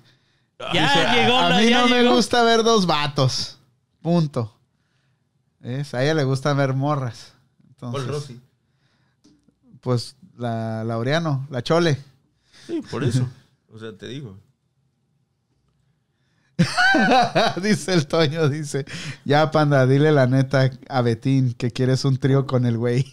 ya dice, llegó a, mí ya no me llegó". gusta ver dos vatos. Punto. A ella le gusta ver morras. ¿Cuál Entonces, Rosy? pues la Laureano, la Chole. Sí, por eso. O sea, te digo. dice el Toño, dice, ya panda, dile la neta a Betín que quieres un trío con el güey.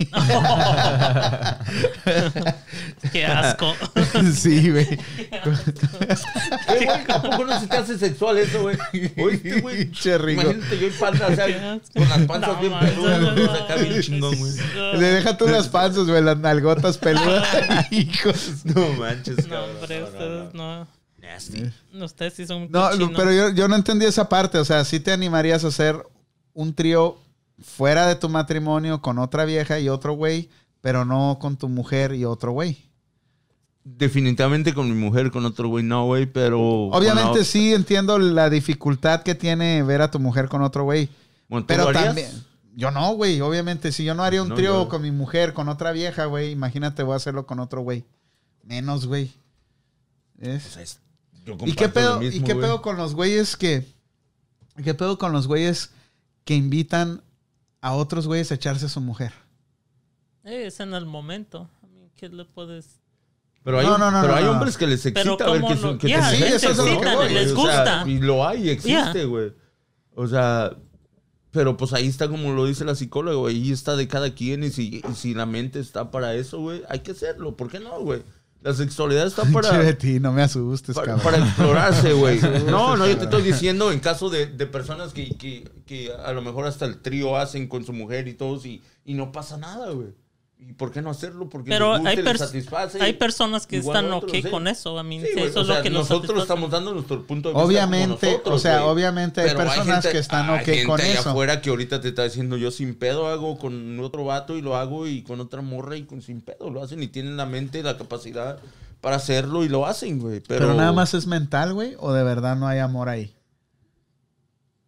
Qué asco. sí, güey. Eh, güey, ¿A poco no se te hace sexual eso, güey? Oíste, güey. Imagínate yo y panda, o sea, con las panzas No, bien man, peludas, no, acá bien chingón, güey. Le deja tú las panzas, güey, las nalgotas peludas. Hijos. No manches, No, hombre, ustedes no. Nasty. Ustedes sí son No, pero yo, yo no entendí esa parte. O sea, ¿sí te animarías a hacer un trío fuera de tu matrimonio con otra vieja y otro güey, pero no con tu mujer y otro güey? Definitivamente con mi mujer, con otro güey, no, güey, pero... Obviamente la- sí entiendo la dificultad que tiene ver a tu mujer con otro güey. Bueno, ¿tú Pero también... Yo no, güey. Obviamente, si yo no haría un No, trío yo- con mi mujer, con otra vieja, güey, imagínate, voy a hacerlo con otro güey. Menos, güey. ¿Es? O sea, es- yo ¿Y qué pedo, lo mismo, ¿y qué pedo con los güeyes que... ¿Qué pedo con los güeyes que invitan a otros güeyes a echarse a su mujer? Eh, es en el momento. ¿Qué le puedes...? Pero hay, No, no, no, pero no, hay no. hombres que les Pero excita ver ¿cómo que, no? son, que te sí, eso es lo ¿no? que voy. les O sea, gusta. y lo hay, existe, güey. O sea, pero pues ahí está como lo dice la psicóloga, güey. Ahí está de cada quien y si, y si la mente está para eso, güey, hay que hacerlo. ¿Por qué no, güey? La sexualidad está para... Che, Betty, no me asustes, Para, cabrón. para explorarse, güey. No, no, yo te estoy diciendo en caso de, de personas que, que, que a lo mejor hasta el trío hacen con su mujer y todos y, y no pasa nada, güey. ¿Y por qué no hacerlo? Porque Pero les hay, les satisface. hay personas que están otros, ok sí. con eso. A mí, Sí, eso es o lo sea, que nos nosotros satisface. estamos dando nuestro punto de vista. Obviamente, nosotros, o sea, güey. obviamente hay Pero personas gente- que están hay ok gente con allá eso. afuera que ahorita te está diciendo yo sin pedo hago con otro vato y lo hago y con otra morra y con sin pedo lo hacen y tienen la mente y la capacidad para hacerlo y lo hacen, güey. Pero, Pero nada más es mental, güey, o de verdad no hay amor ahí.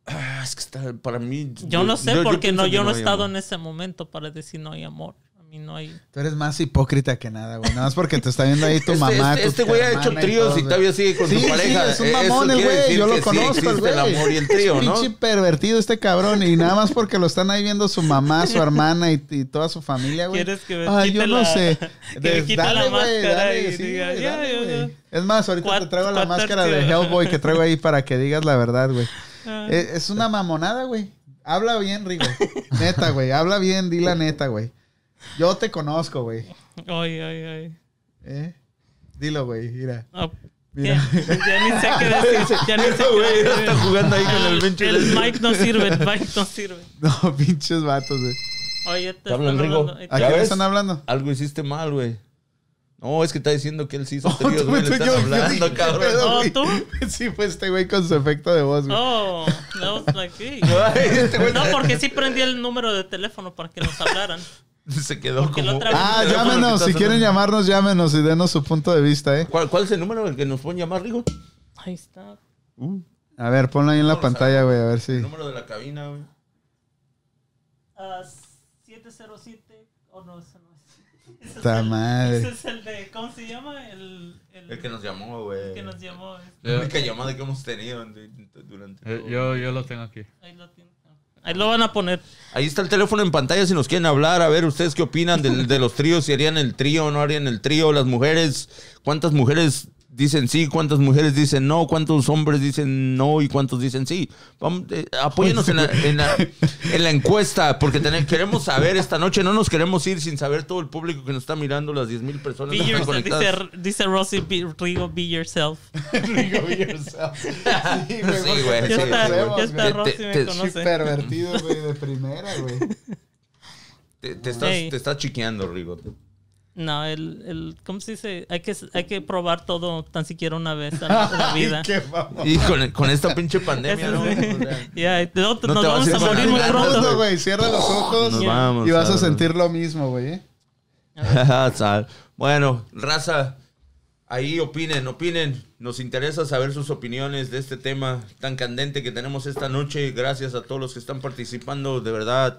Ah, es que está para mí. Yo no sé porque no, pienso yo no he hay estado amor. en ese momento para decir no hay amor. A mí no hay... Tú eres más hipócrita que nada, güey. Nada más porque te está viendo ahí tu Este- mamá. Este tu este güey ha hecho y tríos y güey. todavía sigue con Sí, su sí, pareja. es un mamón el güey. Yo lo que sí conozco, güey. el amor y el trío, es ¿no? pinche pervertido este cabrón. Y nada más porque lo están ahí viendo su mamá, su hermana y, y toda su familia, güey. ¿Quieres que me Ay, quite yo no la- sé. que quite la güey, máscara dale, y sí, diga, ya, ya. Es más, ahorita te traigo la máscara de. Hellboy que traigo ahí para que digas la verdad, güey. Ah. Eh, Es una mamonada, güey. Habla bien, Rigo. Neta, güey. Habla bien, di la neta, güey. Yo te conozco, güey. Ay, ay, ay. ¿Eh? Dilo, güey. Mira. Ah, Mira. ¿qué? Ya ni sé qué decir. Ya ni sé qué Güey, decir. está jugando ahí con el El mic no sirve, el mic no sirve. No, pinches vatos, güey. Oye, te Te hablan, Rigo. ¿A ¿Ya quién le ves? están hablando? Algo hiciste mal, güey. No, es que está diciendo que él sí hizo Oh, tríos, tú- güey. Le yo- hablando, ¿qué cabrón. pedo, güey? ¿tú? Sí, fue este güey con su efecto de voz, güey. Oh, that was like, sí. Este No, porque sí prendí el número de teléfono para que nos hablaran. se quedó Porque como... Ah, el teléfono llámenos. que Si quieren sonando. llamarnos, llámenos y denos su punto de vista, ¿eh? ¿Cuál, ¿Cuál es el número el que nos pueden llamar, Rigo? Ahí está. A ver, ponlo ahí en la pantalla, güey, a ver si. El número de la cabina, güey. Ah, 707. Oh, no, ese no es. Ese es el- madre. Ese es el de. ¿Cómo se llama? El, el, El que nos llamó, güey. que nos llamó. La única llamada que hemos tenido de- durante Eh, todo. Yo, yo lo tengo aquí. Ahí lo tiene. Ahí lo van a poner. Ahí está el teléfono en pantalla si nos quieren hablar. A ver, ¿ustedes qué opinan del- de, los tríos? ¿Si harían el trío o no harían el trío? Las mujeres, ¿cuántas mujeres dicen sí? ¿Cuántas mujeres dicen no? ¿Cuántos hombres dicen no? ¿Y cuántos dicen sí? Vamos, eh, apóyenos en la, en, la, en la encuesta porque tener- queremos saber esta noche. No nos queremos ir sin saber todo el público que nos está mirando, las 10 mil personas Be que están yourself. conectadas. Dice, dice Rosy be, Rigo, be yourself. Sí, Sí, güey. Ya sí, está, güey. ya está Te- Rosy, te- me te- conoce. pervertido, güey, de primera, güey. Te, te estás, Ey. te estás chiqueando, Rigo. No, el, el, ¿cómo se dice? Hay que, hay que probar todo tan siquiera una vez en la, vida. Y con, con esta pinche pandemia, ¿no? sí. O sea, Ya, y no- No te nos vamos a a morir muy pronto. Güey, cierra los ojos Nos Ya. vamos. y vas a sentir lo mismo, güey. ¿eh? Sal. bueno, raza. Ahí opinen, opinen. Nos interesa saber sus opiniones de este tema tan candente que tenemos esta noche. Gracias a todos los que están participando, de verdad.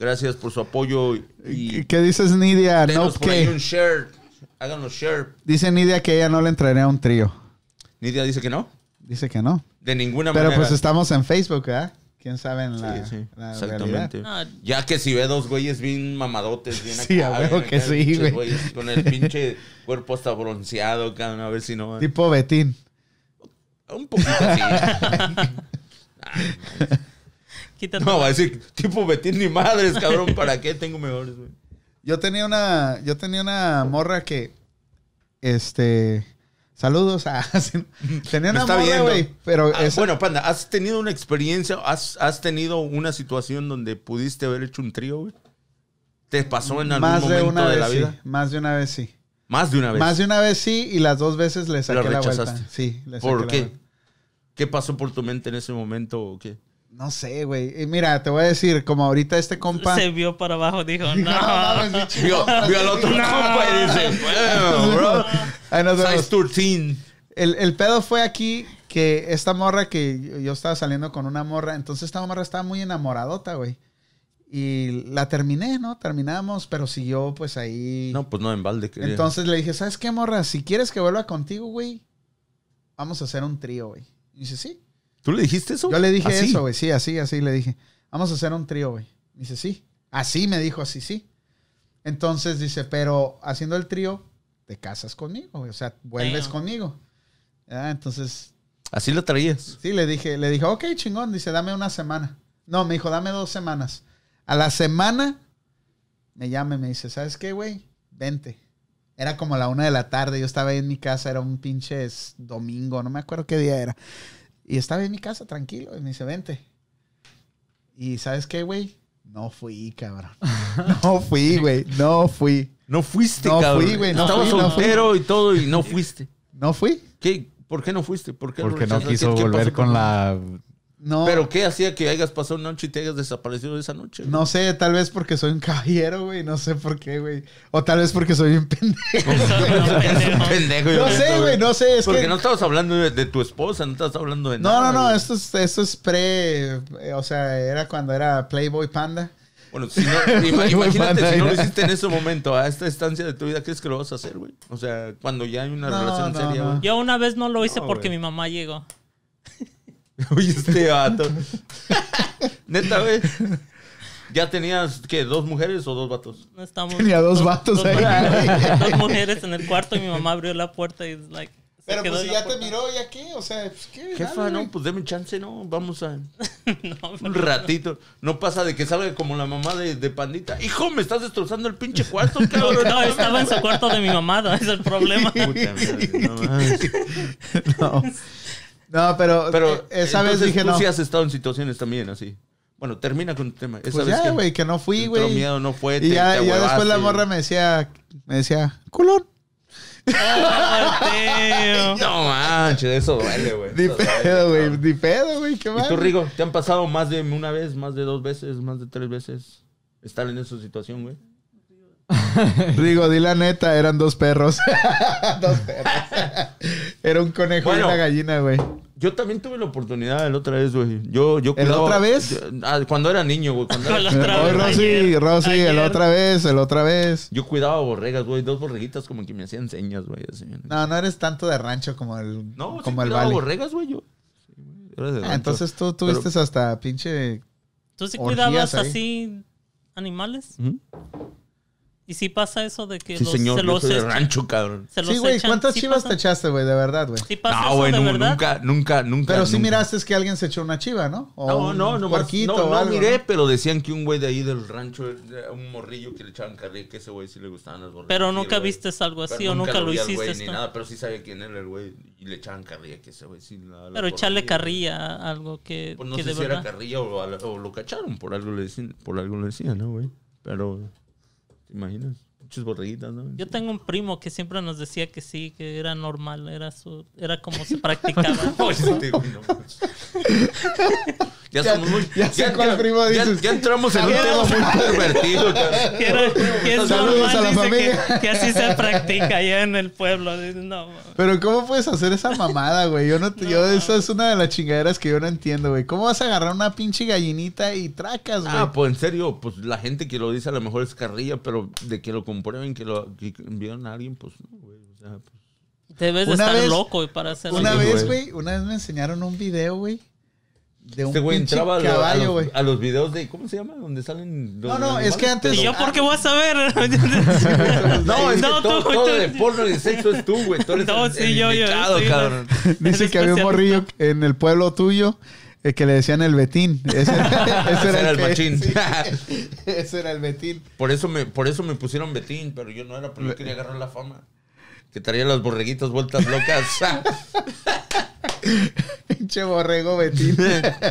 Gracias por su apoyo. Y ¿Qué dices, Nidia? No, share. Háganos share. Dice Nidia que ella no le entraría a un trío. Nidia dice que no. Dice que no. De ninguna Pero manera. pues estamos en Facebook, ¿verdad? ¿Quién sabe en la, Sí, sí, la exactamente. realidad? No, Ya que si ve dos güeyes bien mamadotes, bien Sí, que acá, sí, güey. güeyes Con el pinche cuerpo hasta bronceado, cabrón, a ver si no. Tipo Betín. Un poquito así. quítate. No, va a decir, tipo Betín ni madres, cabrón, ¿para qué tengo mejores, güey? Yo tenía una, yo tenía una morra que, este, saludos a, tenía Me una está morra, güey, pero Ah, esa- Bueno, Panda, ¿has tenido una experiencia, has, has tenido una situación donde pudiste haber hecho un trío, güey? ¿Te pasó en algún más de momento una de vez la sí, vida? más de una vez sí, Más de una vez. más de una vez sí y las dos veces le saqué la vuelta, rechazaste? sí, le saqué ¿Por la qué? vuelta. ¿Qué pasó por tu mente en ese momento o qué? No sé, güey, y mira, te voy a decir, como ahorita este compa, Se vio para abajo, dijo, no, no. mames, pinche Vio, vio al otro compa y dice, bueno, bro, Ahí nos vemos. size 13. El, el pedo fue aquí que esta morra que yo, yo estaba saliendo con una morra, entonces esta morra estaba muy enamoradota, güey. Y la terminé, ¿no? Terminamos, pero siguió pues ahí. No, pues no, en balde. quería. entonces le dije, ¿sabes qué, morra? Si quieres que vuelva contigo, güey, vamos a hacer un trío, güey. Y dice, sí. ¿Tú le dijiste eso? Yo le dije ¿Así? eso, güey. Sí, así, así le dije. Vamos a hacer un trío, güey. Dice, sí. Así me dijo, así, sí. Entonces dice, pero haciendo el trío, te casas conmigo, güey. O sea, vuelves Damn. conmigo. Ah, entonces Así lo traías. Sí, le dije, le dije, ok, chingón. Dice, dame una semana. No, me dijo, dame dos semanas. A la semana me llama y me dice, ¿sabes qué, güey? Vente. Era como la una de la tarde. Yo estaba ahí en mi casa, era un pinche domingo, no me acuerdo qué día era. Y estaba en mi casa tranquilo. Y me dice, vente. Y ¿sabes qué, güey? No fui, cabrón. No fui, güey. No fui. No fuiste, No cabrón. fui, güey, no Estabas fui, no soltero y todo y no fuiste. No fui. ¿Qué? ¿Por qué no fuiste? ¿Por qué Porque no quiso ¿Qué volver con la... No. ¿Pero qué hacía que hayas pasado una noche y te hayas desaparecido esa noche? No sé, tal vez porque soy un caballero, güey. No sé por qué, güey. O tal vez porque soy un pendejo. No sé, güey, no sé. Es Porque que... no estabas hablando de, de tu esposa, no estabas hablando de No, nada. no, no, güey. esto es, esto es pre, eh, o sea, era cuando era Playboy Panda. Bueno, si no, imagínate si no lo hiciste en ese momento, a esta estancia de tu vida, ¿crees que lo vas a hacer, güey? O sea, cuando ya hay una No, relación no, seria, no. güey. Yo una vez no lo hice No, porque güey. mi mamá llegó. Oye, este vato. Neta, güey. ¿Ya tenías, qué, dos mujeres o dos vatos? No estamos, Tenía dos vatos ahí, güey. Dos mujeres en el cuarto y mi mamá abrió la puerta y like, se Pero quedó pues en si la ya te miró, ¿ya qué? O sea, pues qué. Jefa, Dale, no, pues deme chance, ¿no? Vamos a... No, Un pero- ratito. No pasa de que salga como la mamá de, de Pandita. Hijo, me estás destrozando el pinche cuarto, cabrón. No, estaba en su cuarto de mi mamá, no, es el problema. Puta madre, no mames. No. No, pero, Pero eh, esa vez entonces dije tú no. sí has estado en situaciones también así. Bueno, termina con tu tema. Esa Pues vez ya, güey, que no fui, güey. miedo, no fue, Y te- ya, te ya después la morra me decía, me decía, culón. Oh. No manches, eso duele, güey. Ni pedo, güey. Ni pedo, güey. ¿Qué ¿Y más? tú, Rigo? ¿Te han pasado más de una vez, más de dos veces, más de tres veces estar en esa situación, güey? Rigo, di la neta, eran dos perros. dos perros. Era un conejo Bueno. y una gallina, güey. Yo también tuve la oportunidad la otra vez, güey. Yo, yo ¿El otra vez? yo- ah, cuando era niño, güey. Cuando era- la otra Hoy vez, Rosy, ayer, Rosy, el otra vez, el otra vez. Yo cuidaba borregas, güey. Dos borreguitas como que me hacían señas, güey. así. No, no eres tanto de rancho como el, No, sí como el cuidaba vale. borregas, güey, yo. Sí, güey, Ah, entonces tú Pero- tuviste hasta pinche. ¿Tú sí cuidabas ahí. así animales? Ujú. ¿Y si pasa eso de que Sí, los, señor, se los, de rancho, cabrón. se los Sí, güey? ¿cuántas ¿Sí chivas pasa? te echaste, güey? De verdad, güey. ¿Sí pasa No, güey, nunca, nunca, nunca. Pero sí nunca. miraste que alguien se echó una chiva, ¿no? O No, un no, no, puerquito no, o no algo, miré, ¿no? pero decían que un güey de ahí del rancho, era un morrillo que le echaban carrilla, que ese güey sí le gustaban las borregas. Pero nunca güey. viste algo así Pero o nunca lo vi al hiciste güey Ni nada, pero sí sabía quién era el güey y le echaban carrilla, que ese güey sí. Pero echarle carrilla a algo que, Pues no que sé de si era carrilla o, lo cacharon, por algo le decían, por algo le decían, ¿no, güey? Pero, ¿te imaginas? Muchas borreguitas, ¿no? Yo tengo un primo que siempre nos decía que sí, que era normal, era su, era como se practicaba. No. Ya, Ya- somos muy. ya cuál primo ya- dices. ya entramos en un tema muy pervertido, cabrón. Quiero- que es Saludos normal, a la dice familia. Que, que así se practica allá en el pueblo. No. Pero ¿cómo puedes hacer esa mamada, güey? Yo no, yo esa es una de las chingaderas que yo no entiendo, güey. ¿Cómo vas a agarrar una pinche gallinita y tracas, güey? Ah, pues en serio, pues la gente que lo dice a lo mejor es carrilla, pero de que lo comprueben, que lo que enviaron a alguien, pues no, güey. O sea, pues, debes de Una estar vez- loco güey, para hacer una vez, güey, una vez me enseñaron un video, güey. De un este güey entraba a, lo- a caballo, los, güey. a los videos de. ¿Cómo se llama? Donde salen. los No, no, es que antes- ¿Y yo por qué voy a saber? No, es que No, todo, tú- todo tú- de porno y de sexo es tú, güey. Tú eres No, el- sí, el yo- cabrón. Dice El que había un morrillo en el pueblo tuyo eh, que le decían el Betín. Ese, ese Ese era el que- machín. sí, ese era el Betín. Por eso me, por eso me pusieron Betín, pero yo no era, porque yo quería agarrar la fama. Que traía las borreguitas vueltas locas. Pinche borrego Betín.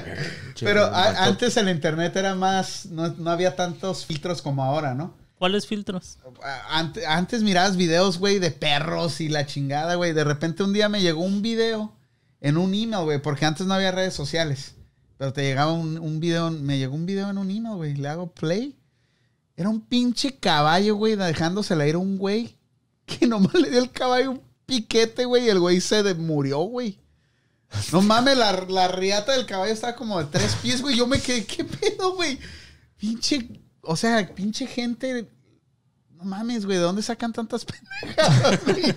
Pero a- antes el internet era más, no, no había tantos filtros como ahora, ¿no? ¿Cuáles filtros? Antes, antes mirabas videos, güey, de perros y la chingada, güey. De repente un día me llegó un video en un email, güey, porque antes no había redes sociales. Pero te llegaba un, un video, me llegó un video en un email, güey. Le hago play. Era un pinche caballo, güey, dejándosela ir a un güey. Que nomás le dio el caballo un piquete, güey, y el güey se murió, güey. No mames, la, la riata del caballo estaba como de tres pies, güey. Yo me quedé, ¿qué pedo, güey? Pinche, o sea, pinche gente. No mames, güey, ¿de dónde sacan tantas pendejadas, güey?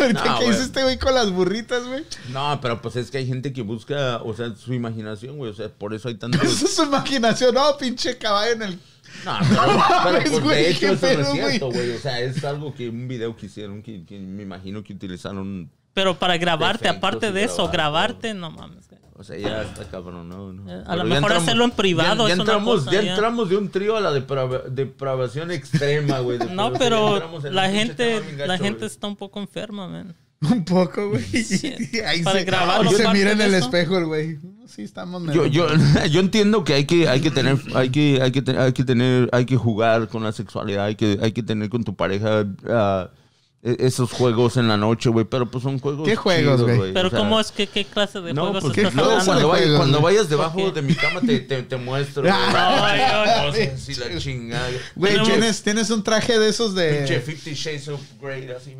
Ahorita No, que este güey con las burritas, güey. No, pero pues es que hay gente que busca, o sea, su imaginación, güey. O sea, por eso hay tantos. Eso es su imaginación. No, pinche caballo en el. No, pero, pero, mames, pues, güey, de hecho eso no pedo, es cierto, güey. güey. O sea, es algo que un video que hicieron, que, que me imagino que utilizaron. Pero para grabarte, aparte de eso, grabar, grabarte, no mames. O sea, ya está cabrón, ¿no? no. Eh, a Pero lo mejor hacerlo en privado Ya, ya es una entramos, cosa, ya, ya. entramos de un trío a la deprava- depravación extrema, güey. No, pero entramos la gente, la gente está un poco enferma, man. Un poco, güey. Sí. Ahí Para se, grabarlo, ahí se mira en el espejo el güey. Sí, estamos Yo, yo, yo entiendo que hay que, hay que tener, hay que, hay que, hay que tener, hay que jugar con la sexualidad, hay que, hay que tener con tu pareja ah, e- esos juegos en la noche, güey. Pero pues son juegos. ¿Qué juegos, güey? Pero o sea, ¿cómo es que qué clase de No, juegos pues estás ¿qué luego clase de cuando, hablando? vayas, juegos, cuando vayas debajo de mi cama te, te, te muestro. Ay, ay, Cosas así, la chingada. Güey, tienes, tienes un traje de esos Pinche de. Fifty Shades of Grey, así.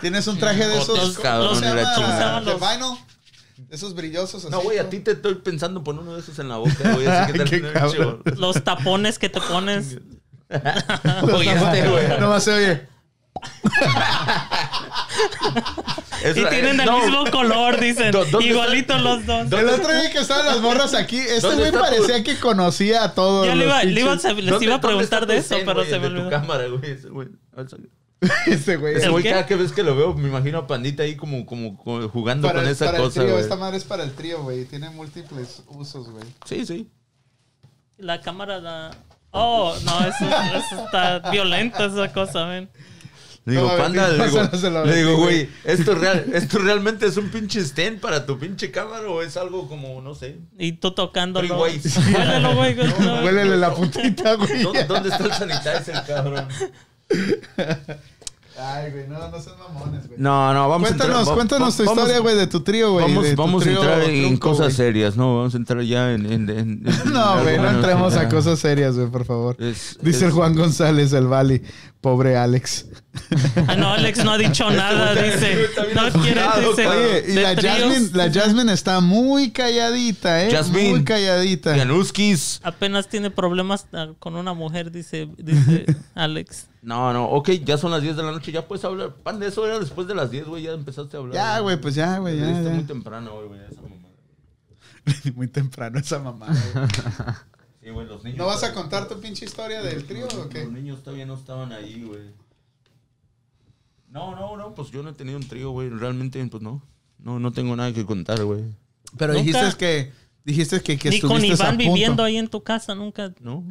Tienes un traje de esos. Los- ¿Cómo cabrón, se llama? De vinyl. Esos brillosos. No, así, güey, a ti te estoy pensando poner uno de esos en la boca, güey. Así que te. Los tapones que te pones. Oye, este, güey. Nomás se oye. Y tienen el no, mismo color, dicen. ¿Dó- dónde Igualitos está? los dos. ¿Dónde El otro día que estaban las morras aquí, este ¿Dónde güey tu- parecía que conocía a todos. Yo le iba, le iba a- pinches- les ¿Dónde- iba a preguntar de eso, pero güey, se me olvidó. cámara, güey. ese, güey. Ese ¿El güey, cada que vez que lo veo, me imagino a Pandita ahí como, como, como jugando Para, con el- esa para el cosa, trío, güey. esta madre es para el trío, güey. Tiene múltiples usos, güey. Sí, sí. La cámara da. Oh, no, eso, eso está violenta esa cosa, ven. Le digo, No, panda, le digo, le güey, ¿esto, real, ¿esto realmente es un pinche stand para tu pinche cámara o es algo como, no sé? Y tú tocándolo. Huélelo, güey. no. Huélele la puntita, güey. ¿Dónde, dónde está el sanitizer, cabrón? Ay, güey, no, no sean mamones, güey. No, no, vamos Cuéntanos, a entrar. va- cuéntanos tu vamos- historia, güey, de tu trío, güey. Vamos, vamos a entrar en trunco, cosas serias, ¿no? Vamos a entrar ya en... en- en- en- No, güey, no entremos a cosas serias, güey, por favor. Es- Dice es- el Juan González, el Bali. Pobre Alex. Ah, no, Alex no ha dicho nada, dice. No quiere, dice. Oye, y la. Jasmine, la Jasmine está muy calladita, ¿eh? Jasmine. Muy calladita. Januskis. Apenas tiene problemas ah, con una mujer, dice, dice Alex. No, no, ok, ya son las 10 de la noche, ya puedes hablar. Pan, de eso era después de las 10, güey, ya empezaste a hablar. Ya, güey, pues ya, güey, ya, Está ya. muy temprano, güey, güey, esa mamada. Muy temprano esa mamá. Güey. Sí, güey, los niños. ¿No vas a contar tu pinche historia del trío o qué? Los niños todavía no estaban ahí, güey. No, no, no, pues yo no he tenido un trío, güey. Realmente, pues no. No, no tengo nada que contar, güey. Pero Nunca- dijiste que dijiste que, que Ni con Iván punto. viviendo ahí en tu casa, nunca. ¿No?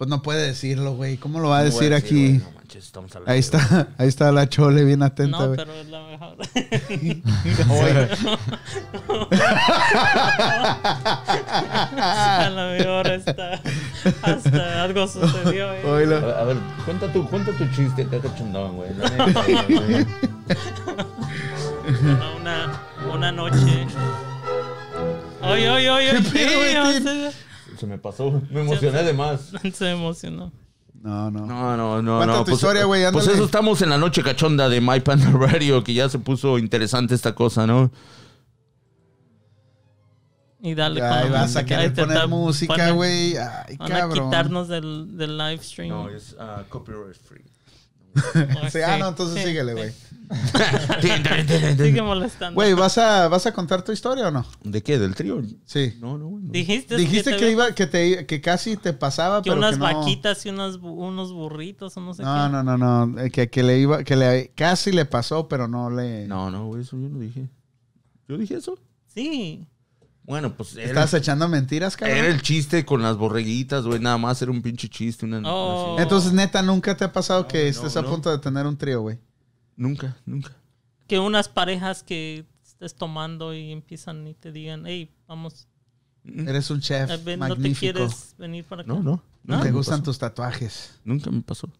Pues no puede decirlo, güey. ¿Cómo lo va a No decir aquí? güey, no manches, estamos al Ahí está, ahí está la chole bien atenta, No, güey. pero es la mejor. A lo mejor está. Hasta algo sucedió. Oílo. A, a ver, cuenta tu, cuenta tu chiste, te cachondón, güey. Güey. Una, una noche. Oye, oye, oye. Sí, se- me pasó. Me emocioné de más. Se emocionó. No, no. No, no, no. Cuenta no. tu historia, güey, Pues eso estamos en la noche cachonda de My Panda Radio, que ya se puso interesante esta cosa, ¿no? Y dale la vas a querer poner música, güey. Ay, Van a quitarnos del, del live stream. No, es ah, copyright free. Sí, ah, no, entonces síguele, güey. Sigue molestando. Güey, ¿vas a, ¿vas a contar tu historia o no? ¿De qué? ¿Del trío? Sí. No, no, no. Dijiste, Dijiste te que iba, que te, que casi te pasaba, que pero unas que no. vaquitas y unos, bu- unos burritos o no sé No, qué. no, no, no. eh, Que, que le iba, que le casi le pasó, pero no le. No, no, güey, eso yo no dije. ¿Yo dije eso? Sí. Bueno, pues era, ¿Estás echando mentiras, cabrón? era el chiste con las borreguitas, güey. Nada más era un pinche chiste. Una, Oh. Entonces, neta, nunca te ha pasado que no, estés a no. punto de tener un trío, güey. Nunca, nunca. Que unas parejas que estés tomando y empiezan y te digan, hey, vamos, Eres un chef eh, ven, no te magnífico. quieres venir para acá. No, no. ¿No? nunca te me gustan pasó. tus tatuajes. Nunca me pasó.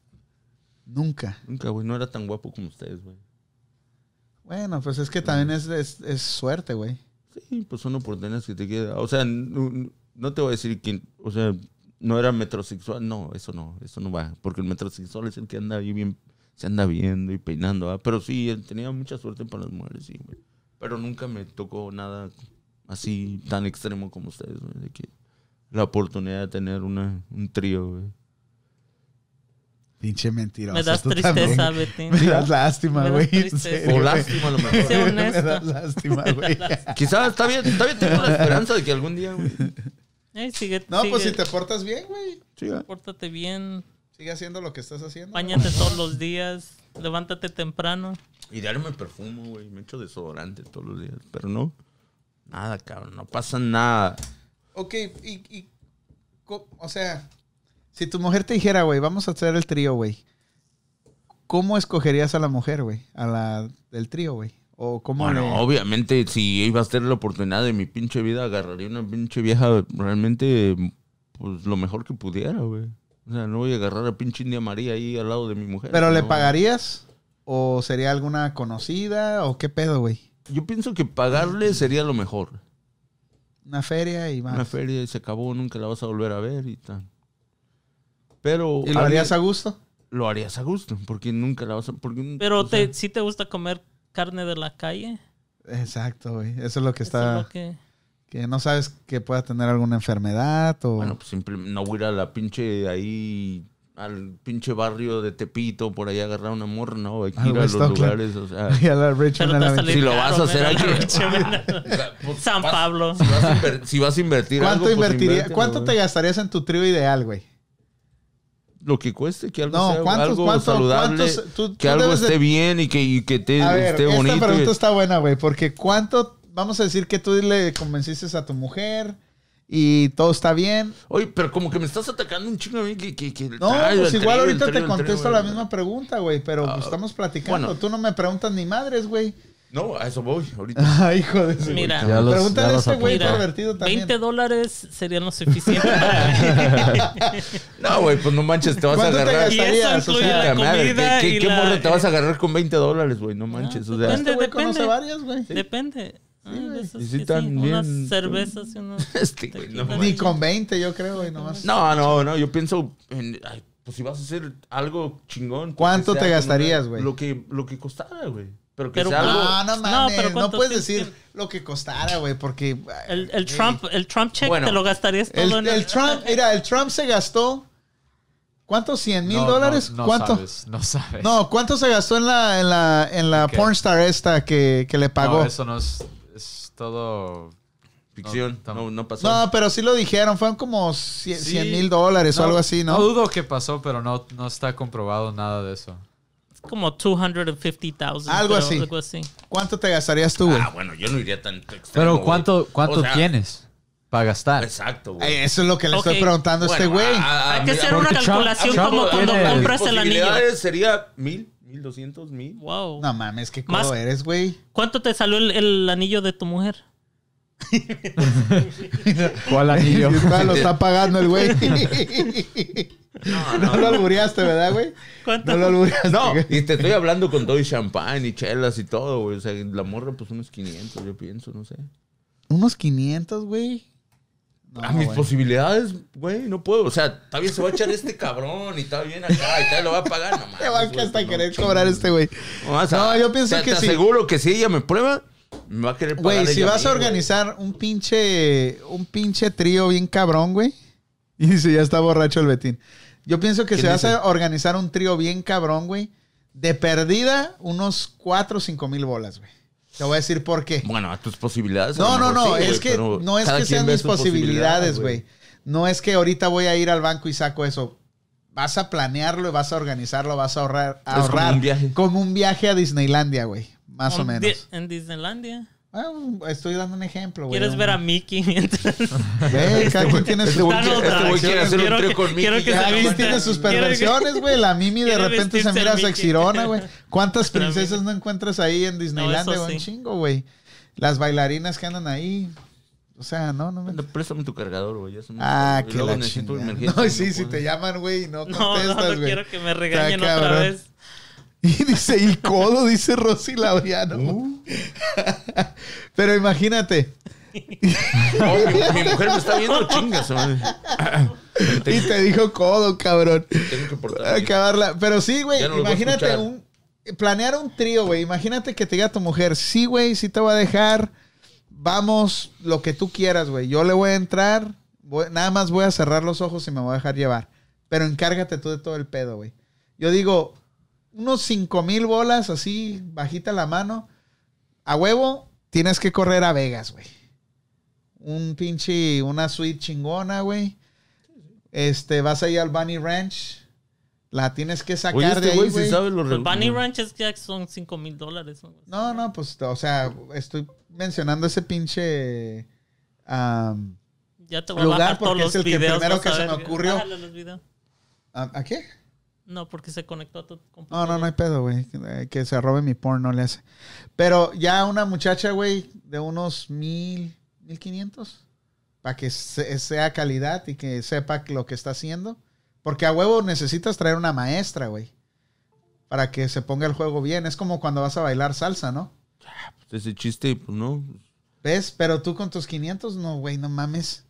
Nunca. Nunca, güey. No era tan guapo como ustedes, güey. Bueno, pues es que también es, es, es suerte, güey. Sí, pues son oportunidades que te queda. O sea, no, no te voy a decir que, o sea, no era metrosexual. No, eso no, eso no va. Porque el metrosexual es el que anda ahí bien, se anda viendo y peinando. Pero sí, él tenía mucha suerte para las mujeres, sí, güey. Pero nunca me tocó nada así tan extremo como ustedes, güey. De que la oportunidad de tener una, un trío, güey. Pinche mentiroso. Me das tristeza, también. Betín. Me das lástima, güey. O lástima a lo mejor. Sé Me das lástima, güey. Quizás está bien, está bien, tengo la esperanza de que algún día, güey. Sigue, No, pues si te portas bien, güey. Sí. Pórtate bien, Sigue haciendo lo que estás haciendo. bañate todos los días, levántate temprano. Y diario me perfumo, güey. Me echo desodorante todos los días. Pero no. Nada, cabrón. No pasa nada. Ok, y, y o sea, si tu mujer te dijera, güey, vamos a hacer el trío, güey, ¿cómo escogerías a la mujer, güey? A la del trío, güey. O cómo Bueno, le- obviamente, si iba a tener la oportunidad de mi pinche vida, agarraría una pinche vieja realmente, pues lo mejor que pudiera, güey. O sea, no voy a agarrar a pinche India María ahí al lado de mi mujer. ¿Pero le pagarías? ¿O sería alguna conocida? ¿O qué pedo, güey? Yo pienso que pagarle sería lo mejor. Una feria y más. Una feria y se acabó, nunca la vas a volver a ver y tal. Pero. ¿Y lo harías a gusto? Lo harías a gusto, porque nunca la vas a. Porque, Pero o sea, te, si te gusta comer carne de la calle, Exacto, güey. Eso es lo que eso está... es lo que... Que no sabes que pueda tener alguna enfermedad o... Bueno, pues simple, no voy a ir a la pinche ahí, al pinche barrio de Tepito, por ahí a agarrar una morra, no, hay que ir a los lugares, o sea. Y a la Richmond a la a Si lo vas a hacer, hay que- Richmond. San Pablo. Si vas a, inver- si vas a invertir ¿Cuánto algo, pues invertiría? ¿Cuánto te gastarías en tu trío ideal, güey? Lo que cueste, que algo No, sea ¿cuántos- algo cuánto- saludable, cuántos- tú- que tú algo de- esté bien y que, y que te, A ver, esté esta bonito. pregunta y- está buena, güey, porque ¿cuánto, vamos a decir que tú le convenciste a tu mujer y todo está bien? Oye, pero como que me estás atacando un chingo a mí que... que, que No, ay, pues igual ahorita trío, te contesto la misma pregunta, güey, pero pues, Ah, estamos platicando. bueno. Tú no me preguntas ni madres, güey. No, a eso voy ahorita. Ay, hijo de su... Mira. Ya los- Pregúntale ya a ese güey pervertido también. 20 dólares serían lo suficiente No, güey, pues no manches, te vas a ¿Cuánto te agarrar... Y eso gastarías? O incluye sea, la Puta madre, comida ¿Qué, qué, y qué la- morro te vas a agarrar con 20 dólares, güey? No manches. o sea, depende. Este depende. varias, güey. Depende. Ah, Y sí bien- Unas cervezas y unos... Este, güey, no. Ni con 20, yo creo, güey, nomás. No, no, no, yo pienso en, ay, pues si vas a hacer algo chingón. pues, ¿Cuánto te gastarías, güey? Lo que, lo que costara, güey. Pero que Pero- sea algo... No, no No, mames, pero no, ¿cuánto puedes decir que- lo que costara, güey, porque... El, el Trump, el Trump check Bueno, te lo gastarías todo El, en el Trump, mira, el Trump se gastó... ¿Cuánto? ¿100 mil No, dólares? No, no ¿Cuánto? sabes, no sabes. No, ¿cuánto se gastó en la, en la, en la Ok. pornstar esta que, que le pagó? No, eso no es todo... Ficción, No, no, no pasó. No, pero sí lo dijeron, fueron como Sí. 100 mil dólares o algo así, ¿no? No dudo que pasó, pero no, no está comprobado nada de eso. como 250,000. Algo así. Algo así. ¿Cuánto te gastarías tú, güey? Ah, bueno, yo no iría tan extremo, Pero. ¿cuánto, cuánto O sea, tienes para gastar? Exacto, güey. eso es lo que le estoy preguntando a este güey. Hay que hacer una Trump- calculación Trump como cuando compras el anillo. sería mil, mil doscientos, mil. Wow. No mames, qué codo eres, güey. ¿Cuánto te salió el, el anillo de tu mujer? ¿Cuál anillo? Lo está pagando el güey. No lo albureaste, ¿verdad, güey? ¿Cuánto? No lo albureaste. No, y te estoy hablando con todo y champán y chelas y todo, güey. O sea, la morra, pues unos 500, yo pienso, no sé. Unos 500, güey. No, a mis posibilidades, güey, no puedo. O sea, está bien se va a echar este cabrón y está bien acá y tal, lo va a pagar. No, Te va a hasta no, querer cobrar este güey. No, o sea, No, yo pienso te- que te sí. aseguro que si ella me prueba, me va a querer pagar Güey, si vas a mí, organizar un pinche, un pinche trío bien cabrón, güey. Y dice, ya está borracho el Betín. Yo pienso que si ¿Quién vas a organizar un trío bien cabrón, güey, de perdida, unos 4 o 5 mil bolas, güey. Te voy a decir por qué. Bueno, a tus posibilidades. No, no, no, sí, es que no es que sean mis posibilidades, güey. No es que ahorita voy a ir al banco y saco eso. Vas a planearlo y vas a organizarlo, vas a ahorrar, a Es como ahorrar un viaje. como un viaje a Disneylandia, güey. Más o menos. di- En Disneylandia. Ah, estoy dando un ejemplo, güey. ¿Quieres ver a Mickey mientras... Güey, cada quien tiene Este sus no, este hacer un trío con Mickey. se Cada no quien tiene sus perversiones, güey. La Mimi de repente se mira sexirona, güey. ¿Cuántas princesas no encuentras ahí en Disneylandia, güey? Un sí. chingo, güey. Las bailarinas que andan ahí. O sea, no, no me... Préstame tu cargador, güey. Ah, que la necesito chingada. emergencia, No, sí, no si te llaman, güey, y no No, no, no quiero que me regañen otra vez. Y dice, y codo, dice Rosy Laureano. Uh. Pero imagínate. Oh, mi, mi mujer me está viendo chingas. Y te dijo codo, cabrón. Tengo que portar. Acabarla. Pero sí, güey, no imagínate un... Planear un trío, güey. Imagínate que te diga tu mujer, sí, güey, sí te voy a dejar. Vamos, lo que tú quieras, güey. Yo le voy a entrar. voy- nada más voy a cerrar los ojos y me voy a dejar llevar. Pero encárgate tú de todo el pedo, güey. Yo digo, unos cinco mil bolas así, bajita la mano. A huevo, tienes que correr a Vegas, güey. Un pinche, una suite chingona, güey. Este, vas ahí al Bunny Ranch. La tienes que sacar Oye, de este ahí, güey sabe lo Pues Bunny Ranch es que son 5 mil dólares. ¿no? No, no, pues, o sea, estoy mencionando ese pinche Ya te voy a Lugar, bajar todos porque los es el que videos. primero a que se me ocurrió. ¿a, a qué? No, porque se conectó a tu No, computadora. no, no hay pedo, güey. Eh, Que se robe mi porn no le hace. Pero ya una muchacha, güey, de unos mil, mil quinientos, para que se- sea calidad y que sepa lo que está haciendo. Porque a huevo necesitas traer una maestra, güey. Para que se ponga el juego bien. Es como cuando vas a bailar salsa, ¿no? Ese chiste, pues no. ¿Ves? Pero tú con tus 500, no, güey, no mames.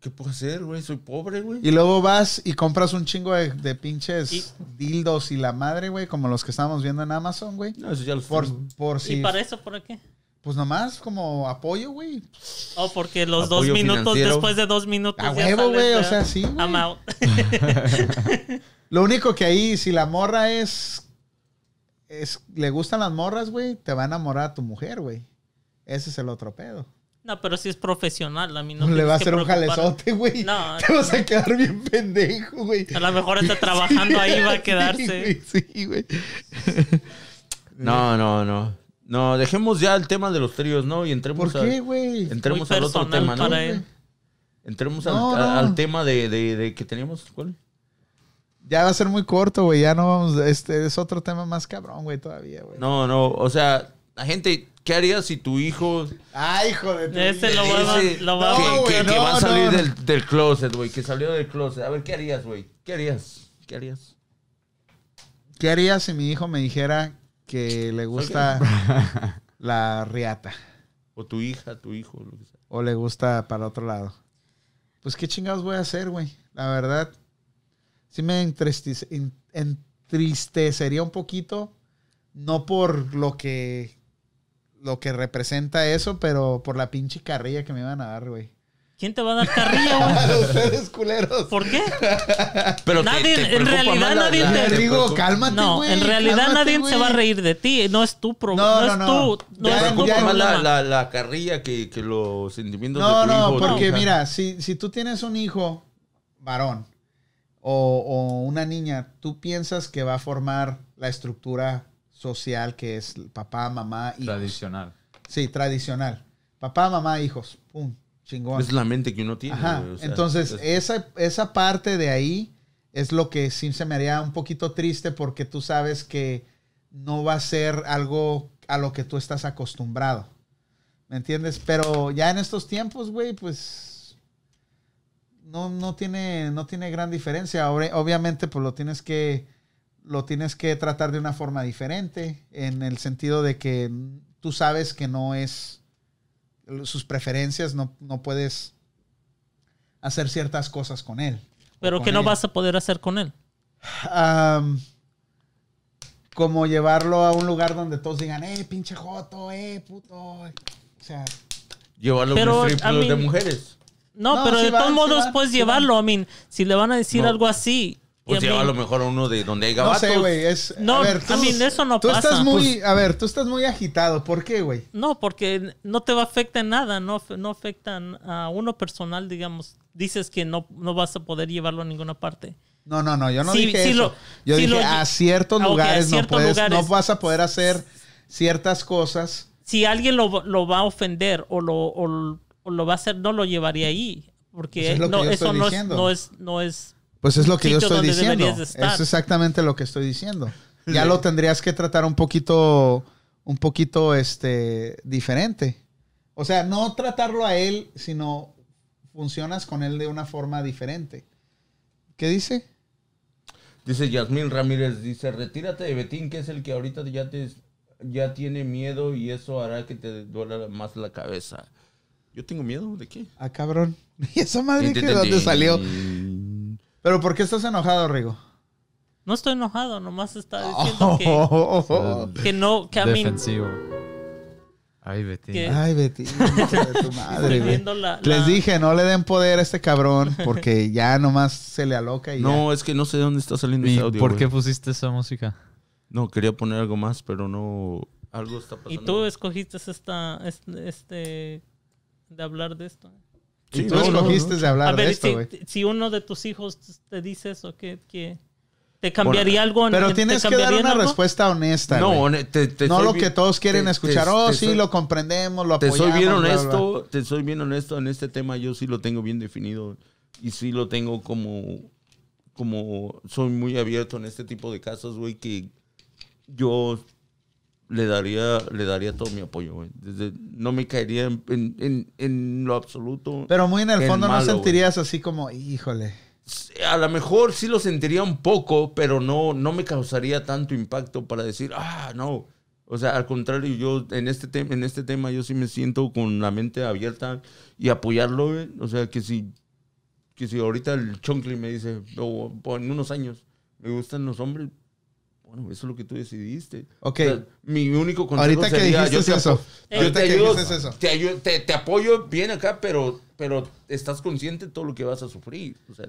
¿Qué puedo hacer, güey? Soy pobre, güey. Y luego vas y compras un chingo de, de pinches Y- dildos y la madre, güey, como los que estábamos viendo en Amazon, güey. No, eso ya los Por, por ¿Y si. para eso por qué? Pues nomás como apoyo, güey. Oh, porque los Apoyo dos minutos, financiero. después de dos minutos. A ya huevo, güey, o sea, sí, güey. I'm out. Lo único que ahí, si la morra es. es le gustan las morras, güey, te va a enamorar a tu mujer, güey. Ese es el otro pedo. No, pero si es profesional, a mí no le tienes va a hacer un jalezote, güey. No. Te vas a quedar bien pendejo, güey. A lo mejor está trabajando ahí, va a quedarse. Sí, güey, sí, güey. No, no, no. No, dejemos ya el tema de los tríos, ¿no? Y entremos ¿Por a- qué, güey? Entremos Muy al otro tema, ¿no? para él. Entremos al, No, no. tema de, de, de que teníamos. ¿Cuál? Ya va a ser muy corto, güey. Ya no vamos. Este es otro tema más cabrón, güey, todavía, güey. No, no, o sea, la gente, ¿qué harías si tu hijo Ay, hijo de tu Ese lo vida. va a- ese- lo va a- que, No, que- güey, que va a salir no, no. Del, del closet, güey? Que salió del closet. A ver, ¿qué harías, güey? ¿Qué harías? ¿Qué harías? ¿Qué haría si mi hijo me dijera que le gusta la riata? O tu hija, tu hijo, lo que sea. O le gusta para otro lado. Pues qué chingados voy a hacer, güey. La verdad, sí me en- entristecería un poquito. No por lo que lo que representa eso, pero por la pinche carrilla que me iban a dar, güey. ¿Quién te va a dar carrilla, güey? Ustedes, culeros. ¿Por qué? Pero Nadie- en realidad la- nadie te- Le digo, cálmate, No, en realidad cálmate, nadie se va a reír de ti. No es tu No, problema. No, no, es no. tu, no Ya, es tu ya, más la, la, la carrilla que, que los sentimientos No, de tu no, hijo. o tu porque mira, si, si tú tienes un hijo varón o, o una niña, tú piensas que va a formar la estructura social que es papá, mamá, hijos. Tradicional. Sí, tradicional. Papá, mamá, hijos. Pum, chingón. Es la mente que uno tiene. Ajá. güey, o sea, Entonces, es- esa, esa parte de ahí es lo que sí se me haría un poquito triste porque tú sabes que no va a ser algo a lo que tú estás acostumbrado. ¿Me entiendes? Pero ya en estos tiempos, güey, pues no, no, tiene, no tiene gran diferencia. Obvi- Obviamente, pues lo tienes que lo tienes que tratar de una forma diferente, en el sentido de que tú sabes que no es sus preferencias, no, no puedes hacer ciertas cosas con él. Pero con ¿qué no vas a poder hacer con él? Como llevarlo a un lugar donde todos digan, eh, pinche joto, eh, puto. O sea, Llevarlo a Pero, un strip I de mean, mujeres. No, No, pero sí de van, todos sí modos van, puedes sí llevarlo. I mean, si le van a decir No. algo así. Pues I mean, llévalo mejor a uno de donde hay no gabatos. sé, güey. No, a ver, eso no tú pasa. estás muy, Pues- a ver, tú estás muy agitado. ¿Por qué, güey? No, porque no te va a afectar en nada, no, no afectan a uno personal, digamos. Dices que no, no vas a poder llevarlo a ninguna parte. No, no, no, yo no Sí, dije sí eso. lo- yo sí dije, lo- a ciertos a lugares, no, puedes, lugares. no vas a poder hacer ciertas cosas. Si alguien lo, lo va a ofender o lo, o, o lo va a hacer, no lo llevaría ahí. Porque Pues es lo no, eso no es, no es, no es Pues es lo que yo estoy diciendo. Es exactamente lo que estoy diciendo. Ya lo tendrías que tratar un poquito, un poquito, este, diferente. O sea, no tratarlo a él, sino funcionas con él de una forma diferente. ¿Qué dice? Dice Yasmín Ramírez, dice, retírate de Betín, que es el que ahorita ya te ya tiene miedo y eso hará que te duela más la cabeza. ¿Yo tengo miedo? ¿De qué? Ah, cabrón. ¿Y esa madre que de dónde salió? Pero ¿por qué estás enojado, Rigo? No estoy enojado, nomás está diciendo que, que no, que a mí Defensivo. Ay. Que- Ay, Betty, de tu madre, viendo la- Les la- dije, no le den poder a este cabrón porque ya nomás se le aloca y No, es que no sé de dónde está saliendo ¿Y ese audio. por qué pusiste esa música? No, quería poner algo más, pero no... Algo está pasando. y tú escogiste esta, este, este, de hablar de esto. Sí, tú no, escogiste no. de hablar A de esto, si, güey. si uno de tus hijos te dice eso, ¿qué, qué- te cambiaría algo? en- Pero te tienes que dar una algo? respuesta honesta, No, te, te No lo bien- que todos quieren te- escuchar. te- oh, te sí, soy- lo comprendemos, lo Te apoyamos. soy bien bla, bla, bla. honesto, te soy bien honesto en este tema, yo sí lo tengo bien definido y sí lo tengo como, como soy muy abierto en este tipo de casos, güey, que yo le daría, le daría todo mi apoyo, güey. No me caería en, en- en- en lo absoluto. Pero muy en el fondo no malo, sentirías así como, híjole. A lo mejor sí lo sentiría un poco, pero no, no me causaría tanto impacto para decir, ah, no. O sea, al contrario, yo en este, tema en este tema yo sí me siento con la mente abierta y apoyarlo, güey. O sea, que si, que si ahorita el Chonkli me dice, o o en unos años, me gustan los hombres, bueno, eso es lo que tú decidiste. Ok. O sea, mi único consejo Ahorita que sería, dijiste yo te eso. yo Ahorita te que ayudo, dijiste eso. te, ayu- te- te apoyo bien acá, pero, pero estás consciente de todo lo que vas a sufrir. O sea,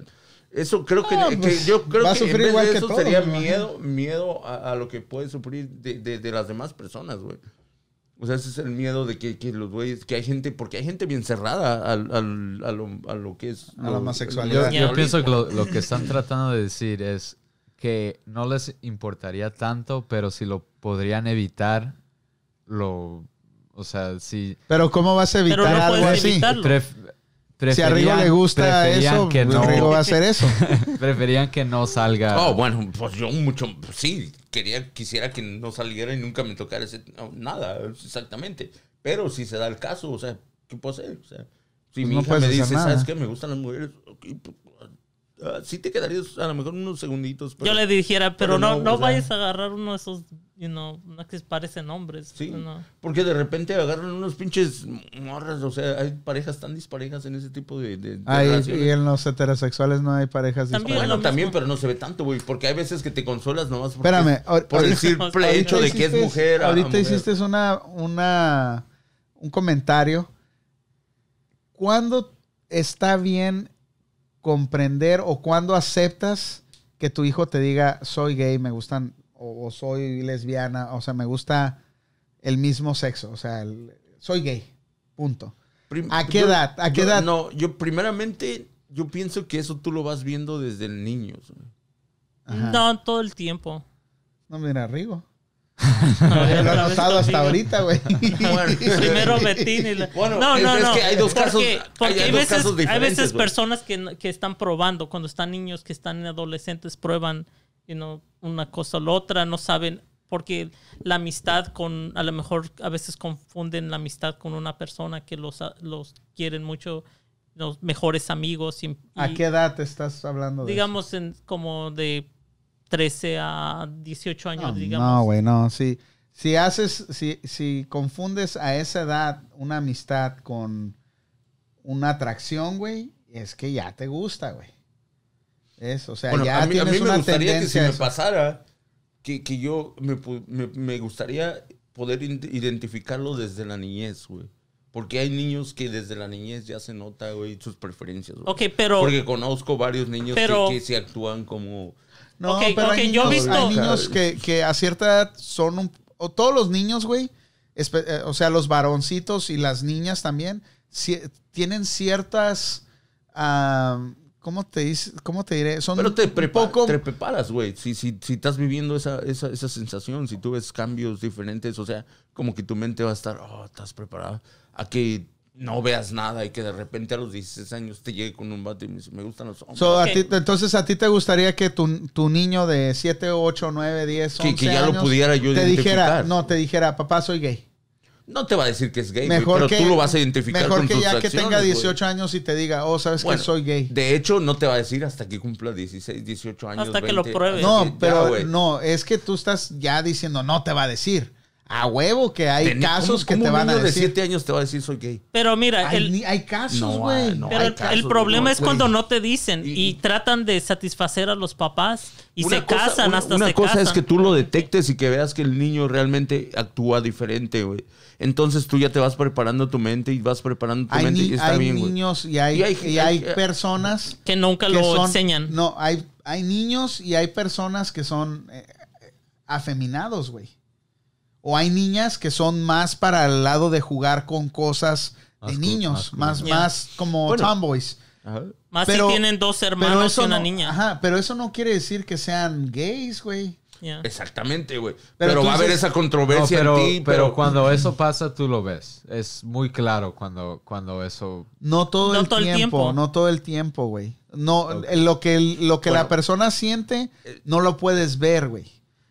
eso creo que, Ah, que pues, yo creo que en sufrir vez igual de que eso todos, sería miedo, miedo a, a lo que puede sufrir de, de- de las demás personas, güey. O sea, ese es el miedo de que, que los güeyes, que hay gente, porque hay gente bien cerrada al, al- a, lo, a lo que es... A la homosexualidad. Yo, yo pienso que lo, lo que están tratando de decir es que no les importaría tanto, pero si lo podrían evitar, lo... O sea, si... Pero ¿cómo vas a evitar Pero no algo así? evitarlo. pref- Si a Rigo le gusta preferían eso, que no, Rigo va a hacer eso. preferían que no salga... Oh, bueno, pues yo mucho, pues sí, quería, quisiera que no saliera y nunca me tocara ese, no, nada, exactamente. Pero si se da el caso, o sea, ¿qué puedo hacer? O sea, si Pues mi no hija me dice, nada. ¿sabes qué? Me gustan las mujeres, ok, ah, sí te quedarías a lo mejor unos segunditos. Pero, Yo le dijera, pero, pero no, no, no, o sea- vayas a agarrar uno de esos, you know, no que parecen hombres. Sí, no. porque de repente agarran unos pinches morras, o sea, hay parejas tan disparejas en ese tipo de, de- de Ay, relaciones. y en los heterosexuales no hay parejas También dispares. lo Bueno, también, pero no se ve tanto, güey, porque hay veces que te consolas nomás porque- Espérame, ahor- por el simple hecho de que es mujer. Ahorita mujer. hiciste una, una, un comentario. ¿Cuándo está bien comprender o cuándo aceptas que tu hijo te diga soy gay, me gustan o, o soy lesbiana, o sea, me gusta el mismo sexo, o sea, el- soy gay, punto. Prim- ¿A qué yo- edad? ¿A qué yo- edad? No, yo primeramente, yo pienso que eso tú lo vas viendo desde el niño. No, todo el tiempo. No, mira, Rigo. Ver, Lo he notado hasta ahorita, güey. Bueno, Primero Betín y la... Bueno, no, es- no, es no. que hay dos casos- hay- porque hay hay, dos veces, casos hay diferentes, veces personas que, que están probando, cuando están niños, que están adolescentes, prueban you know, una cosa o la otra, no saben, porque la amistad con, a lo mejor a veces confunden la amistad con una persona que los, los quieren mucho, los mejores amigos. Y, ¿A qué edad te estás hablando de eso? Digamos, en, como de 13 a 18 años, No, digamos. No, güey, no, sí. si haces, si, si confundes a esa edad una amistad con una atracción, güey, es que ya te gusta, güey. Es, o sea, Bueno, ya a mí, a mí me una gustaría que si tendencia. me pasara, que, que yo me, me- me gustaría poder identificarlo desde la niñez, güey. Porque hay niños que desde la niñez ya se nota, güey, sus preferencias, güey. Ok, pero... Porque conozco varios niños que- Pero- que, se actúan como... No, Ok, pero hay ok, yo he niños, visto- hay niños que, que a cierta edad son un... O todos los niños, güey, eh, o sea, los varoncitos y las niñas también, tienen ciertas... ¿Cómo te, dice, ¿Cómo te diré? Son Pero te, prepa- poco... te preparas, güey. Si, si, si estás viviendo esa, esa, esa sensación, si tú ves cambios diferentes, o sea, como que tu mente va a estar, oh, estás preparado. A que no veas nada y que de repente a los 16 años te llegue con un bate y me dice, me gustan los hombres. So, a Ok. ti- entonces, ¿a ti te gustaría que tu, tu niño de 7, 8, 9, 10, 11 Que- que ya lo años pudiera yo te dijera, identificar. no, te dijera, papá, soy gay? No te va a decir que es gay, Mejor pero que, tú lo vas a identificar mejor con que tus ya que tenga güey. 18 años y te diga, oh, sabes Bueno, que soy gay. De hecho, no te va a decir hasta que cumpla 16, 18 años. Hasta que lo 20, pruebe. No, ya, pero güey. no, es que tú estás ya diciendo, no te va a decir. A huevo que hay casos ¿cómo- que cómo te un van a niño de decir. 7 años te va a decir soy gay. Pero mira, Hay, el, ni- hay casos, güey. no. pero hay el, casos, el problema es cuando no te dicen y, Y- tratan de satisfacer a los papás y Una se cosa- casan una- hasta Una se cosa casan. es que tú lo detectes y que veas que el niño realmente actúa diferente, güey. Entonces tú ya te vas preparando tu mente y vas preparando tu Hay, mente ni- y está hay bien, güey. niños y hay, Y hay- y hay hay- personas que nunca que lo son- enseñan. No, hay, hay niños y hay personas que son eh, afeminados, güey. O hay niñas que son más para el lado de jugar con cosas de niños, más, más como Bueno. tomboys. Ajá. Más pero- si tienen dos Pero hermanos y una no, niña. ajá, pero eso no quiere decir que sean gays, güey. Exactamente, güey. Pero va a haber esa No, controversia pero, en ti, pero pero, cuando eso pasa, tú lo ves. Es muy claro cuando, cuando eso... No todo, No el, todo el tiempo, tiempo. no todo el tiempo, güey. No, lo que, lo que la persona siente, no lo puedes ver, güey.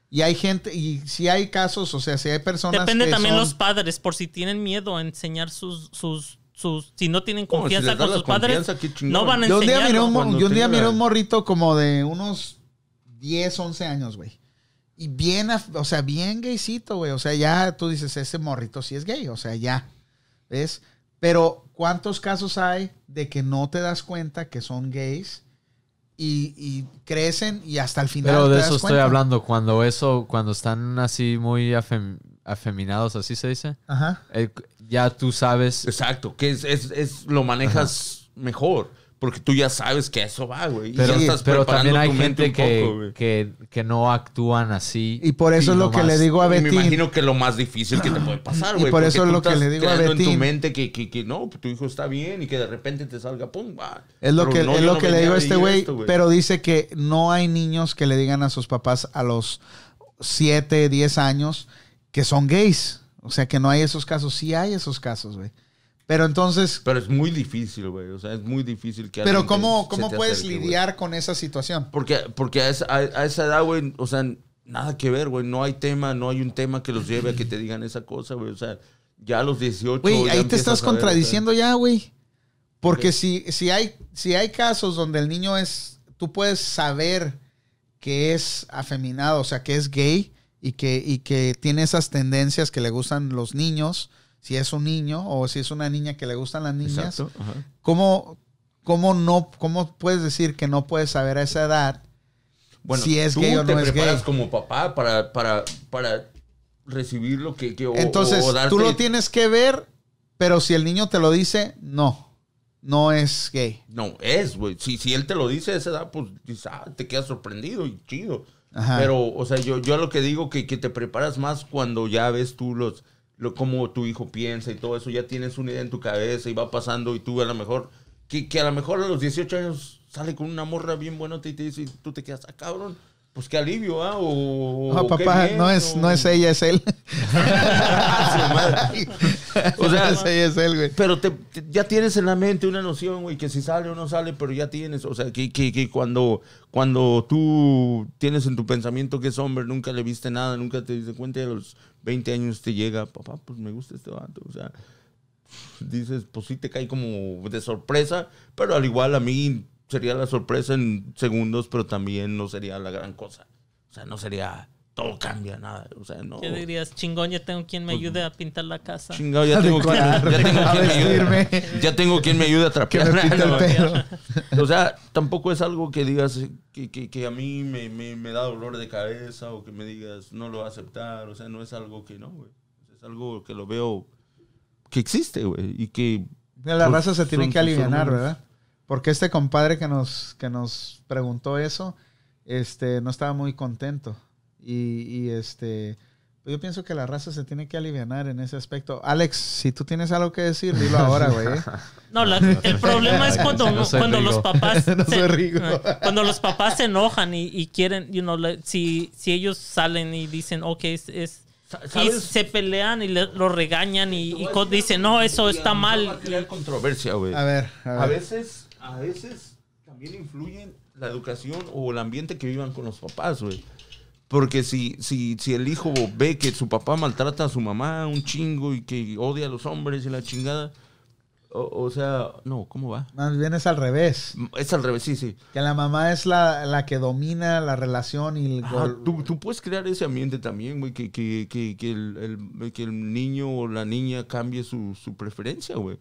Y hay gente, y si hay casos, o sea, si hay personas Depende que también son- los padres, por si tienen miedo a enseñar sus, sus, sus, si no tienen Bueno, si confianza con sus padres, no van a Yo un día miré un, yo un día miré un morrito como de unos 10, 11 años, güey. Y bien, o sea, bien gaycito, güey. O sea, ya tú dices, ese morrito sí es gay, o sea, ya. ¿Ves? Pero, ¿cuántos casos hay de que no te das cuenta que son gays y, y crecen y hasta el final Pero te de das eso estoy cuenta? hablando. Cuando eso, cuando están así muy afem- afeminados, así se dice. Ajá. eh, ya tú sabes. Exacto, que es, es, es- lo manejas mejor. Porque tú ya sabes que a eso va, güey. y Pero, ya estás pero preparando también hay tu mente gente un que, poco, que, que no actúan así. Y por eso es lo que le digo a Y me Betty. imagino que lo más difícil que te puede pasar, Y güey. por porque eso es lo que le digo a creando en Betty. tu mente que, que, que no, pues, tu hijo está bien y que de repente te salga, pum, va. Es lo Pero que, no, es lo no que le digo a este güey, pero dice que no hay niños que le digan a sus papás a los 7, 10 años que son gays. O sea, que no hay esos casos. Sí hay esos casos, güey. Pero entonces, Pero es muy difícil, güey. O sea, es muy difícil que pero ¿cómo, cómo puedes acerque, lidiar con esa situación? Porque, porque a, esa, a, a esa edad, güey, o sea, nada que ver, güey. No hay tema, no hay un tema que los lleve a que te digan esa cosa, güey. O sea, ya a los 18. Güey, ahí te estás o sea, contradiciendo ya, güey. Porque si, si, hay, si hay casos donde el niño es, tú puedes saber que es afeminado, o sea, que es gay y que, y que tiene esas tendencias que le gustan los niños, si es un niño o si es una niña que le gustan las niñas, Exacto. ¿cómo, cómo no, ¿cómo puedes decir que no puedes saber a esa edad Bueno, si es tú gay o te no es preparas gay? como papá para, para, para recibir lo que... que o- Entonces, o darte- tú lo tienes que ver, pero si el niño te lo dice, no, no es gay. No, es, güey. Si, si él te lo dice a esa edad, pues ah, te quedas sorprendido y chido. Ajá. Pero, o sea, yo, yo lo que digo que, que te preparas más cuando ya ves tú los, lo, cómo tu hijo piensa y todo eso, ya tienes una idea en tu cabeza y va pasando y tú a lo mejor, que, que a lo mejor a los 18 años sale con una morra bien buena y te dice, y tú te quedas, ah, cabrón, pues qué alivio, ¿ah? O, No, o qué papá, bien, no es, o- no es ella, es él. Su madre. o sea, es ella, es él, güey. Pero te, te- ya tienes en la mente una noción, güey, que si sale o no sale, pero ya tienes, o sea, que, que, que cuando, cuando tú tienes en tu pensamiento que es hombre, nunca le viste nada, nunca te diste cuenta a los 20 años te llega, papá, pues me gusta este vato, o sea, dices, pues sí te cae como de sorpresa, pero al igual a mí sería la sorpresa en segundos, pero también no sería la gran cosa. O sea, no sería todo cambia, nada. O sea, no. ¿Qué dirías? Chingón, ya tengo quien me ayude a pintar la casa. Chingado, ya tengo, quien, ya, tengo a quien me ayude, ya tengo quien me ayude a trapear. No. O sea, tampoco es algo que digas que, que- que a mí me, me- me da dolor de cabeza o que me digas no lo va a aceptar. O sea, no es algo que no, güey. Es algo que lo veo que existe, güey. Y que. Mira, la pues, raza se tiene que aliviar. ¿verdad? Porque este compadre que nos, que nos preguntó eso, este, no estaba muy contento. Y, y, este, pues yo pienso que la raza se tiene que aliviar en ese aspecto. Alex, si tú tienes algo que decir, dilo ahora, güey. ¿eh? No, la- el problema es cuando, No cuando los papás No se, cuando los papás se enojan y, y quieren, you know, si, si ellos salen y dicen, ok, es, es- y se pelean y le- lo regañan y, y dicen, no, eso está a mal. crear controversia, güey. A ver, a ver. A veces, a veces también influyen la educación o el ambiente que vivan con los papás, güey. Porque si, si, si el hijo ve que su papá maltrata a su mamá un chingo y que odia a los hombres y la chingada, o, o sea, no, ¿cómo va? Más bien es al revés. Es al revés, sí, sí. Que la mamá es la, la que domina la relación y el Ajá, gol- tú, tú puedes crear ese ambiente también, güey, que, que, que, que el, el- que el niño o la niña cambie su, su preferencia, güey.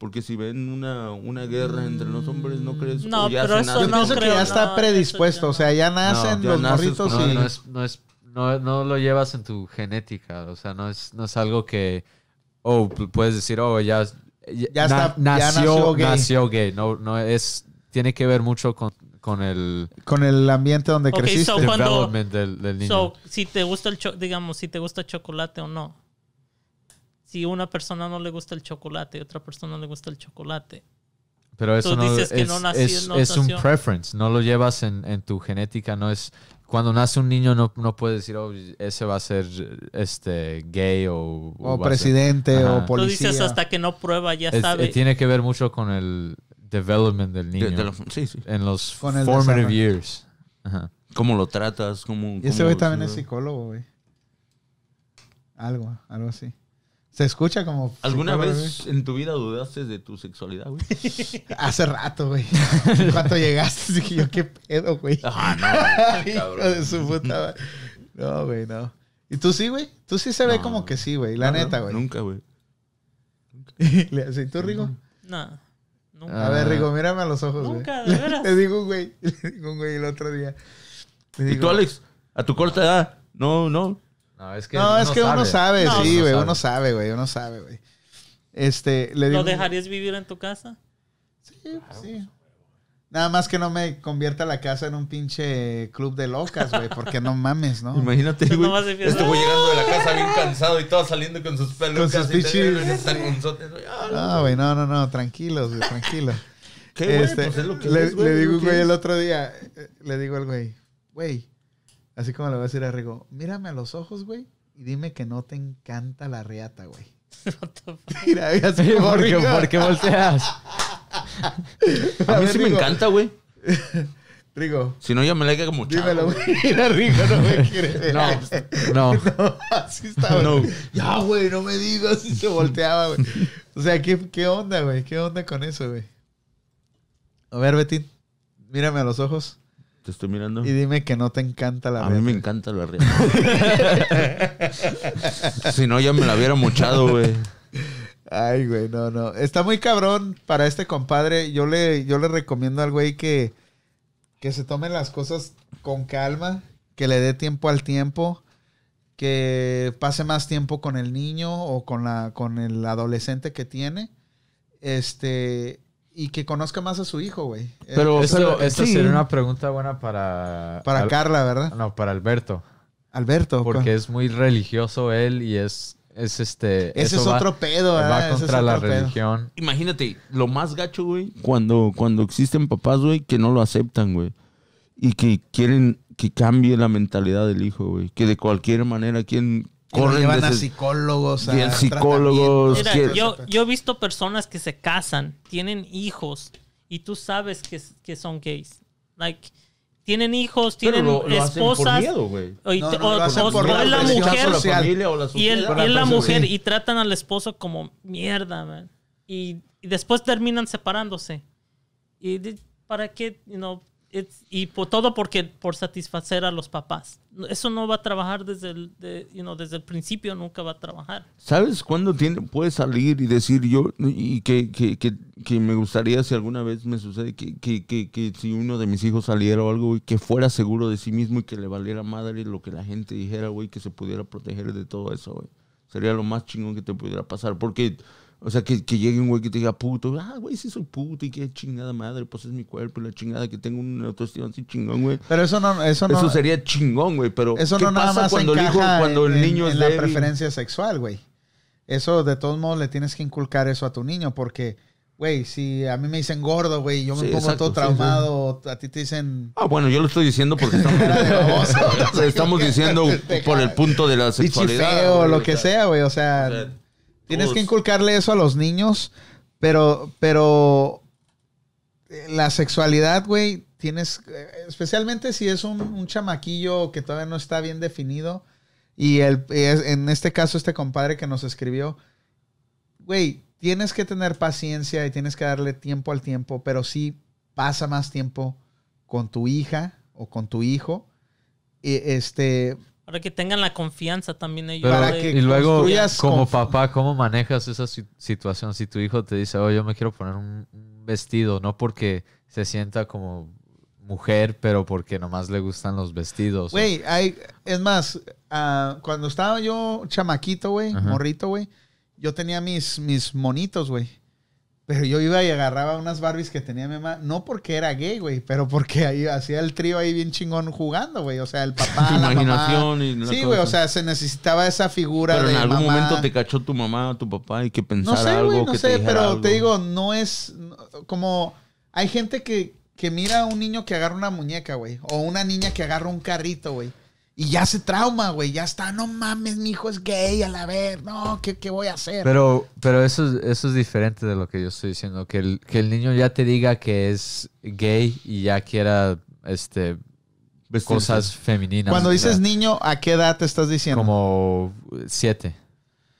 Porque si ven una, una guerra entre los hombres, ¿no crees? No, ya pero eso Yo no pienso que ya está no, predispuesto. O sea, ya nacen ya los morritos con- y... No, no es, no es, no, no lo llevas en tu genética, o sea, no es, no es algo que, oh, pu- puedes decir, oh, ya, Ya está- ya nació, nació nació gay. gay. No, no es, tiene que ver mucho con, con el Con el ambiente donde Ok, creciste. so- cuando- del, del niño. So, si te gusta el cho- digamos, si te gusta el chocolate o no. Si una persona no le gusta el chocolate y otra persona no le gusta el chocolate. Pero eso tú no dices que es, no nació- es, no es un preference, no lo llevas en, en tu genética, no es cuando nace un niño no, no puedes decir, oh, ese va a ser este gay o, O ser-". presidente Ajá. o Tú policía. dices hasta que no prueba, ya Es- sabe. eh, tiene que ver mucho con el development del niño de- de los- sí, sí. en los Con formative years. Ajá. ¿Cómo lo tratas? ¿Cómo, Y ese cómo- güey también es psicólogo, güey. Algo, algo así. Se escucha como... ¿Alguna vez en tu vida dudaste de tu sexualidad, güey? Hace rato, güey. Cuando llegaste, dije yo, ¿qué pedo, güey? Ah, no, Hijo cabrón. de su puta madre. No, güey, no. ¿Y tú sí, güey? Tú sí se ve No. como que sí, güey. La No, neta, no, güey. Nunca, güey. ¿Y tú, Rigo? No. Nunca. A ver. Rigo, mírame a los ojos, güey. Nunca, de veras. Le digo, un güey. Le digo, un güey, el otro día. ¿Y tú, Alex? ¿A tu corta edad? No, no. No, es que, No, es que uno sabe, No, sí, uno güey. sabe. Uno sabe, güey. Uno sabe, güey. Este, le digo. ¿Lo dejarías vivir en tu casa? Sí, pues, sí. Nada más que no me convierta la casa en un pinche club de locas, güey. Porque no mames, ¿no? Imagínate, güey. Este güey llegando de la casa bien cansado y todo saliendo con sus pelucas. Con sus güey. Ah, No, güey, no, no, no. Tranquilos, güey, tranquilo. ¿Qué, güey? Este, Pues es lo que le, es, güey, le digo güey el otro día, eh, le digo al güey, güey, así como le voy a decir a Rigo, mírame a los ojos, güey, y dime que no te encanta la reata, güey. Mira, así como ¿Por qué, Rigo. por qué volteas? A mí ver, sí me encanta, güey. Rigo, Si no, ya me la queda como chavo. dímelo, güey. Mira, Rigo, no me quiere. No, no. No, así estaba. No. Ya, güey, no me digas. Y se volteaba, güey. O sea, ¿qué, qué onda, güey? ¿Qué onda con eso, güey? A ver, Betín, mírame a los ojos Te estoy mirando. y dime que no te encanta la A mí me encanta la reata. si no, ya me la hubiera mochado, güey. Ay, güey, no, no. Está muy cabrón para este compadre. Yo le, yo le recomiendo al güey que, que se tome las cosas con calma, que le dé tiempo al tiempo, que pase más tiempo con el niño o con la, con el adolescente que tiene. Este, y que conozca más a su hijo, güey. Eh, Pero- Esto, esto sí. sería una pregunta buena para... para Al- Carla, ¿verdad? No, para Alberto. Alberto. Porque es muy religioso él y es, es este... ese es va- otro pedo, Va ¿verdad? Es contra la pedo. religión. Imagínate, lo más gacho, güey, cuando, cuando existen papás, güey, que no lo aceptan, güey. Y que quieren que cambie la mentalidad del hijo, güey. Que de cualquier manera quieren... Y llevan a psicólogos, a bien psicólogos, Mira, que- yo, yo he visto personas que se casan, tienen hijos y tú sabes que, que son gays. Like, tienen hijos, tienen lo, lo esposas. miedo, o, y- No, no, o- lo hacen o- por o la es la mujer social. o la y es la mujer sí. y tratan al esposo como mierda, man. Y, y después terminan separándose. Y para qué, you know, it's- y por todo porque por satisfacer a los papás. Eso no va a trabajar desde el, de- you know, desde el principio, nunca va a trabajar. ¿Sabes cuándo tiene, puedes salir y decir yo, y que, que, que, que me gustaría si alguna vez me sucede, que, si uno de mis hijos saliera o algo, güey, que fuera seguro de sí mismo y que le valiera madre lo que la gente dijera, güey, que se pudiera proteger de todo eso, güey. Sería lo más chingón que te pudiera pasar, porque... O sea, que, que llegue un güey que te diga puto. Ah, güey, sí soy puto y qué chingada madre. Pues es mi cuerpo y la chingada que tengo una autoestima así chingón, güey. Pero eso no, eso no, Eso sería chingón, güey. Pero eso ¿qué no nada pasa más cuando el, hijo, cuando el en- niño en es la débil? preferencia sexual, güey. Eso de todos modos le tienes que inculcar eso a tu niño porque, güey, si a mí me dicen gordo, güey, yo me Sí, pongo exacto, todo sí, traumado, a ti te dicen Ah, bueno, yo lo estoy diciendo porque estamos, estamos diciendo por el punto de la sexualidad. feo, lo que sea, sea, güey, o sea, o sea, Tienes que inculcarle eso a los niños, pero, pero eh, la sexualidad, güey, tienes, eh, especialmente si es un, un chamaquillo que todavía no está bien definido, y el, en este caso este compadre que nos escribió, güey, tienes que tener paciencia y tienes que darle tiempo al tiempo, pero sí pasa más tiempo con tu hija o con tu hijo, y este, Para que tengan la confianza también ellos. Pero, Para de- que y luego, como papá, ¿cómo manejas esa si- situación? Si tu hijo te dice, oh, yo me quiero poner un, vestido, no porque se sienta como mujer, pero porque nomás le gustan los vestidos. Güey, hay, es más, ah, cuando estaba yo chamaquito, güey, morrito, güey, yo tenía mis, mis monitos, güey. Pero yo iba y agarraba unas Barbies que tenía mi mamá, no porque era gay, güey, pero porque ahí hacía el trío ahí bien chingón jugando, güey. O sea, el papá, Tu la mamá. imaginación y la Sí, güey, o sea, se necesitaba esa figura Pero de en algún mamá. momento te cachó tu mamá o tu papá y que No pensara sé, algo, güey, no que sé, te pero algo. te digo, no es no- como hay gente que, que mira a un niño que agarra una muñeca, güey, o una niña que agarra un carrito, güey. Y ya se trauma, güey. Ya está, no mames, mi hijo es gay, a la vez. No, ¿qué, qué voy a hacer? Pero, pero eso, es- eso es diferente de lo que yo estoy diciendo. Que el, que el niño ya te diga que es gay y ya quiera este, Vestirse. cosas femeninas. Cuando dices niño, ¿a qué edad te estás diciendo? Como siete.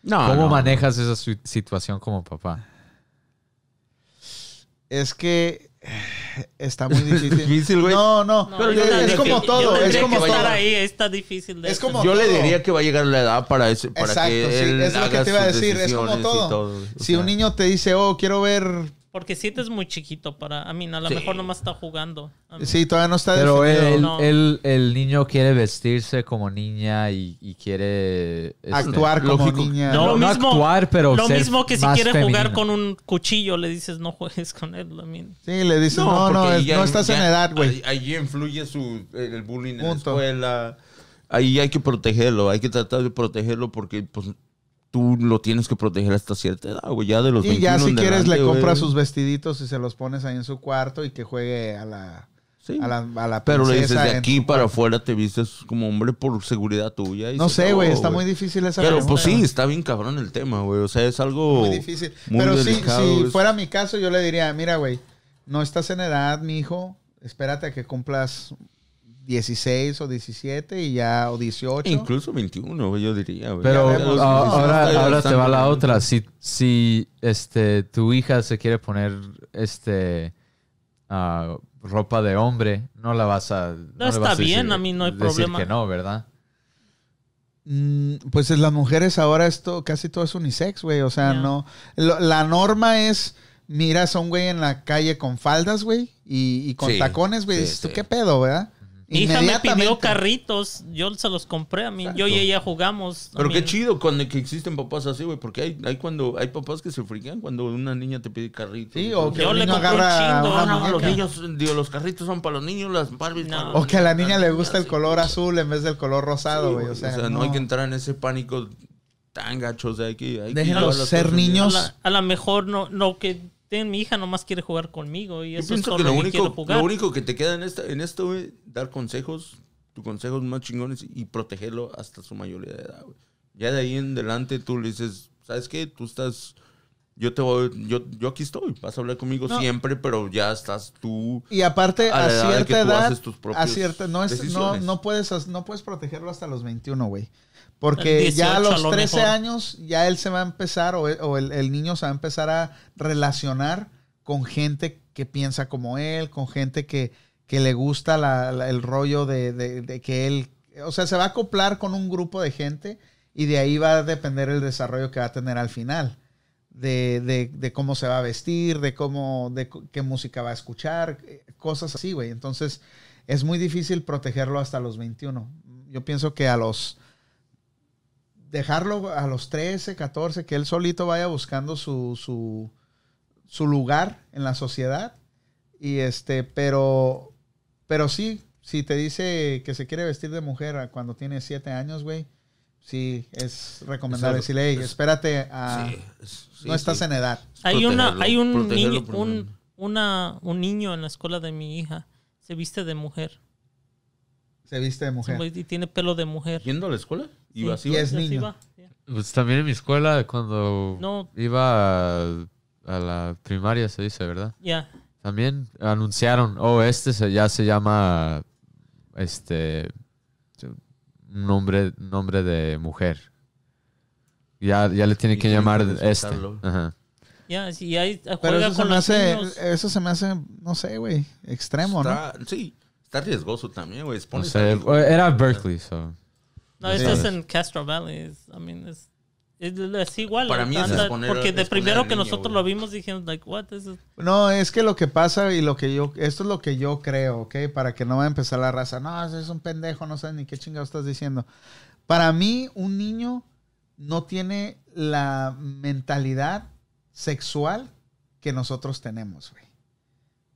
No, ¿Cómo no. manejas esa situación como papá? Es que está muy difícil. Difícil, güey. No, no. No, Pero yo yo- es como todo, yo es como que todo. estar ahí, está difícil. De Es como- Yo le diría que va a llegar la edad para, ese, para Exacto, que sí, él es lo que te iba a decir, es como todo. o Si sea, un niño te dice, oh, quiero ver. Porque siete es muy chiquito para... A mí, a lo Sí. mejor nomás está jugando. Sí, todavía no está Pero definido. el, No. el- el niño quiere vestirse como niña y, y quiere... este, Actuar como lógico. niña. No, Lo no mismo- actuar, pero Lo ser mismo que si quiere jugar con un cuchillo, le dices no juegues con él. I mean. Sí, le dices, no, no, porque es- ya- no estás en edad, güey. ahí- Ahí influye su, el bullying en la escuela. Ahí hay que protegerlo, hay que tratar de protegerlo porque pues tú lo tienes que proteger hasta cierta edad, güey. Ya de los Y ya 21 si quieres le adelante, compras sus vestiditos y se los pones ahí en su cuarto y que juegue a la, Sí. a la, a la Pero le dices, de aquí para afuera te vistes como hombre por seguridad tuya. y No se sé, güey, está muy difícil esa Pero pregunta. pues sí, está bien cabrón el tema, güey. O sea, es algo Muy difícil. muy Pero sí, delicado, si es- fuera mi caso, yo le diría, mira, güey, no estás en edad, mi hijo. Espérate a que cumplas 16 o 17 y ya, o 18. Incluso 21, güey, yo diría, güey. Pero ah, ahora, ahora te va la otra. Si, si este, tu hija se quiere poner este, ah, ropa de hombre, no la vas a... No, está vas a bien, decir- a mí no hay decir problema. que no, ¿verdad? Mm, Pues en las mujeres ahora esto casi todo es unisex, güey. O sea, no. lo- la norma es miras a un güey en la calle con faldas, güey, y, y con Sí, tacones, güey. sí, dices, ¿tú qué pedo, verdad? Mi hija me pidió carritos, yo se los compré a mí. Yo y ella jugamos. Pero qué chido cuando que existen papás así, güey, porque hay, hay cuando hay papás que se friquean cuando una niña te pide carritos. Sí, o que Yo le compré un No, no, los niños, digo, los carritos son para los niños, las Barbies No. para los- O que a la niña le gusta el color sí. azul en vez del color rosado, Sí, güey. o sea, no. hay que entrar en ese pánico tan gacho, o sea, hay que... Hay que Déjenlos ser niños. A la- a lo mejor no, no que ten, mi hija nomás quiere jugar conmigo y Yo eso es todo que lo que único, quiero jugar. lo único que te queda en, esta, en esto, güey, dar consejos, tus consejos más chingones y protegerlo hasta su mayoría de edad, güey. Ya de ahí en adelante tú le dices, ¿sabes qué? Tú estás, yo te voy, yo, yo aquí estoy, vas a hablar conmigo No. siempre, pero ya estás tú. Y aparte, A cierta edad, haces tus propias a cierta, no, es, no, no, puedes, no puedes protegerlo hasta los 21, güey. Porque ya a 18 a los lo 13 mejor. años, ya él se va a empezar, o, o el, el niño se va a empezar a relacionar con gente que piensa como él, con gente que, que le gusta la- la- el rollo de, de- de que él, o sea, se va a acoplar con un grupo de gente y de ahí va a depender el desarrollo que va a tener al final. De, de- de cómo se va a vestir, de cómo, de qué música va a escuchar, eh, cosas así, güey. Entonces, es muy difícil protegerlo hasta los 21. Yo pienso que a los, dejarlo a los 13, 14, que él solito vaya buscando su, su, su lugar en la sociedad. Y este, pero, pero sí, si te dice que se quiere vestir de mujer cuando tiene 7 años, güey, sí, es recomendable Es decirle, "Ey, es- espérate, a, Sí, es- sí, no estás sí. en edad. Hay una, hay un niño, un, una, un niño en la escuela de mi hija. Se viste de mujer. Se viste de mujer. Y tiene pelo de mujer. ¿Yendo a la escuela? Y es niño. Pues también en mi escuela, cuando No. iba a, a la primaria, se dice, ¿verdad? Ya. También anunciaron, oh, este se- ya se llama, este, un nombre, nombre de mujer. Ya, ya le tiene que llamar este. Ajá. Ya, sí, ahí Pero juega eso se, me hace, niños. eso se me hace, no sé, güey, extremo, ¿no? Sí, está riesgoso también, güey. No sé, era Berkeley, so. No, Sí. esto es en Castro Valley. es- I mean, es, es, igual. Para mí es exponer- porque de primero que niño, nosotros güey. lo vimos dijimos, like, what? No, es que lo que pasa y lo que yo, esto es lo que yo creo, ¿ok? Para que no va a empezar la raza. No, es un pendejo, no sabes ni qué chingado estás diciendo. Para mí, un niño no tiene la mentalidad sexual que nosotros tenemos, güey.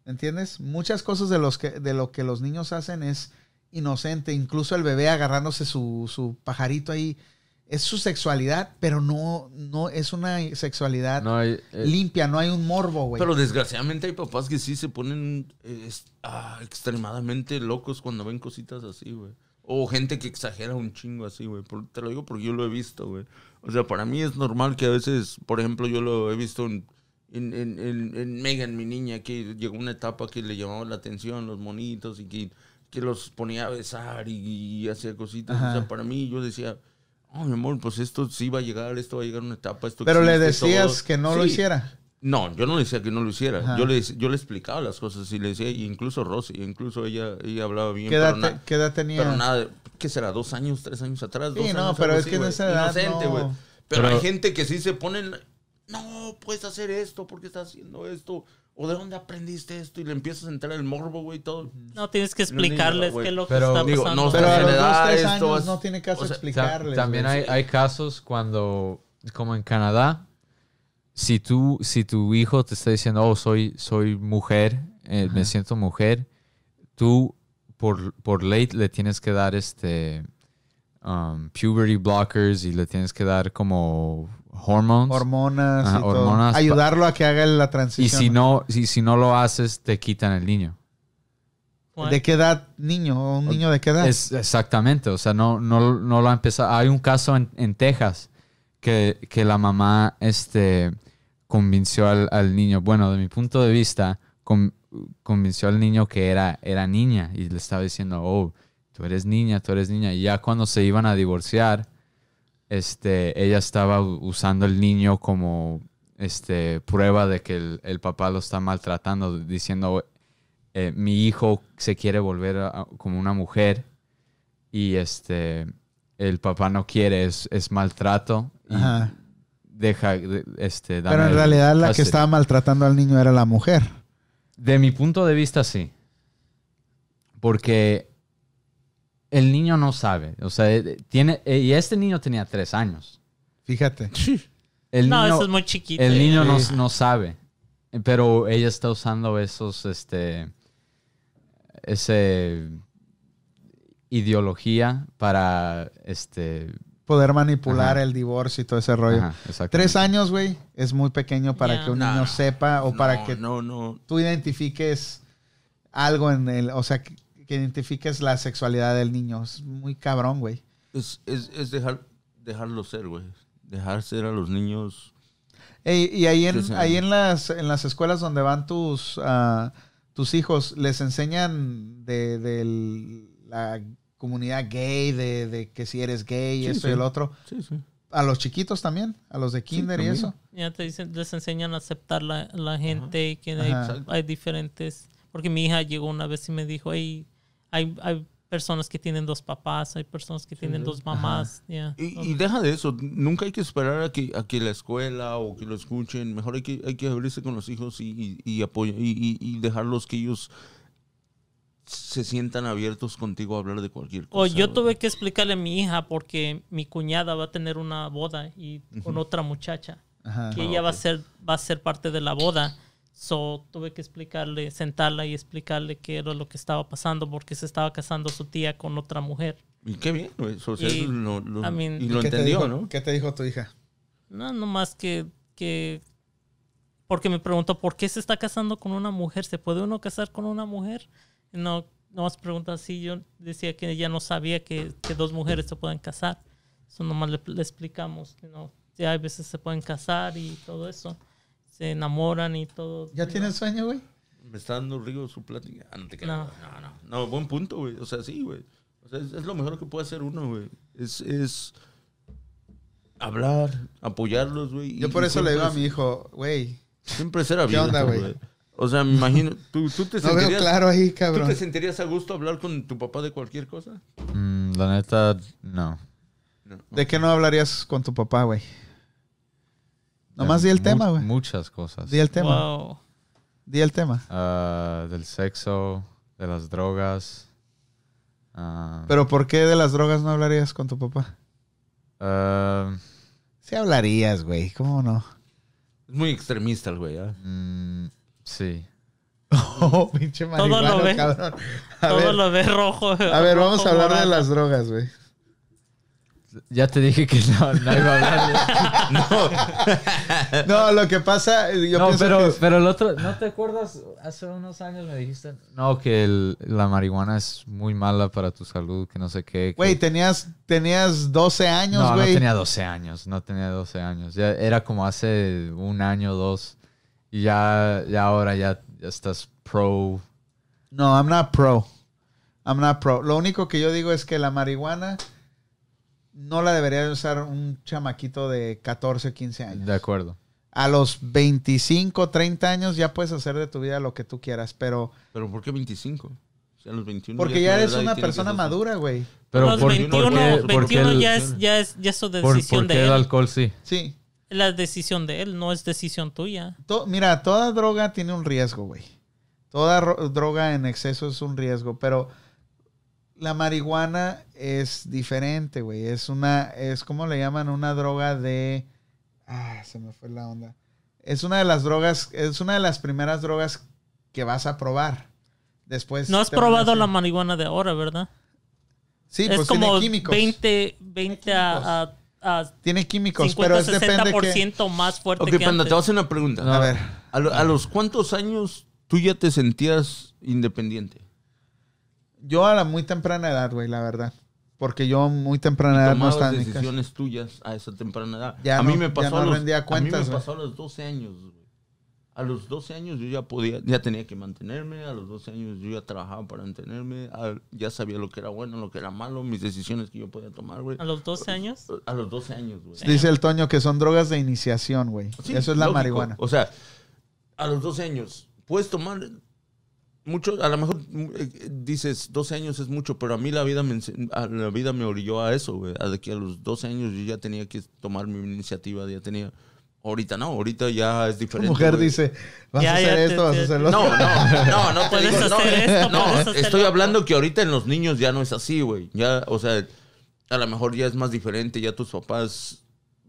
¿Entiendes? Muchas cosas de, los que, de lo que los niños hacen es inocente. Incluso el bebé agarrándose su, su pajarito ahí. Es su sexualidad, pero no, no es una sexualidad No hay, eh, limpia, no hay un morbo, güey. Pero desgraciadamente hay papás que sí se ponen eh, es- ah, extremadamente locos cuando ven cositas así, güey. O gente que exagera un chingo así, güey. Te lo digo porque yo lo he visto, güey. O sea, para mí es normal que a veces, por ejemplo, yo lo he visto en, en, en, en- en Megan, mi niña, que llegó una etapa que le llamaba la atención los monitos y que, que los ponía a besar y, y hacía cositas. Ajá. O sea, para mí yo decía, oh, mi amor, pues esto sí va a llegar, esto va a llegar a una etapa, esto Pero le decías todo". que no lo hiciera. No, yo no le decía que no lo hiciera. Ajá. Yo le, yo le explicaba las cosas y le decía, y incluso Rosy, incluso ella, ella hablaba bien. ¿Qué edad, pero, te- na- qué edad tenía? pero nada, ¿qué será? ¿Dos años, tres años atrás? Sí, dos no, años, pero es así, que en esa edad Inocente, no. güey. Pero, Pero- hay gente que sí se ponen, no, puedes hacer esto, ¿por qué estás haciendo esto? ¿O de dónde aprendiste esto? Y le empiezas a entrar el morbo, güey, todo. No, tienes que explicarles qué es lo que Pero, está digo, pasando. no Pero a los dos, tres esto años no tiene caso o sea, Ta- explicarles. también hay casos cuando, como en Canadá, si tú, si tu hijo te está diciendo, oh, soy, soy mujer, eh, me siento mujer, tú por, por ley le tienes que dar este um, puberty blockers y le tienes que dar como hormones. Hormonas Ajá, y Ayudarlo a que haga la y transición. si no, si, si no lo haces, te quitan el niño. What? ¿De qué edad niño? ¿Un niño de qué edad? Es exactamente, o sea, no, no, no lo ha empezado. Hay un caso en, en Texas que, que la mamá este, convenció al, al niño, bueno, de mi punto de vista, con- convenció al niño que era, era niña y le estaba diciendo, oh, tú eres niña, tú eres niña. Y ya cuando se iban a divorciar, este, ella estaba usando el niño como este, prueba de que el, el papá lo está maltratando, diciendo, eh, mi hijo se quiere volver a- como una mujer y este el papá no quiere, es, es maltrato y Ajá. deja de- este Pero en realidad la que estaba maltratando al niño era la mujer. de mi punto de vista sí porque el niño no sabe o sea eh, tiene eh, y este niño tenía tres años Fíjate. el no, niño eso es muy chiquito. el niño no, sabe pero ella está usando esos este ese ideología para este Poder manipular Ajá. el divorcio y todo ese rollo. Ajá. Tres años, güey, es muy pequeño para que un No, niño no. sepa o No, para que No, no. tú identifiques algo en el, o sea, que, que identifiques la sexualidad del niño. Es muy cabrón, güey. Es, es, es dejar, dejarlo ser, güey. Dejar ser a los niños. Ey, y ahí en, ahí en las en las escuelas donde van tus ah, tus hijos, les enseñan de, de la comunidad gay, de, de que si eres gay, Sí, esto y el otro. Sí, sí. A los chiquitos también, a los de kinder y eso. Ya te dicen, les enseñan a aceptar la, la gente y que hay, hay diferentes Porque mi hija llegó una vez y me dijo, hey, hay, hay personas que tienen dos papás, hay personas que tienen dos mamás. yeah. Y, y deja de eso, nunca hay que esperar a que, a que la escuela o que lo escuchen, mejor hay que, hay que abrirse con los hijos y, y, y y, y- y dejarlos que ellos se sientan abiertos contigo a hablar de cualquier O cosa. yo güey. tuve que explicarle a mi hija porque mi cuñada va a tener una boda y con otra muchacha. Ajá. que ella va a ser va a ser parte de la boda. So tuve que explicarle, sentarla y explicarle qué era lo que estaba pasando porque se estaba casando su tía con otra mujer. Y qué bien, güey. O sea, Y, eso lo, lo- I mean- y lo ¿Qué te entendió, dijo- ¿no? ¿Qué te dijo tu hija? No, no más que que porque me preguntó por qué se está casando con una mujer. ¿Se puede uno casar con una mujer? No, nomás pregunta así. Yo decía que ella no sabía que, que dos mujeres se pueden casar. Eso nomás le, le explicamos. You know, ya hay veces se pueden casar y todo eso. Se enamoran y todo. ¿Ya tienes sueño, güey? Me está dando rico su plática. Ah, no te No. No. no, no. buen punto, güey. O sea, sí, güey. O sea, es, es lo mejor que puede hacer uno, güey. Es, es hablar, apoyarlos, güey. Yo por eso le digo a mi hijo, güey, Siempre ser abierto, onda, güey? O sea, me imagino, ¿tú, tú te no veo sentirías... claro ahí, ¿Tú cabrón. te sentirías a gusto hablar con tu papá de cualquier cosa? Mm, la neta, no. No. ¿De qué no hablarías con tu papá, güey? Nomás di el Mu- tema, güey. Muchas cosas. Di el tema. Wow. Di el tema. Ah, del sexo, de las drogas. ah, Pero ¿por qué de las drogas no hablarías con tu papá? ah, Sí hablarías, güey. ¿Cómo no? Es muy extremista el güey, ¿ah? mm, sí. Oh, pinche Todo lo ve. cabrón. A Todo ver, lo ve rojo. a ver, vamos a hablar de las drogas, güey. Ya te dije que no, no iba a hablar. No, lo que pasa, yo no, pienso pero, que pero el otro, ¿no te acuerdas? Hace unos años me dijiste, no, que el- la marihuana es muy mala para tu salud, que no sé qué. que- Güey, tenías, tenías 12 años, no, no güey. tenía 12 años, no tenía 12 años. Ya era como hace un año o dos. Y ya, ya ahora ya, ya estás pro. No, I'm not pro. I'm not pro. Lo único que yo digo es que la marihuana no la debería de usar un chamaquito de 14, 15 años. De acuerdo. A los 25, 30 años ya puedes hacer de tu vida lo que tú quieras, pero ¿Pero por qué 25? O sea, a los 21 porque ya mayor eres una persona madura, güey. Pero los por, 21, por qué- por 21 qué el- ya, es, ya, es, ya es su por- decisión por qué de el él. alcohol sí? Sí. La decisión de él, no es decisión tuya. To- mira, toda droga tiene un riesgo, güey. Toda ro- droga en exceso es un riesgo, pero la marihuana es diferente, güey. Es una, es como le llaman una droga de, ah, se me fue la onda. Es una de las drogas, es una de las primeras drogas que vas a probar. Después. No has a probado la marihuana de ahora, ¿verdad? Sí, es pues como tiene químicos. 20, 20 a, a, a tiene químicos, 50, pero es depende que. 60% más fuerte Ok, que Panda, antes. te voy a hacer una pregunta. No. A ver, ¿A, lo- a los cuántos años tú ya te sentías independiente? Yo a la muy temprana edad, güey, la verdad. Porque yo muy temprana edad no estaba en decisiones tuyas a esa temprana edad. Ya a no- mí me ya pasó no a los, rendía a mí me pasó a los 12 años. güey. A los 12 años yo ya podía, ya tenía que mantenerme, a los 12 años yo ya trabajaba para mantenerme, a- ya sabía lo que era bueno, lo que era malo, mis decisiones que yo podía tomar, güey. A los 12 años. A los 12 años, güey. Dice el Toño que son drogas de iniciación, güey. Sí, Eso es la lógico. marihuana. O sea, a los 12 años, puedes tomar mucho, a lo mejor eh, dices 12 años es mucho, pero a mí la vida me, la vida me orilló a eso, güey, a de que a los 12 años yo ya tenía que tomar mi iniciativa, ya tenía... Ahorita no, ahorita ya es Tu diferente. mujer güey. dice, vas Ya, a hacer te- esto, vas a te- hacer lo No, otro. no, no, no te Puedes digo, no, hacer esto, no, estoy hablando que ahorita en los niños ya no es así, güey. Ya, o sea, a lo mejor ya es más diferente, ya tus papás,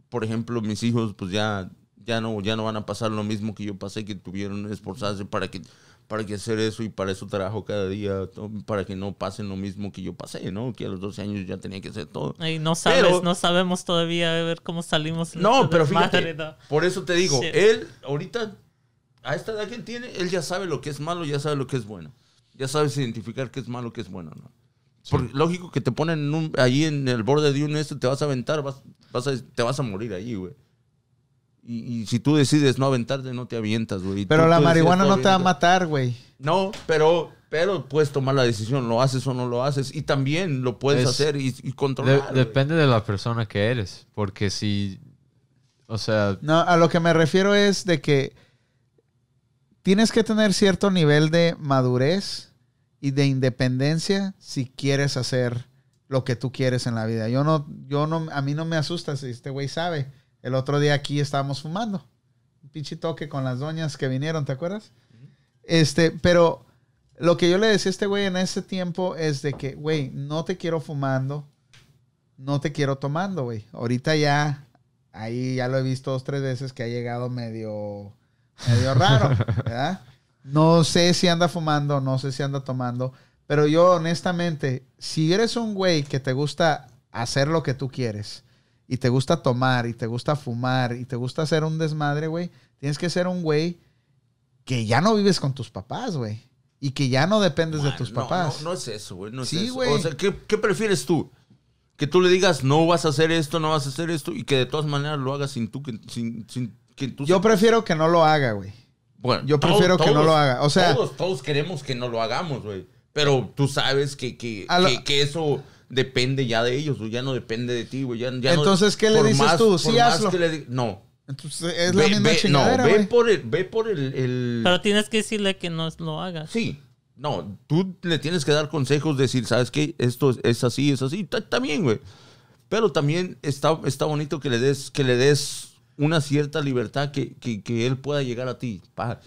por ejemplo, mis hijos, pues ya, ya no, ya no van a pasar lo mismo que yo pasé, que tuvieron que esforzarse para que, para que hacer eso y para eso trabajo cada día, para que no pasen lo mismo que yo pasé, ¿no? Que a los 12 años ya tenía que hacer todo. Ay, no sabes, Pero- no sabemos todavía a ver cómo salimos. No, pero fíjate, ¿no? por eso te digo, él ahorita, a esta edad que él tiene, él ya sabe lo que es malo, ya sabe lo que es bueno. Ya sabes identificar qué es malo, qué es bueno, ¿no? Porque lógico que te ponen en un- ahí en el borde de un este, te vas a aventar, vas, vas a- te vas a morir ahí, güey. Y, y si tú decides no aventarte, no te avientas, güey. Pero tú- la tú marihuana no te va a matar, güey. No, pero, pero puedes tomar la decisión, lo haces o no lo haces. Y también lo puedes Es- hacer y, controlar. depende de la persona que eres. Porque si. O sea, No, a lo que me refiero es de que tienes que tener cierto nivel de madurez y de independencia si quieres hacer lo que tú quieres en la vida. Yo no, yo no, a mí no me asusta si este güey sabe. El otro día aquí estábamos fumando. Un pinche toque con las doñas que vinieron, ¿te acuerdas? Este, pero lo que yo le decía a este güey en ese tiempo es de que, güey, no te quiero fumando, no te quiero tomando, güey. Ahorita ya, ahí ya lo he visto dos, tres veces que ha llegado medio, medio raro, ¿verdad? No sé si anda fumando, no sé si anda tomando, pero yo honestamente, si eres un güey que te gusta hacer lo que tú quieres y te gusta tomar y te gusta fumar y te gusta hacer un desmadre, güey, tienes que ser un güey que ya no vives con tus papás, güey. Y que ya no dependes de tus papás. No, no es eso, güey. No es Sí, güey. O sea, ¿qué, qué prefieres tú? Que tú le digas, no vas a hacer esto, no vas a hacer esto, y que de todas maneras lo hagas sin tú, que, sin, sin que tú Yo prefiero que no lo haga, güey. Bueno, yo prefiero que no lo haga. O sea- todos, todos queremos que no lo hagamos, güey. Pero tú sabes que, que, A la- que, que eso depende ya de ellos, güey. Ya no depende de ti, güey. Ya, ya no- Entonces, ¿qué le dices tú? Sí, hazlo. que le di- no. Entonces es la Ve- misma ve- chingadera, No, ve güey. por el... Ve por el, el- Pero tienes que decirle que no lo haga. Sí. No, tú le tienes que dar consejos, decir, ¿sabes qué? Esto es- es así, es así. Está, bien, güey. Pero también está, está bonito que le des, que le des una cierta libertad que, que, que él pueda llegar a ti. Pa.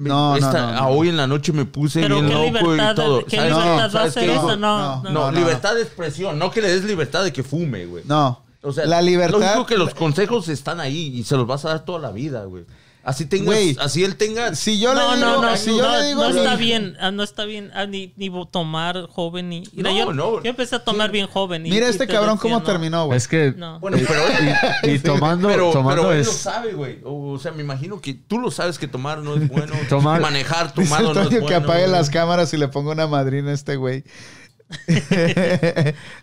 Me- No, no, esta- no, no. a Hoy en la noche me puse Pero bien ¿qué loco y libertad, todo. ¿qué ¿Sabes libertad va a ¿Sabes hacer qué? eso? No, No, no, no. No, libertad de expresión, no que le des libertad de que fume, güey. No. O sea, la libertad. Lógico que los consejos están ahí y se los vas a dar toda la vida, güey. Así tengas, Güey. así él tenga. Si yo no, le digo, no, no, si yo no, le digo no está bien, ah, no está bien ah, ni, ni tomar joven ni. Mira, No, yo, no. yo empecé a tomar bien joven. y- Mira y este te cabrón decía, cómo no. terminó, güey. Es que. No. Bueno, pero Y, y tomando, pero, tomando pero él lo sabe, güey. O sea, me imagino que tú lo sabes que tomar no es bueno. Tomar- Manejar tomado no es Antonio bueno. que apague güey. las cámaras y le ponga una madrina a este güey.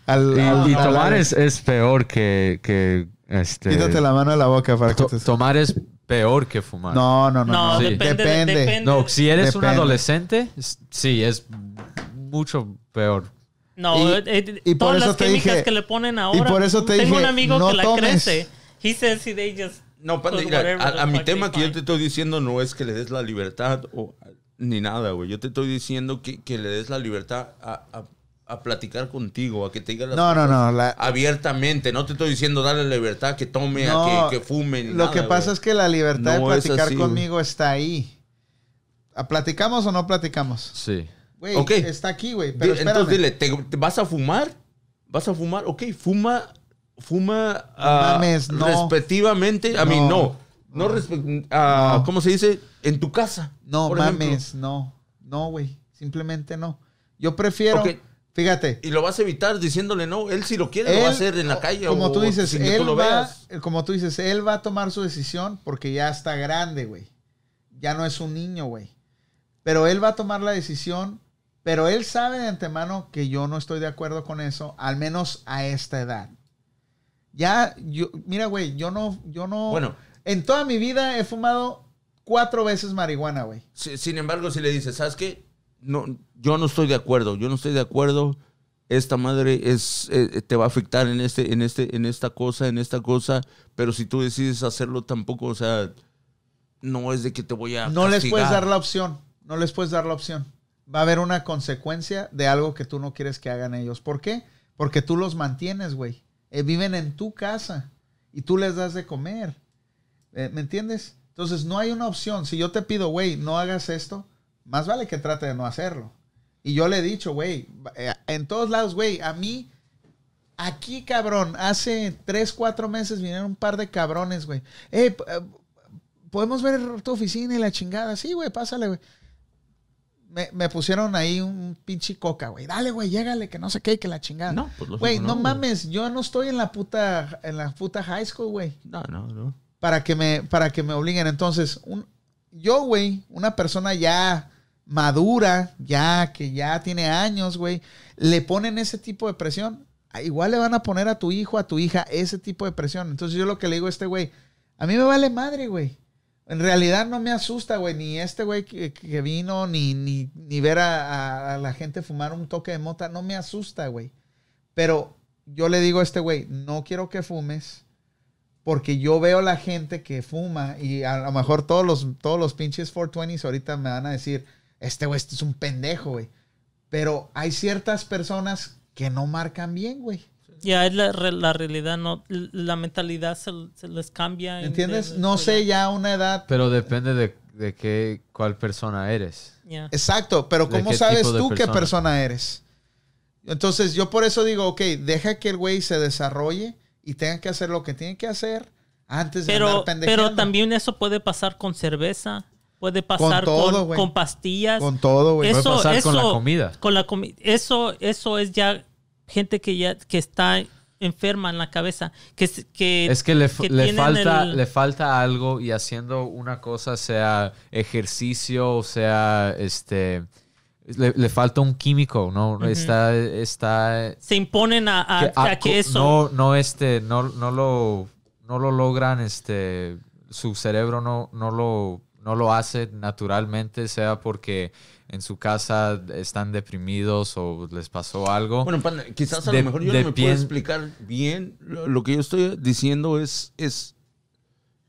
Al- Y, al- y al- tomar es, es peor que. que este, Quítate la mano de la boca para que te... tomar es peor que fumar. No, no, no. No, no. Sí. depende, Depende. depende. No, si eres un adolescente, sí, es mucho peor. No, Y- eh, eh, y por todas eso las te químicas dije- que le ponen ahora. por eso te Tengo dije, un amigo no que la tomes. crece. He says he they just No, put mira, a, a mi tema que yo te estoy diciendo no es que le des la libertad o ni nada, güey. Yo te estoy diciendo que, que le des la libertad a, a- a platicar contigo, a que te diga las No, no, cosas no. la- abiertamente. No te estoy diciendo darle la libertad que tome, No, a que, que fume. Lo nada, que pasa es que la libertad No de es platicar así, conmigo está ahí. ¿A ¿Platicamos o no platicamos? Sí. Güey, Ok. está aquí, güey. Pero Di- espérame. Entonces dile, ¿te, te vas a fumar? ¿Vas a fumar? Ok, fuma, fuma ah, mames, no. respectivamente. A mí No. no. No. ¿cómo se dice? En tu casa. No, ejemplo. mames, no. No, güey. Simplemente no. Yo prefiero. Fíjate. Y lo vas a evitar diciéndole no. Él si lo quiere lo va a hacer en la calle Como o tú dices, sin que tú él lo va, veas. como tú dices, él va a tomar su decisión porque ya está grande, güey. Ya no es un niño, güey. Pero él va a tomar la decisión, pero él sabe de antemano que yo no estoy de acuerdo con eso, al menos a esta edad. Ya, yo, mira, güey, yo no, yo no, Bueno. en toda mi vida he fumado cuatro veces marihuana, güey. Si- Sin embargo, si le dices, ¿sabes qué? No, yo no estoy de acuerdo. Yo no estoy de acuerdo. Esta madre es, eh, te va a afectar en, este, en, este, en esta cosa, en esta cosa. Pero si tú decides hacerlo tampoco, o sea, no es de que te voy a No les puedes dar la opción. No les puedes dar la opción. Va a haber una consecuencia de algo que tú no quieres que hagan ellos. ¿Por qué? Porque tú los mantienes, güey. Eh, viven en tu casa y tú les das de comer. Eh, ¿Me entiendes? Entonces no hay una opción. Si yo te pido, güey, no hagas esto, más vale que trate de no hacerlo. Y yo le he dicho, güey, eh, en todos lados, güey, a mí, aquí, cabrón, hace tres, cuatro meses vinieron un par de cabrones, güey. Eh, eh, podemos ver tu oficina y la chingada. Sí, güey, pásale, güey. Me, me pusieron ahí un pinche coca, güey. Dale, güey, llégale, que no sé qué, que la chingada. No, pues lógico, Güey, no, mames, yo no estoy en la puta, en la puta high school, güey. No, no, no. Para que me, para que me obliguen. Entonces, un, yo, güey, una persona ya madura, ya que ya tiene años, güey, le ponen ese tipo de presión. ah, Igual le van a poner a tu hijo, a tu hija, ese tipo de presión. Entonces, yo lo que le digo a este güey, a mí me vale madre, güey. En realidad no me asusta, güey, ni este güey que, vino, ni, ni, ni ver a la gente fumar un toque de mota, no me asusta, güey. Pero yo le digo a este güey, no quiero que fumes porque yo veo la gente que fuma y a lo mejor todos los, todos los pinches 420s ahorita me van a decir, este güey este es un pendejo, güey. Pero hay ciertas personas que no marcan bien, güey. Ya es la, la realidad, no, la mentalidad se, se les cambia. en- ¿Entiendes? de- No de- sé ya a una edad. Pero depende de, de qué, cuál persona eres. Ya. Exacto, pero ¿De ¿cómo sabes de tú qué persona? persona eres? Entonces yo por eso digo, ok, deja que el güey se desarrolle y tenga que hacer lo que tiene que hacer antes de Pero, andar pendejeando. pero también eso puede pasar con cerveza, puede pasar todo, con, güey. con pastillas. Con todo, güey. Eso- Puede pasar con la comida. Con la comi- eso, eso es ya gente que ya que está enferma en la cabeza. Que, es- que, Es que le, que le falta, el- le falta algo y haciendo una cosa, sea ejercicio, sea este. Le, le falta un químico, ¿no? Está. está se imponen a, a- que- a a- que co- eso. No, no, este, no, no lo, no lo logran, este, su cerebro no, no lo, no lo hace naturalmente, sea porque en su casa están deprimidos o les pasó algo. Bueno, quizás a De- lo mejor yo no me puedo explicar bien. Lo, lo que yo estoy diciendo es, es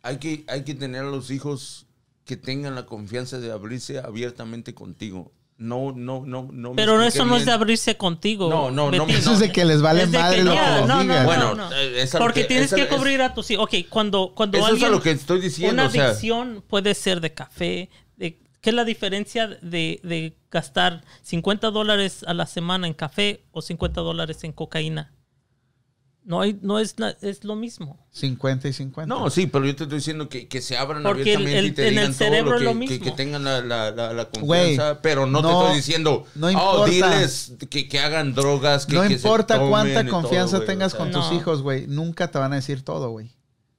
hay, que, hay que tener a los hijos que tengan la confianza de abrirse abiertamente contigo. No, no, no, no. me pero eso no es de abrirse contigo. No, no, no. Eso es de que les vale madre que lo ya, que les no, no, no, Bueno, no. eh, es Porque que- tienes que es- cubrir a tus hijos. Ok, cuando, cuando Eso es a lo que estoy diciendo. Una o sea, adicción puede ser de café. De, ¿Qué es la diferencia de, de gastar 50 dólares a la semana en café o 50 dólares en cocaína? No, hay, no es, es lo mismo. 50 y 50. No, sí, pero yo te estoy diciendo que, que se abran Porque el- abiertamente y el- te en digan el cerebro todo es lo que, mismo. que tengan la, la, la, la Güey, confianza, pero no, te estoy diciendo, no oh, importa. diles que, que hagan drogas, que no que se importa tomen cuánta y todo, confianza tengas o sea. con tus hijos, güey. Nunca te van a decir todo, güey.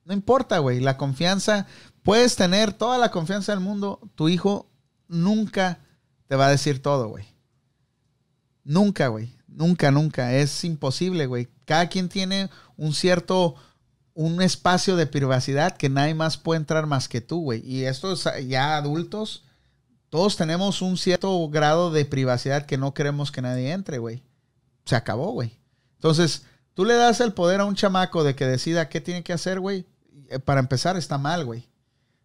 No importa, güey. La confianza, puedes tener toda la confianza del mundo. Tu hijo nunca te va a decir todo, güey. Nunca, güey. Nunca, nunca. Es imposible, güey. Cada quien tiene un cierto, un espacio de privacidad que nadie más puede entrar más que tú, güey. Y estos ya adultos, todos tenemos un cierto grado de privacidad que no queremos que nadie entre, güey. Se acabó, güey. Entonces, tú le das el poder a un chamaco de que decida qué tiene que hacer, güey. Eh, Para empezar, está mal, güey.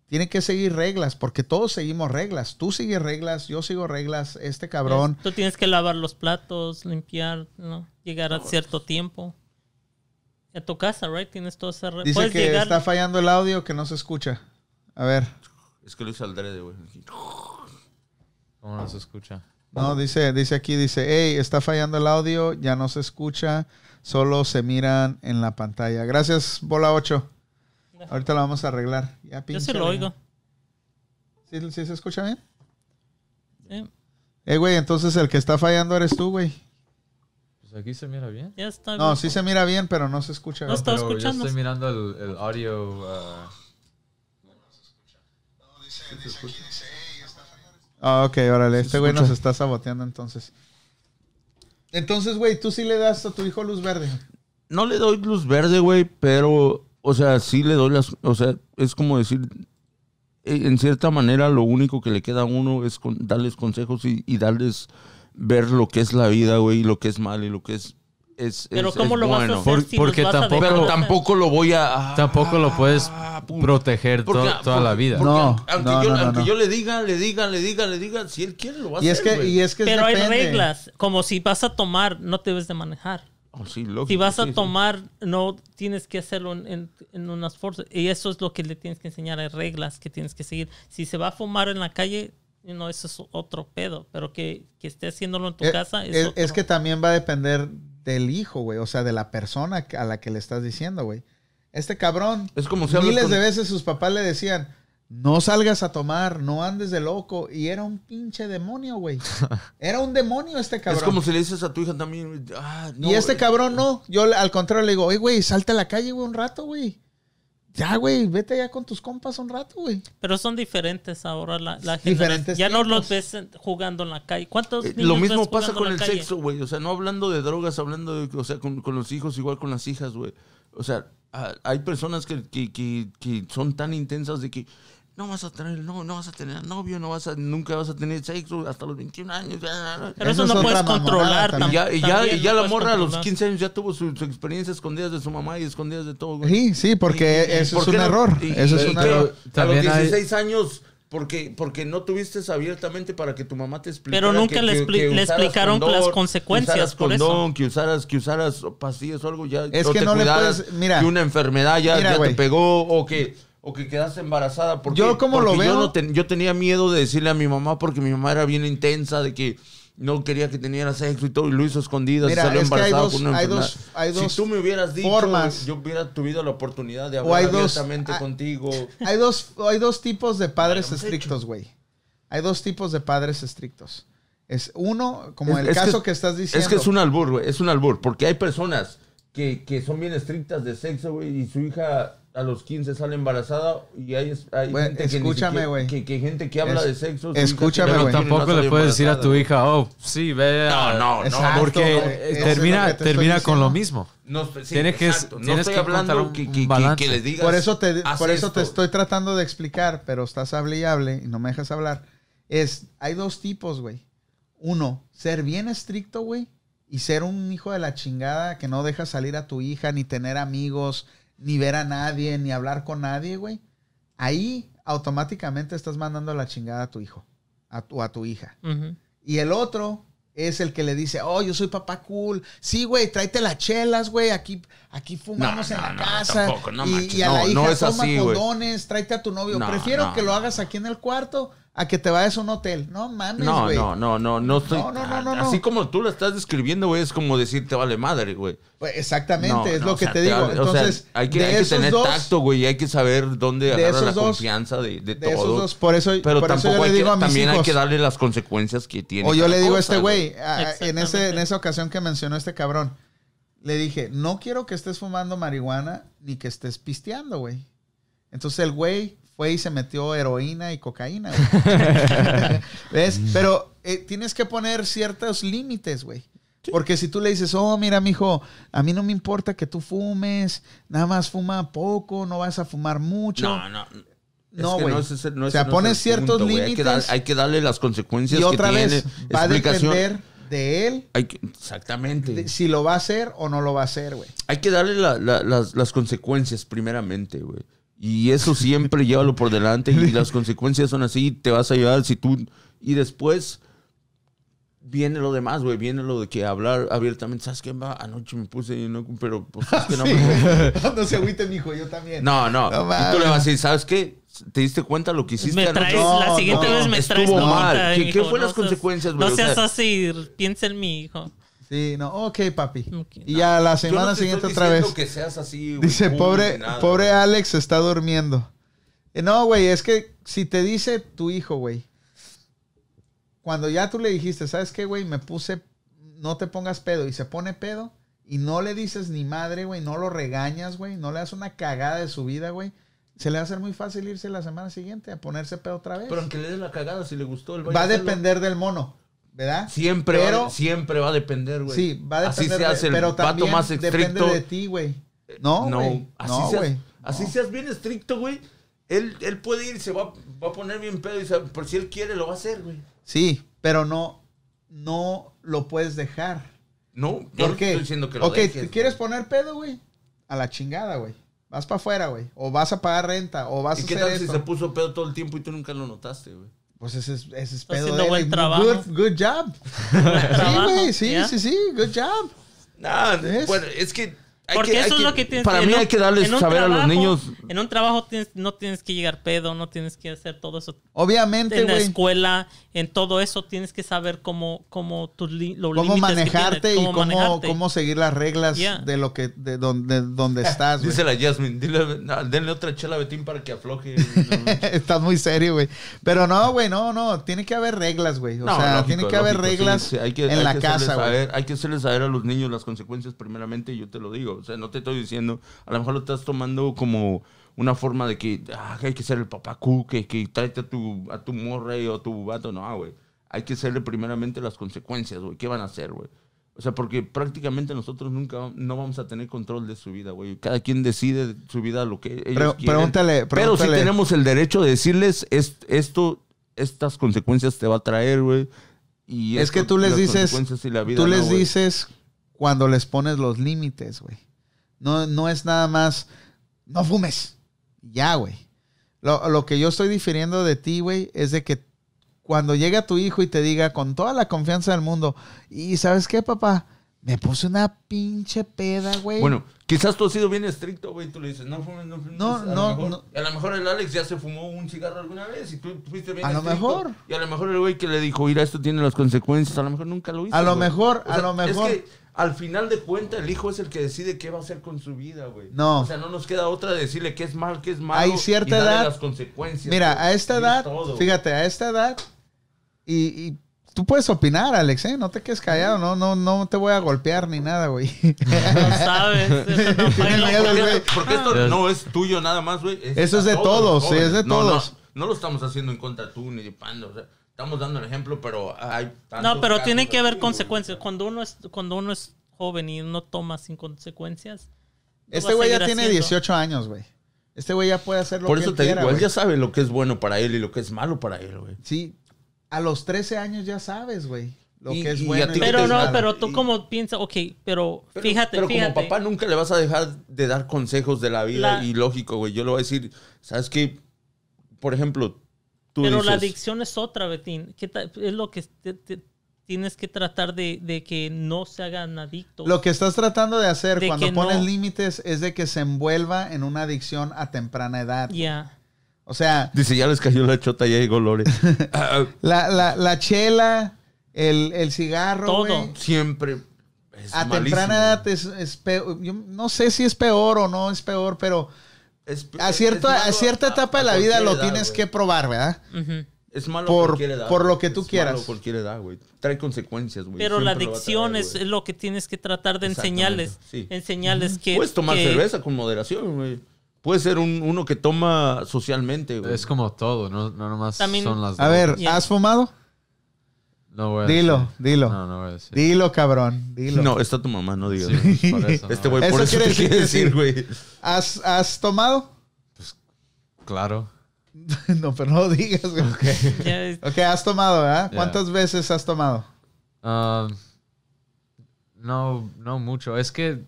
Tiene que seguir reglas, porque todos seguimos reglas. Tú sigues reglas, yo sigo reglas, este cabrón. Tú tienes que lavar los platos, limpiar, ¿no? llegar a cierto tiempo. A tu casa, right? Tienes todo ese... re- Dice que llegar... está fallando el audio, que no se escucha. A ver. Es que lo hice al drede, güey. ¿Cómo no se escucha? No, dice, dice aquí, dice, hey, está fallando el audio, ya no se escucha, solo se miran en la pantalla. Gracias, bola 8. Ahorita lo vamos a arreglar. Ya, Yo sí lo oigo. ¿Sí, sí se escucha bien? Sí, Eh, güey, entonces el que está fallando eres tú, güey. Pues aquí se mira bien. ya está. No, bien. sí se mira bien, pero no se escucha. No güey. está Pero escuchando. Yo estoy mirando el, el audio. ah, Ah, ok, órale. Este se güey nos escucha. está saboteando entonces. Entonces, güey, tú sí le das a tu hijo luz verde. No le doy luz verde, güey, pero, o sea, sí le doy las, o sea, es como decir, eh, en cierta manera lo único que le queda a uno es con- darles consejos y, y darles ver lo que es la vida, güey, y lo que es mal y lo que es, es, Pero es- ¿cómo es lo vas a hacer Por- si porque los vas a tampoco- Pero tampoco lo voy a... ah, Tampoco lo puedes pum. proteger to- Porque- toda la vida. No, aunque, no, yo, no, no, aunque no. yo le diga, le diga, le diga, le diga, si él quiere lo va a Y es hacer, que, güey. y es que Pero hay reglas, como si vas a tomar, no te debes de manejar. Oh, sí, lógico, Si vas a sí, sí. tomar, no tienes que hacerlo en, en- en unas fuerzas. Y eso es lo que le tienes que enseñar. Hay reglas que tienes que seguir. Si se va a fumar en la calle, no, eso es otro pedo. Pero que, que esté haciéndolo en tu Eh, casa es, es, otro. es que también va a depender del hijo, güey. O sea, de la persona a la que le estás diciendo, güey. Este cabrón, Es como si miles con- de veces sus papás le decían, no salgas a tomar, no andes de loco. Y era un pinche demonio, güey. Era un demonio este cabrón. Es como si le dices a tu hija también, ah, no, y este cabrón no. Yo al contrario le digo, oye, güey, salte a la calle, güey, un rato, güey. Ya, güey, vete ya con tus compas un rato, güey. Pero son diferentes ahora la, la Diferentes. Ya no los ves jugando en la calle. ¿Cuántos Eh, niños Lo mismo ves pasa con el calle? sexo, güey. O sea, no hablando de drogas, hablando de, o sea, con, con los hijos, igual con las hijas, güey. O sea, hay personas que, que, que, que son tan intensas de que no vas a tener, no, no vas a tener novio, no vas a, nunca vas a tener sexo hasta los 21 años. Pero eso, Eso no es puedes controlar. también. Y ya, y ya, y ya no la morra a los controlar. 15 años ya tuvo su, su experiencia escondidas de su mamá y escondidas de todo, güey. Sí, sí, porque Y- eso ¿por es un no? error. Y- Eso es y un que error. A los hay- 16 años, porque, porque no tuviste abiertamente para que tu mamá te explicara. Pero nunca que- le que- expli- que le usaras explicaron condón, las que consecuencias usaras por eso. Que usaras, que usaras pastillas o algo ya. Es que te no le cuidaras, puedes- mira. que una enfermedad ya, Mira, ya te pegó o que, o que quedaste embarazada. Porque, Yo como lo yo veo- no ten- yo tenía miedo de decirle a mi mamá porque mi mamá era bien intensa, de que no quería que teniera sexo y todo, y lo hizo escondidas Mira, y salió es que hay embarazada dos- con una hay enfermedad. dos- hay dos si tú me hubieras dicho, formas. yo hubiera tenido la oportunidad de hablar abiertamente ah, contigo. Hay dos, hay dos tipos de padres estrictos, güey. Hay dos tipos de padres estrictos. Es uno, como Es- el es caso que, estás diciendo. Es que es un albur, güey. Es un albur. Porque hay personas que, que son bien estrictas de sexo, güey, y su hija a los 15 sale embarazada y hay, hay Güey, gente que escúchame, güey. Que, que gente que habla Es- de sexo. escúchame, Pero tampoco le puedes decir a tu hija, oh, sí, ve. No, no, no. Exacto, Porque lo termina, que te termina con lo mismo. No, sí, Tienes que- exacto. No tienes estoy que hablando que, un que, que, balance. que le digas. Por eso te, "Haz por eso te esto". estoy tratando de explicar, pero estás hable y hable y no me dejas hablar. Es, hay dos tipos, güey. Uno, ser bien estricto, güey, y ser un hijo de la chingada que no deja salir a tu hija, ni tener amigos, ni ver a nadie, ni hablar con nadie, güey. Ahí automáticamente estás mandando a la chingada a tu hijo a tu, a tu hija. Y el otro es el que le dice, oh, yo soy papá cool. Sí, güey, tráete las chelas, güey. Aquí, aquí fumamos No, en no, la no, casa. tampoco, no y, y a la No, hija no es toma así, güey. condones, tráete a tu novio. No, Prefiero no, que lo no. hagas aquí en el cuarto a que te vayas a un hotel. No mames, No, güey. no, no, no, no estoy. No, no, no, no, no. Así como tú lo estás describiendo, güey, es como decir te vale madre, güey. Pues exactamente, No, es no, lo que sea, te digo. vale- o sea, Entonces, hay que, de hay que esos tener dos, tacto, güey, y hay que saber dónde de agarrar la dos- confianza de, de, de esos dos, por eso, Pero por eso tampoco yo hay le digo que, a mis también hay que darle las consecuencias que tiene. O yo le digo a este güey, a- en, ese, en esa ocasión que mencionó este cabrón, le dije, no quiero que estés fumando marihuana ni que estés pisteando, güey. Entonces el güey fue y se metió heroína y cocaína, güey. ¿Ves? Pero eh, tienes que poner ciertos límites, güey. Porque si tú le dices, oh, mira, mijo, a mí no me importa que tú fumes, nada más fuma poco, no vas a fumar mucho. No, no. No, que güey. es ese- no O ese sea, no es pones ciertos punto, güey. Hay que, dar- límites. hay que darle las consecuencias y otra que vez, tiene. va a depender de él Hay que- exactamente. de si lo va a hacer o no lo va a hacer, güey. Hay que darle la- la- las, las consecuencias primeramente, güey. Y eso siempre llévalo por delante y las consecuencias son así, te vas a llevar si tú... Y después viene lo demás, güey. Viene lo de que hablar abiertamente. ¿Sabes qué? Va, anoche me puse, y no, pero pues es que no Sí, me... no se agüite, mijo, yo también. No, no. No y tú le vas a decir, ¿sabes qué? ¿Te diste cuenta lo que hiciste Me traes, No, la siguiente no, vez me estuvo traes mal. nota, ¿Qué- qué hijo, fue las consecuencias, güey? No O sea- seas así, piensa en mi hijo. Sí, no, ok, papi. Y ya la semana no siguiente otra vez. que seas así, Dice, pobre, nada, pobre güey. Alex está durmiendo. Eh, No, güey, es que si te dice tu hijo, güey, cuando ya tú le dijiste, ¿sabes qué, güey? Me puse, no te pongas pedo y se pone pedo y no le dices ni madre, güey, no lo regañas, güey, no le das una cagada de su vida, güey, se le va a hacer muy fácil irse la semana siguiente a ponerse pedo otra vez. Pero aunque le dé la cagada, si le gustó el Va a depender del mono, ¿verdad? Siempre, Pero- va, siempre va a depender, güey. Sí, va a Así depender, seas de, el pero también más depende estricto. de ti, güey. No, no, así No, seas, güey. así No. seas bien estricto, güey. Él, él puede ir, se va, va a poner bien pedo y por si él quiere lo va a hacer, güey. Sí, pero no, no lo puedes dejar. No, yo ¿Por no qué? estoy diciendo que lo ok, dejes, ¿te quieres poner pedo, güey? A la chingada, güey. Vas para afuera, güey. O vas a pagar renta, o vas ¿Y a qué hacer tal si esto. se puso pedo todo el tiempo y tú nunca lo notaste, güey? Pues ese es, ese es pedo haciendo de buen trabajo. Good, good job. sí, güey. Sí, ya. sí, sí. Good job. Nah, ¿Ves? bueno, es que... hay Porque que- eso es lo que tienes Para en mí un- hay que darles saber a los niños... En un trabajo tienes- no tienes que llegar pedo, no tienes que hacer todo eso. Obviamente, En la escuela, en todo eso, tienes que saber cómo, cómo tus li- los Cómo que manejarte tienes, y cómo, manejarte. cómo seguir las reglas Yeah. de lo que, de donde, donde estás. Dice la Jasmine, dile, no, denle otra chela a Betín para que afloje. No, Estás muy serio, güey. Pero no, güey, no, no. Tiene que haber reglas, güey. O No, sea, lógico, tiene que haber lógico, reglas sí, hay que- en hay la que casa, güey. Hay que hacerles saber a los niños las consecuencias primeramente, y yo te lo digo. O sea, no te estoy diciendo, a lo mejor lo estás tomando como una forma de que ah, hay que ser el papá que, que tráete a tu, a tu morra o a tu vato. No, güey. Hay que hacerle primeramente las consecuencias, güey. ¿Qué van a hacer, güey? O sea, porque prácticamente nosotros nunca no vamos a tener control de su vida, güey. Cada quien decide su vida lo que ellos Pre- quieren. pregúntale- Pero sí pregúntale. tenemos el derecho de decirles es- esto, estas consecuencias te va a traer, güey. Y Es esto- que tú les dices, y la vida tú les dices cuando les pones los límites, güey. No, no es nada más, no fumes. Ya, güey. Lo, lo que yo estoy difiriendo de ti, güey, es de que cuando llega tu hijo y te diga con toda la confianza del mundo, y ¿sabes qué, papá? Me puse una pinche peda, güey. Bueno, quizás tú has sido bien estricto, güey. Tú le dices, no fumes, no fumes. No, a no, mejor, no. A lo mejor el Alex ya se fumó un cigarro alguna vez y tú fuiste bien A lo mejor. Y a lo mejor el güey que le dijo, mira, esto tiene las consecuencias, a lo mejor nunca lo hizo. A lo güey. mejor, a lo mejor. Es que al final de cuentas, el hijo es el que decide qué va a hacer con su vida, güey. No. O sea, no nos queda otra de decirle qué es mal, qué es malo. Hay cierta y darle edad- las consecuencias. Mira, güey. a esta edad, todo. fíjate, a esta edad, y, y tú puedes opinar, Alex, ¿eh? No te quedes callado, no, no, no te voy a golpear ni nada, güey. No sabes. eso no Porque, güey. porque esto Ah. no es tuyo nada más, güey. Eso es de todos, sí, es de jóvenes. No, no, todos. No, lo estamos haciendo en contra tú ni de Pando. O sea, estamos dando el ejemplo, pero hay tantos No, pero tiene que haber consecuencias. Cuando uno es cuando uno es joven y uno toma sin consecuencias. Este güey ya tiene haciendo. 18 años, güey. Este güey ya puede hacer lo Por que eso él te quiera, digo, él ya sabe lo que es bueno para él y lo que es malo para él, güey. Sí, a los 13 años ya sabes, güey. Lo Y- que es bueno. y Pero no, malo. pero tú Y- como piensas, ok, pero, Pero- fíjate, pero fíjate. como papá nunca le vas a dejar de dar consejos de la vida La- y lógico, güey. Yo le voy a decir, ¿sabes qué? Por ejemplo, tú pero dices... la adicción es otra, Betín. ¿Qué ta- es lo que te- te- tienes que tratar de, de que no se hagan adictos. Lo que estás tratando de hacer De cuando pones no- límites es de que se envuelva en una adicción a temprana edad. Ya. O sea, Dice, ya les cayó la chota, ya llegó Lore. La, la, la chela, el, el cigarro, Todo. siempre es a malísimo. temprana edad es, es peor. Yo no sé si es peor o no es peor, pero Es- a, cierto, a malo cierta a- etapa a de la vida lo edad, tienes que probar, ¿verdad? Es malo por- cualquier edad, por lo que tú Es quieras. malo cualquier edad, güey. Trae consecuencias, güey. Pero la Siempre adicción traer, es, lo que tienes que tratar de enseñarles. sí. Enseñarles que. Puedes tomar que- cerveza con moderación, güey. Puede ser un, uno que toma socialmente, güey. Es como todo, no, no nomás También- son las A ver. ¿has fumado? No voy a Dilo, decir. dilo. No, no voy a decir. Dilo, cabrón, dilo. No, está tu mamá, no digas. Sí, por eso, Este no. güey por Eso eso quiere te decir güey. ¿Has, has tomado? Claro. no, pero no lo digas, güey. ya es- Ok, has tomado, ¿verdad? ¿Cuántas veces has tomado? Ah, no, no mucho. Es que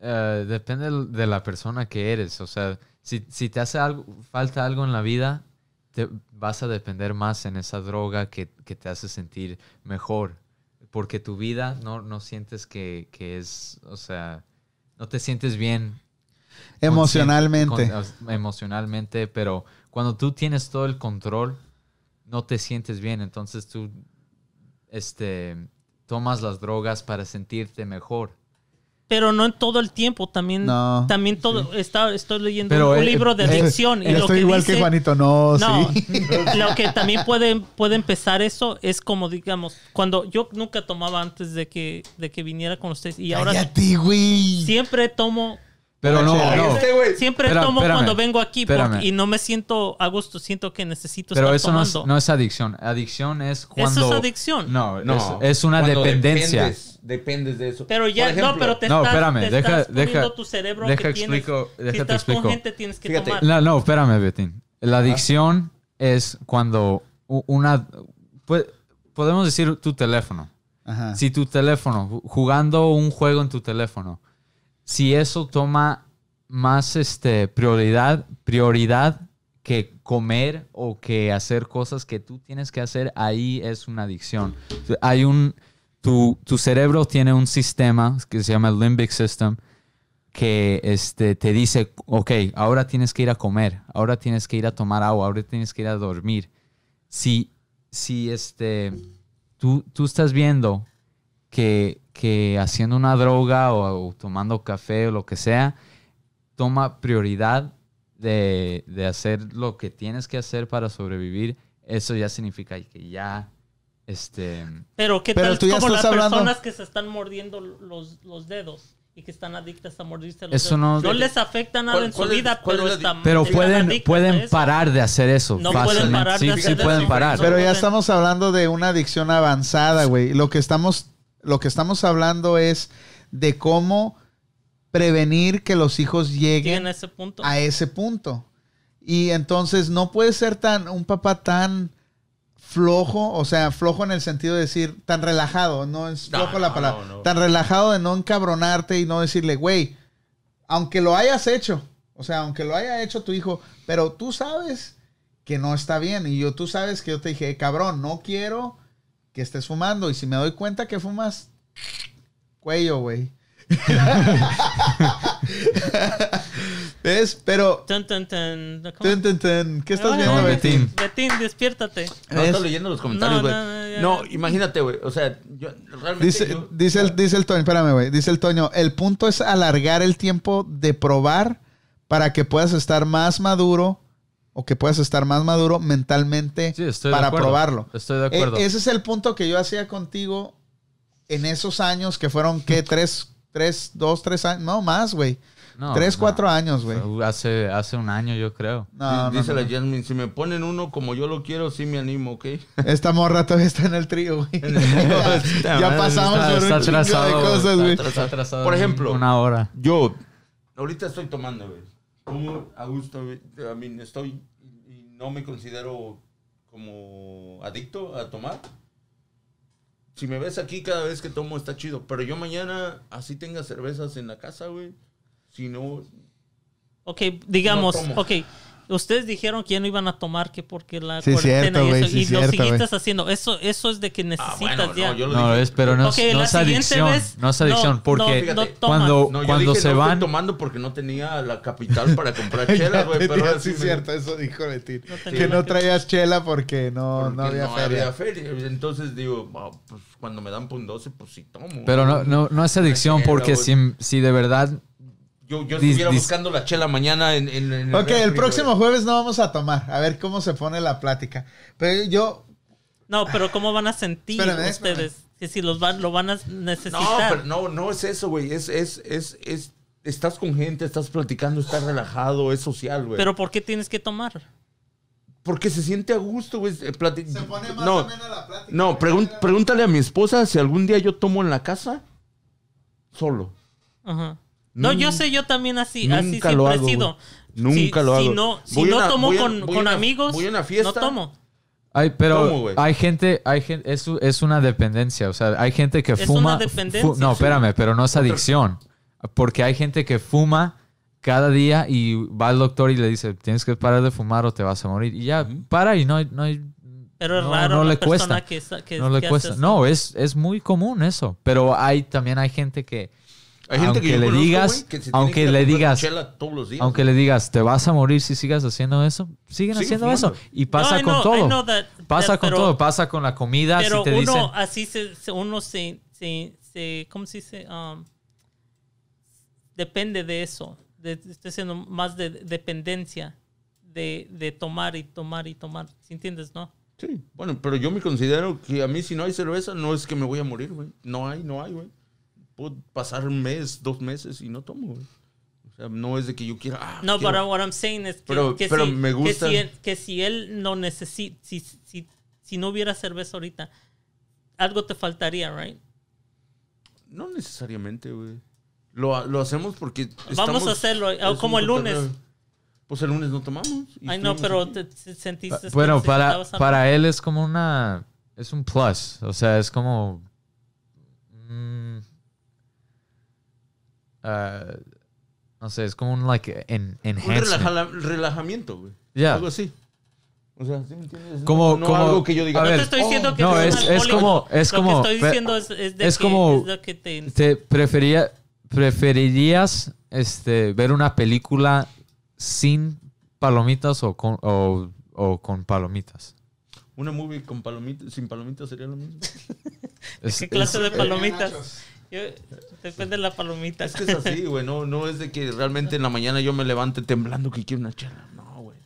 eh, depende de la persona que eres. O sea, si, si te hace algo, falta algo en la vida, te vas a depender más en esa droga que, que te hace sentir mejor. Porque tu vida no, no sientes que, que es, o sea, no te sientes bien Emocionalmente. con- con- emocionalmente, pero cuando tú tienes todo el control, no te sientes bien. Entonces tú este, tomas las drogas para sentirte mejor. Pero no en todo el tiempo. También, No. también todo. Está, estoy leyendo Pero, un eh, libro de eh, adicción. y lo Estoy que igual dice, que Juanito, no, No, sí. lo que también puede, puede empezar eso es como, digamos, cuando yo nunca tomaba antes de que, de que viniera con ustedes y ahora Cállate, güey. siempre tomo, Pero no. Este siempre Espera, tomo espérame, cuando vengo aquí porque- y no me siento a gusto, siento que necesito Pero estar eso no es, tomando. no es adicción. Adicción es cuando... Eso es adicción. No, No, es, es una cuando dependencia. Dependes, dependes de eso. Pero ya, Por ejemplo, no, pero te No, estás, espérame, te deja- estás poniendo deja- tu cerebro deja que tienes. si déjate estás con explico. gente tienes que Fíjate. tomar. No, no, espérame, Betín. La adicción es cuando u- una... pu- Podemos decir tu teléfono. Ajá. Si tu teléfono, ju- jugando un juego en tu teléfono, si eso toma más este, prioridad, prioridad que comer o que hacer cosas que tú tienes que hacer, ahí es una adicción. Hay un, tu, cerebro tiene un sistema que se llama el limbic system que este, te dice, ok, ahora tienes que ir a comer, ahora tienes que ir a tomar agua, ahora tienes que ir a dormir. Si, si este, tú, tú estás viendo que, que haciendo una droga o, o tomando café o lo que sea, toma prioridad de, de hacer lo que tienes que hacer para sobrevivir, eso ya significa que ya, este... Pero qué Pero tal tú ya como las estás hablando- personas que se están mordiendo los, los dedos y que están adictas a mordirse los Eso dedos. no- les afecta nada ¿Cuál- en su es- vida, pero es la están, Pero pueden, pueden parar de hacer eso. No pueden parar de sí, hacer sí eso. pueden parar. No Pero ya estamos hablando de una adicción avanzada, güey. Lo que estamos Lo que estamos hablando es de cómo prevenir que los hijos Lleguen lleguen a ese punto. a ese punto. Y entonces no puede ser tan un papá tan flojo, o sea, flojo en el sentido de decir tan relajado, no es No, flojo la palabra, no, no. tan relajado de no encabronarte y no decirle, güey, aunque lo hayas hecho, o sea, aunque lo haya hecho tu hijo, pero tú sabes que no está bien y yo tú sabes que yo te dije, cabrón, no quiero que estés fumando y si me doy cuenta que fumas cuello, güey. ¿Ves? Pero Tun, tun, tun. ¿Cómo? Tun, tun, tun. ¿Qué estás Ay, viendo, Betín? Betín. Despiértate. No, Es- estoy leyendo los comentarios, No, güey. no, imagínate, güey. O sea, yo realmente. Dice, yo- dice, el, dice el Toño, espérame, güey. Dice el Toño, el punto es alargar el tiempo de probar para que puedas estar más maduro o que puedas estar más maduro mentalmente Sí, estoy de para acuerdo. probarlo. Estoy de acuerdo. E- ese es el punto que yo hacía contigo en esos años que fueron, ¿qué? Tres, tres, dos, tres años. No, más, güey. No, tres, no. cuatro años, güey. Hace, hace un año, yo creo. No, no, dice no. la Jasmine, si me ponen uno como yo lo quiero, sí me animo, ¿ok? Esta morra todavía está en el trío, güey. ya madre, pasamos Está, por está un chingo de atrasado. cosas, está güey. atrasado, atrasado Por ejemplo. Una hora. Yo, ahorita estoy tomando, güey. Como a gusto. A mí estoy. Y no me considero como adicto a tomar. Si me ves aquí cada vez que tomo está chido. Pero yo mañana, así tenga cervezas en la casa, güey. Si no. Ok, digamos, No ok. Ustedes dijeron que ya no iban a tomar que porque la Sí, cuarentena cierto, y eso. sí, y lo cierto, siguiste güey. haciendo. Eso, eso es de que Ah, necesitas bueno, ya. no, yo lo No, es, pero no, Ok, es, no es adicción. vez, no es adicción. no, porque no, no toman. cuando, No, yo cuando dije, se no van. estoy tomando porque no tenía la capital para comprar chelas, güey. Pero sí, me- cierto, eso dijo tenía que no traías chela porque no, porque no había feria. feria. Entonces digo, "Ah, pues cuando me dan 12, pues sí tomo. Pero no, no, no es adicción chela, porque si, si de verdad. Yo, yo Dis- estuviera dis- buscando la chela mañana en, en, en Ok, el próximo güey. jueves no vamos a tomar. A ver cómo se pone la plática. Pero yo, No, pero ¿cómo van a sentir Espérame, ustedes? Que si los van, lo van a No, necesitar. pero no, no es eso, güey. Es, es, es, es, estás con gente, estás platicando, estás relajado, es social, güey. Pero ¿por qué tienes que tomar? Porque se siente a gusto, güey. eh, se pone más no, o menos la plática. no, pregun- pregúntale a mi esposa si algún día yo tomo en la casa solo. Ajá. No, yo sé, yo también así, nunca así lo siempre he hago, sido. güey. Nunca Si- lo Si hago. no, si Voy a no una- tomo con, voy a con una- amigos, voy a una fiesta. no tomo. Ay, pero ¿Cómo, güey? hay gente, hay gente, es, es una dependencia. O sea, hay gente que Es fuma. una dependencia, fu- no, espérame, pero no es adicción. Porque hay gente que fuma cada día y va al doctor y le dice, tienes que parar de fumar o te vas a morir. Y ya, para y no hay, no hay- Pero es No, raro no la le persona cuesta. que, que no le cuesta. No, es, es muy común eso. Pero hay también hay gente que, Hay gente que aunque yo le conozco, digas, que se aunque que le digas, chela todos los días, aunque le digas, te vas a morir si sigas haciendo eso, siguen Sigue haciendo fumando. eso. Y pasa No, con know- todo. that- pasa that, con pero- todo. Pasa con la comida. Pero si te uno dicen, así se, se- uno se, se, se- ¿cómo se dice? Um, depende de eso. De, estoy haciendo más de dependencia de, de tomar y tomar y tomar. ¿Sí entiendes, no? Sí, bueno, pero yo me considero que a mí si no hay cerveza no es que me voy a morir, güey. No hay, no hay, güey. Puedo pasar un mes, dos meses y no tomo, güey. O sea, no es de que yo quiera... ah, No, pero what I'm saying es que, Pero- que pero si, me gusta- Que si, él, que si él no necesita, si, si, si no hubiera cerveza ahorita, algo te faltaría, right? No necesariamente, güey. Lo, lo hacemos porque Vamos estamos- a hacerlo, es como el lunes. Pues el lunes no tomamos. Ay, no, pero te, te sentiste... que Bueno, para, para él es como una. Es un plus. O sea, es como. Ah, no sé, es como un like en, Un enhancement. relaja- relajamiento, güey. Algo así. O sea, ¿sí me entiendes? Como- no, no como- algo que yo diga. a No ver, te estoy diciendo oh, que no, eres es- un es como- es Lo como- que estoy pe- diciendo es, es de es que, como- es de que te... ¿Te prefería, preferirías este, ver una película sin palomitas o con, o, o con palomitas? Una movie con palomitas, sin palomitas sería lo mismo. Es- ¿Qué clase es- de palomitas? Yo- depende de la palomita. Es que es así, güey. No, no es de que realmente en la mañana yo me levante temblando que quiero una chela. No, güey.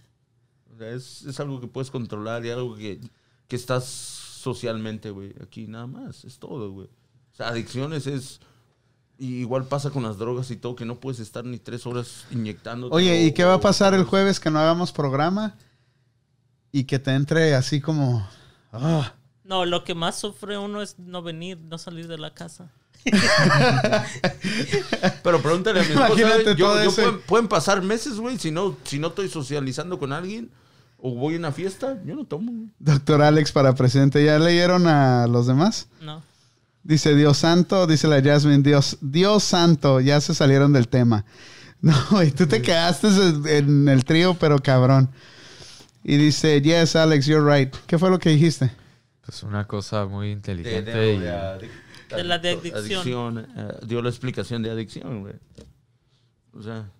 O sea, es, es algo que puedes controlar y algo que, que estás socialmente, güey. Aquí nada más. Es todo, güey. O sea, adicciones es... y igual pasa con las drogas y todo, que no puedes estar ni tres horas inyectando. Oye, ¿y qué va a pasar el jueves que no hagamos programa? Y que te entre así como... ah, No, lo que más sufre uno es no venir, no salir de la casa. Pero pregúntale a mi esposa, Imagínate yo- todo yo ese- pueden, pueden pasar meses, güey, si no, si no estoy socializando con alguien o voy a una fiesta, yo no tomo. güey. Doctor Alex para presidente. ¿Ya leyeron a los demás? No. Dice Dios santo, dice la Jasmine, Dios, Dios santo, ya se salieron del tema. No, y tú te quedaste en el trío, pero cabrón. Y dice, yes, Alex, you're right. ¿Qué fue lo que dijiste? Pues una cosa muy inteligente. de- y- de adic- De la de adicción. eh, dio la explicación de adicción, güey. O sea,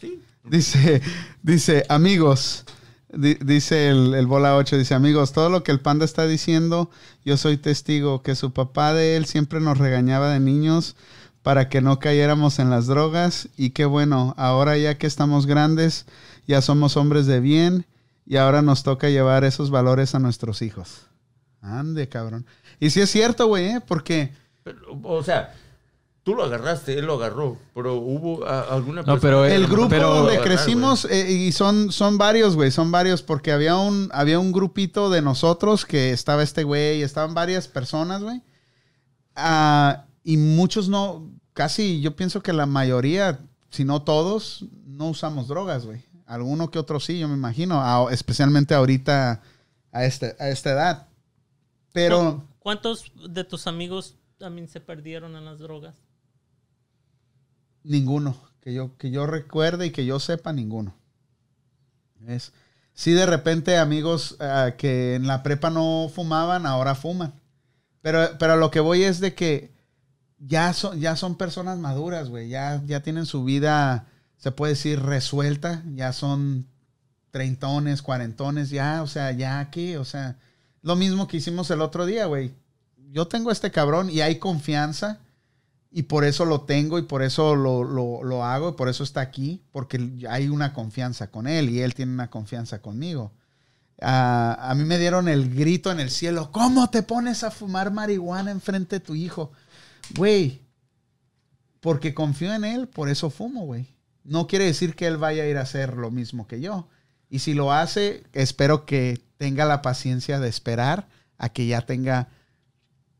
sí. Dice, dice, amigos, di- dice el, el bola 8, dice, amigos, todo lo que el panda está diciendo, yo soy testigo, que su papá de él siempre nos regañaba de niños para que no cayéramos en las drogas y qué bueno, ahora ya que estamos grandes, ya somos hombres de bien y ahora nos toca llevar esos valores a nuestros hijos. Ande, cabrón. Y sí es cierto, güey, ¿eh? porque... Pero, o sea, tú lo agarraste, él lo agarró, pero hubo a- alguna No, pero El Eh, grupo pero- donde Agarrar, crecimos, eh, y son, son varios, güey, son varios, porque había un, había un grupito de nosotros que estaba este güey, estaban varias personas, güey. Ah, y muchos no, casi yo pienso que la mayoría, si no todos, no usamos drogas, güey. Alguno que otro sí, yo me imagino, a- especialmente ahorita a, este, a esta edad. Pero... ¿Cuántos de tus amigos también se perdieron en las drogas? Ninguno. Que yo, que yo recuerde y que yo sepa, ninguno. Es. Sí, de repente amigos ah, que en la prepa no fumaban, ahora fuman. Pero, pero lo que voy es de que ya son, ya son personas maduras, güey. Ya, ya tienen su vida, se puede decir, resuelta. Ya son treintones, cuarentones, ya, o sea, ya que, o sea, lo mismo que hicimos el otro día, güey. Yo tengo este cabrón y hay confianza y por eso lo tengo y por eso lo, lo- lo hago y por eso está aquí, porque hay una confianza con él y él tiene una confianza conmigo. A mí me dieron el grito en el cielo, ¿cómo te pones a fumar marihuana enfrente de tu hijo? Güey, porque confío en él, por eso fumo, güey. No quiere decir que él vaya a ir a hacer lo mismo que yo. Y si lo hace, espero que tenga la paciencia de esperar a que ya tenga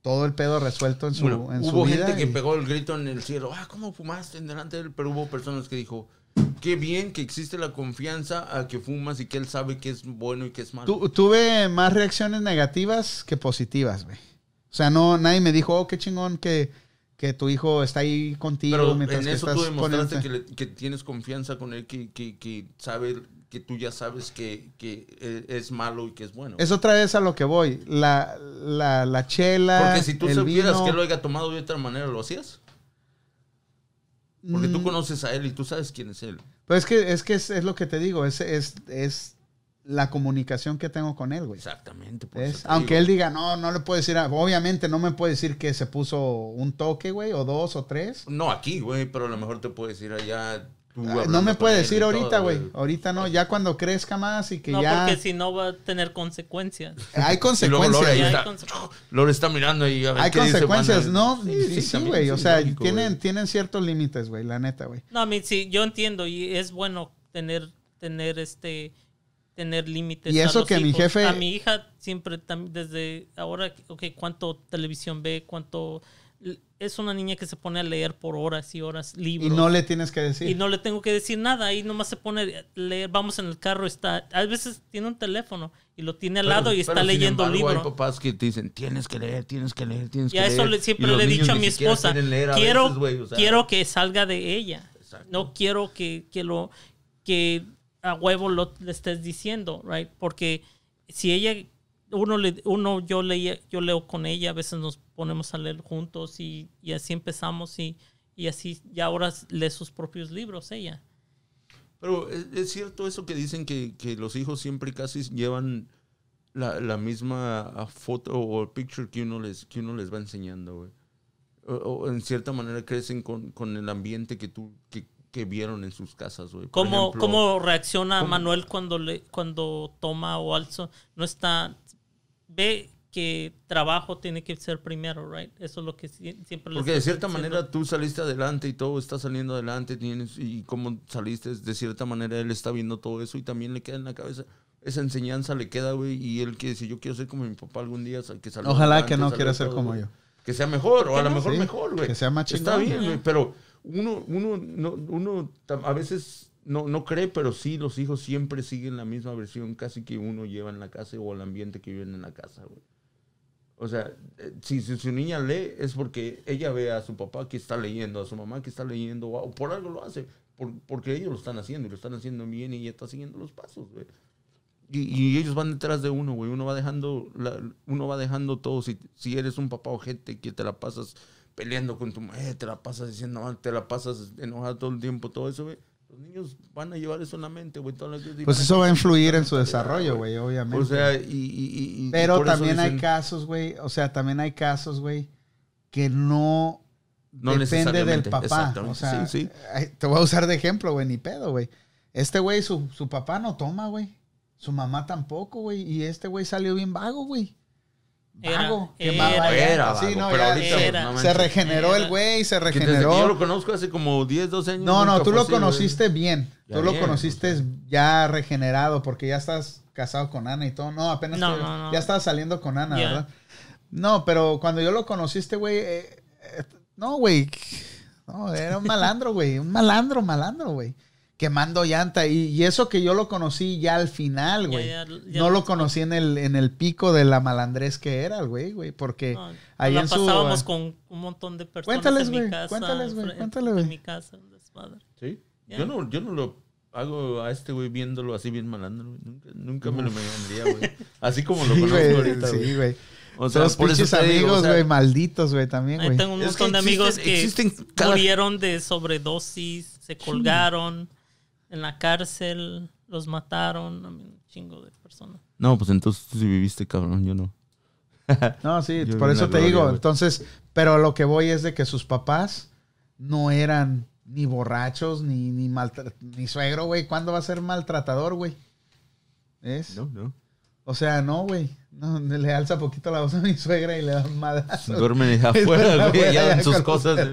todo el pedo resuelto en su, Bueno, en su hubo vida. gente que pegó el grito en el cielo. Ah, ¿cómo fumaste en delante de él? Pero hubo personas que dijo, qué bien que existe la confianza a que fumas y que él sabe que es bueno y que es malo. Tu- tuve más reacciones negativas que positivas, güey. O sea, no, nadie me dijo, oh, qué chingón que, que tu hijo está ahí contigo Pero mientras en que eso estás tú demostraste que, le- que tienes confianza con él, que, que, que sabe, que tú ya sabes que, que eh, es malo y que es bueno. Es otra vez a lo que voy. La, la, la chela. Porque si tú el supieras vino, que lo haya tomado de otra manera, ¿lo hacías? Porque tú mm, conoces a él y tú sabes quién es él. Pero es que es, que es, es lo que te digo. Es, es, es la comunicación que tengo con él, güey. Exactamente. por Es- eso te aunque digo. él diga, no, no le puedo decir, a- obviamente no me puede decir que se puso un toque, güey, o dos o tres. No aquí, güey, pero a lo mejor te puede decir allá. No me puede decir ahorita, güey. Ahorita no, ya cuando crezca más y que no, ya porque si no va a tener consecuencias. hay Lore consecuencias. Hay está. consecuencias. Lore está mirando y a ver Hay qué consecuencias. ¿no? Sí, sí, güey. o sí, sea, lógico, tienen, tienen ciertos límites, güey, la neta, güey. No, a mí sí, yo entiendo y es bueno tener, tener este, tener límites. Y a eso los que mi jefe- A mi hija siempre, desde ahora, ok, cuánto televisión ve, cuánto... Es una niña que se pone a leer por horas y horas Y libros. no le tienes que decir. Y no le tengo que decir nada, ahí nomás se pone a leer, vamos en el carro, está, a veces tiene un teléfono y lo tiene al Pero- lado y está pero, sin leyendo embargo, libro. Hay papás que te dicen, tienes que leer, tienes que leer, tienes Y que eso leer. le, Y siempre los le he dicho a mi esposa, quieren leer a quiero, veces, güey, o sea. quiero que salga de ella. Exacto. No quiero que, que lo que a huevo lo le estés diciendo, right? Porque si ella uno le, uno yo leía, yo leo con ella, a veces nos ponemos a leer juntos y, y así empezamos y, y así y ahora lee sus propios libros ella. Pero ¿es, es cierto eso que dicen que, que los hijos siempre casi llevan la, la misma foto o picture que uno les, que uno les va enseñando, güey. O, o en cierta manera crecen con, con el ambiente que tú que, que vieron en sus casas, güey. ¿Cómo, cómo reacciona ¿cómo? Manuel cuando le cuando toma o alzo? No está ve que trabajo tiene que ser primero, right? Eso es lo que sie- siempre les Porque de cierta diciendo. manera tú saliste adelante y todo está saliendo adelante, tienes, y como saliste, de cierta manera él está viendo todo eso y también le queda en la cabeza, esa enseñanza le queda, güey, y él quiere decir, yo quiero ser como mi papá algún día, que salga Ojalá que no quiera ser todo, como yo. Que sea mejor, o a lo mejor Sí, mejor, güey. que sea más Está chingón. bien, güey, pero uno, uno, no, uno a veces no, no cree, pero sí, los hijos siempre siguen la misma versión casi que uno lleva en la casa o el ambiente que viven en la casa, güey. O sea, eh, si, su niña lee es porque ella ve a su papá que está leyendo, a su mamá que está leyendo, o por algo lo hace, por- porque ellos lo están haciendo y lo están haciendo bien y ella está siguiendo los pasos, güey. Y, ellos van detrás de uno, güey. Uno va dejando, la- uno va dejando todo. Si, si eres un papá ojete que te la pasas peleando con tu madre, te la pasas diciendo mal, te la pasas enojado todo el tiempo, todo eso, güey. Los niños van a llevar eso en la mente, güey. Pues eso va a influir en su esa desarrollo, güey, obviamente. O sea, y... y- y- Pero también hay casos, güey. O sea, también hay casos, güey, que no, No depende del papá. O sea, sí, sí. te voy a usar de ejemplo, güey, ni pedo, güey. Este güey, su, su papá no toma, güey. Su mamá tampoco, güey. Y este güey salió bien vago, güey. Era- Vago. era- Sí, vago, no, pero ahorita se, no regeneró el güey, se que regeneró. yo lo conozco hace como 10, 12 años. No, no, tú lo así, güey. conociste bien. Ya tú lo bien, conociste o sea. ya regenerado porque ya estás casado con Ana y todo. No, apenas No, te- no, no. ya estabas saliendo con Ana. ¿verdad? No, pero cuando yo lo conociste, güey, eh, eh, no, güey. No, era un malandro, güey. Un malandro, malandro, güey. Quemando llanta. Y, y eso que yo lo conocí ya al final, güey. ya, ya no lo- conocí en el, en el pico de la malandrez que era el güey, güey. Porque No, ahí la en su... pasábamos con un montón de personas Cuéntales, en mi güey, casa. cuéntales, güey, En mi casa, desmadre. Sí. Yo, no, yo no lo hago a este güey viéndolo así bien malandro. güey. Nunca, nunca me lo imaginaría, güey. Así como lo Sí, conozco ahorita, sí, güey. O sea, Los por pinches amigos, o sea, güey, malditos, güey, también, güey. tengo un montón de existen- amigos que existen cada- murieron de sobredosis, se colgaron en la cárcel, los mataron, un chingo de personas. No, pues entonces tú sí viviste, cabrón, yo no. No, sí, Yo por eso te gloria, digo. Entonces, pero lo que voy es de que sus papás no eran ni borrachos, ni, ni, ni suegro, güey. ¿Cuándo va a ser maltratador, güey? ¿Es? No, no. O sea, no, güey. No, le alza poquito la voz a mi suegra y le da madrazos. Duermen afuera, güey, ya en sus cosas.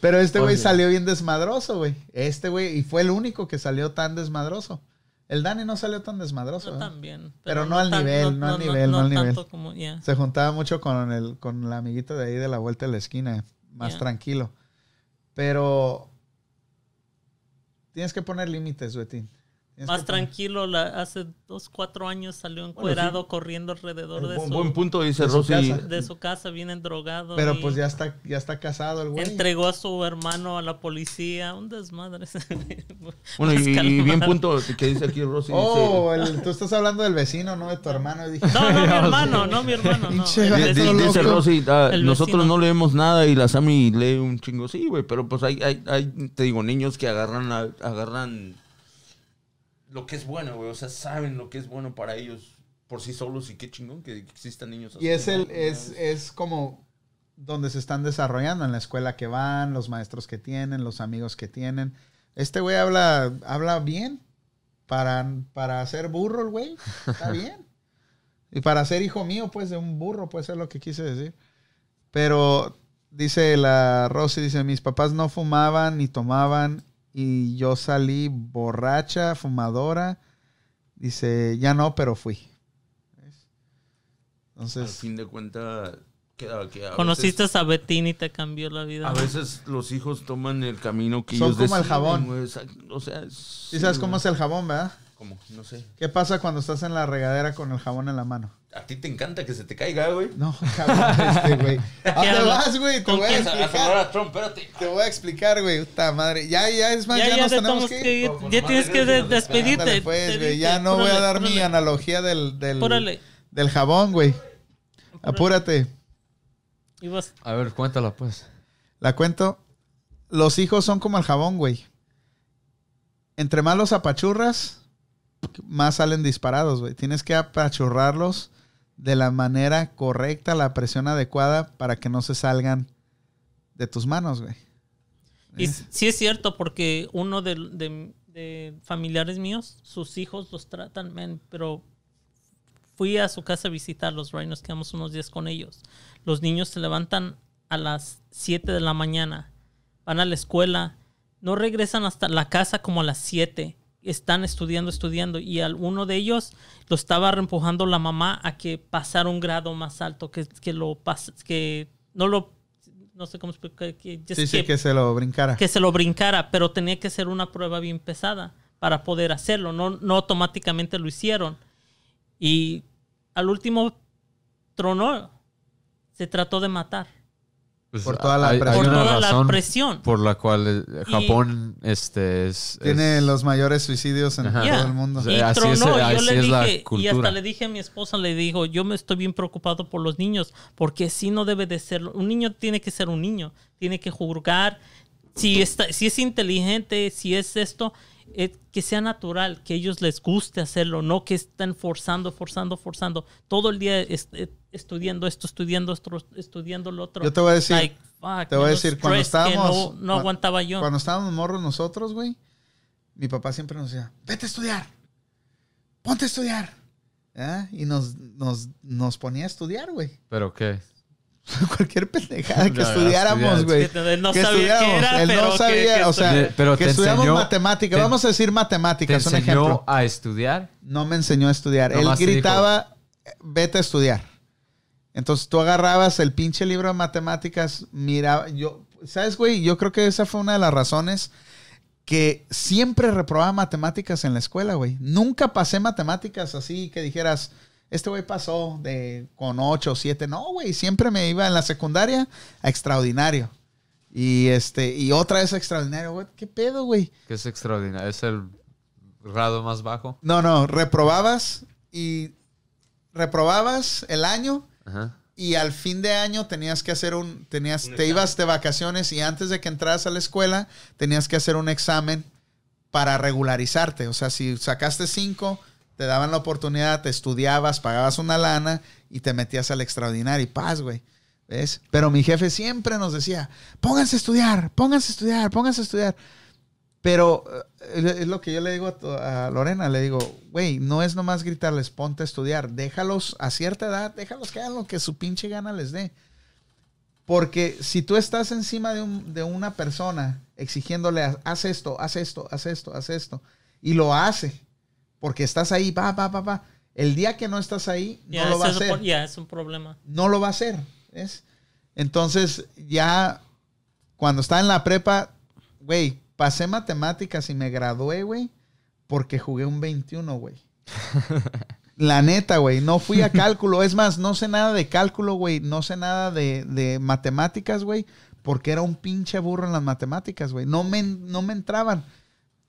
Pero este güey salió bien desmadroso, güey. Este güey, y fue el único que salió tan desmadroso. El Dani no salió tan desmadroso. Yo ¿eh? también. Pero no al nivel, no al nivel, no al nivel. tanto como, ya. Se juntaba mucho con el, con la amiguita de ahí de la vuelta de la esquina, más tranquilo. Pero tienes que poner límites, Betín. Más tranquilo, la- hace dos, cuatro años salió encuerado corriendo alrededor de Buen, su, buen punto dice de su Rosy. casa. de su casa, bien drogado. Pero y pues ya está, ya está casado el güey. Entregó a su hermano a la policía, un desmadre. Bueno, y, bien punto que dice aquí Rosy. Oh, dice, el- tú estás hablando del vecino, no de tu hermano. Dije, No, no, mi hermano, no, mi hermano, no. El dice. Rosy, ah, El nosotros no leemos nada y la Sami lee un chingo. Sí, güey, pero pues hay, hay, hay, te digo, niños que agarran, a- agarran lo que es bueno, güey. O sea, saben lo que es bueno para ellos por sí solos y qué chingón que existan niños así. Y es el, es, es como donde se están desarrollando, en la escuela que van, los maestros que tienen, los amigos que tienen. Este güey habla, habla bien. Para, para ser burro, el güey. Está bien. Y para ser hijo mío, pues, de un burro, puede ser lo que quise decir. Pero dice la Rosy, dice, mis papás no fumaban ni tomaban y yo salí borracha, fumadora. Dice, ya no, pero fui. ¿Ves? Al Entonces, fin de cuentas, queda que a Conociste veces- a Betín y te cambió la vida. A veces los hijos toman el camino que Son ellos como el jabón. O sea, ¿sí sabes cómo es el jabón, verdad? ¿Cómo? No sé. ¿Qué pasa cuando estás en la regadera con el jabón en la mano? A ti te encanta que se te caiga, güey. No, cabrón, este, güey. ¿A dónde vas, güey? Te ¿Con voy a explicar. a Trump, espérate. Te voy a explicar, güey. Puta madre. Ya, ya, es más, ya, ya, ya, nos te tenemos que que ir. Ya tienes que y de- despedirte. Ándale, pues, Te güey. Ya no voy a dar mi analogía del, del, jabón, güey. Apúrate. Ibas- A ver, cuéntala pues. La cuento. Los hijos son como el jabón, güey. Entre más los apachurras, más salen disparados, güey. Tienes que apachurrarlos de la manera correcta, la presión adecuada para que no se salgan de tus manos, güey. Y s- sí es cierto, porque uno de, de- de familiares míos, sus hijos los tratan, man, pero fui a su casa a visitarlos, right? Nos quedamos unos días con ellos. Los niños se levantan a las 7 de la mañana, van a la escuela, no regresan hasta la casa como a las 7 están estudiando, estudiando. Y al uno de ellos lo estaba empujando la mamá a que pasara un grado más alto, que, que lo que no lo, no sé cómo explicar, que, Sí, sí, que- que se lo brincara. que se lo brincara, pero tenía que ser una prueba bien pesada para poder hacerlo. No, no automáticamente lo hicieron. Y al último tronó. Se trató de matar. Pues, Por toda la hay- hay presión. Por la razón presión. por la cual eh, Y- Japón este es, Tiene es- los mayores suicidios en Ajá. todo Yeah. el mundo. Y así tronó. es- yo le es la dije, y cultura. hasta le dije a mi esposa, le dijo, yo me estoy bien preocupado por los niños, porque si no debe de ser. Un niño tiene que ser un niño, tiene que jugar. Si, está, si es inteligente, si es esto, eh, que sea natural, que a ellos les guste hacerlo, no que estén forzando, forzando, forzando. Todo el día est- eh, estudiando esto, estudiando esto, estudiando lo otro. Yo te voy a decir, Like, fuck, te voy a decir, cuando que estábamos... No, aguantaba yo. Cuando estábamos morros nosotros, güey, mi papá siempre nos decía, vete a estudiar, ponte a estudiar. Y nos, nos, nos ponía a estudiar, güey. pero qué Cualquier pendejada que estudiáramos, güey. Que él no que sabía qué estudiáramos. era, Él no que- sabía, que o sea. Pero que te estudiamos enseñó- matemáticas. te- Vamos a decir te matemáticas, un enseñó ejemplo. a estudiar No me enseñó a estudiar. Él Nomás te gritaba, vete a estudiar. Entonces tú agarrabas el pinche libro de matemáticas, miraba, yo, ¿sabes, güey? Yo creo que esa fue una de las razones que siempre reprobaba matemáticas en la escuela, güey. Nunca pasé matemáticas así que dijeras, este güey pasó de con 8 o 7. No, güey, siempre me iba en la secundaria a extraordinario. Y este, y otra vez a extraordinario, güey. ¿Qué pedo, güey? que es extraordinario es el grado más bajo No, no, reprobabas y reprobabas el año Ajá. y al fin de año tenías que hacer un, tenías, te ibas de vacaciones y antes de que entras a la escuela tenías que hacer un examen para regularizarte. O sea, si sacaste cinco, te daban la oportunidad, te estudiabas, pagabas una lana y te metías al extraordinario y paz, güey. ¿Ves? Pero mi jefe siempre nos decía, pónganse a estudiar, pónganse a estudiar, pónganse a estudiar. Pero eh, es lo que yo le digo a, Lorena, le digo, güey, no es nomás gritarles, ponte a estudiar, déjalos a cierta edad, déjalos que hagan lo que su pinche gana les dé. Porque si tú estás encima de, un- de una persona exigiéndole, haz esto, haz esto, haz esto, haz esto, y lo hace, porque estás ahí, va, va, va, va, el día que no estás ahí, no lo va a hacer un- ya, es un problema. no lo va a hacer. ¿ves? Entonces, ya cuando estaba en la prepa, güey, pasé matemáticas y me gradué, güey, porque jugué un 21, güey. La neta, güey, no fui a cálculo. Es más, no sé nada de cálculo, güey. No sé nada de, de matemáticas, güey, porque era un pinche burro en las matemáticas, güey. No me, no me entraban.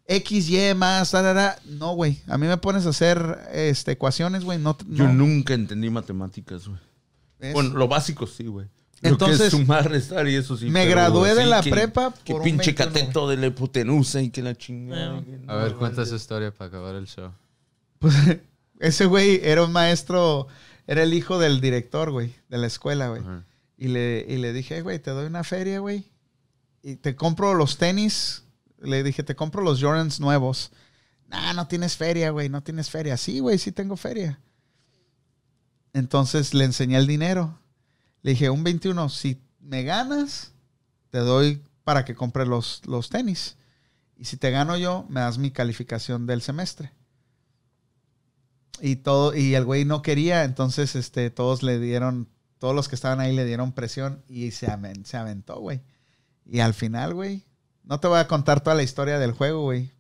X, Y más, da, da, da. No, güey. A mí me pones a hacer este, ecuaciones, güey. No, Yo nunca entendí matemáticas, güey. Bueno, lo básico sí, güey. Lo Entonces, que es sumar, restar y eso sí. me gradué de sí la que- prepa Que por un pinche 21, cateto de la hipotenusa y que la chingada. Ah. a ver no, cuenta esa historia para acabar el show Pues ese güey era un maestro, era el hijo del director, güey, de la escuela, güey. Y le, y le dije, güey, te doy una feria, güey. Y te compro los tenis. Le dije, te compro los Jordans nuevos. Nah, no tienes feria, güey, no tienes feria. Sí, güey, sí tengo feria. Entonces le enseñé el dinero. Le dije, un 21, si me ganas, te doy para que compre los, los tenis. Y si te gano yo, me das mi calificación del semestre. Y todo, y el güey no quería, entonces este, todos le dieron, todos los que estaban ahí le dieron presión y se, aven- se aventó, güey. Y al final, güey, no te voy a contar toda la historia del juego, güey.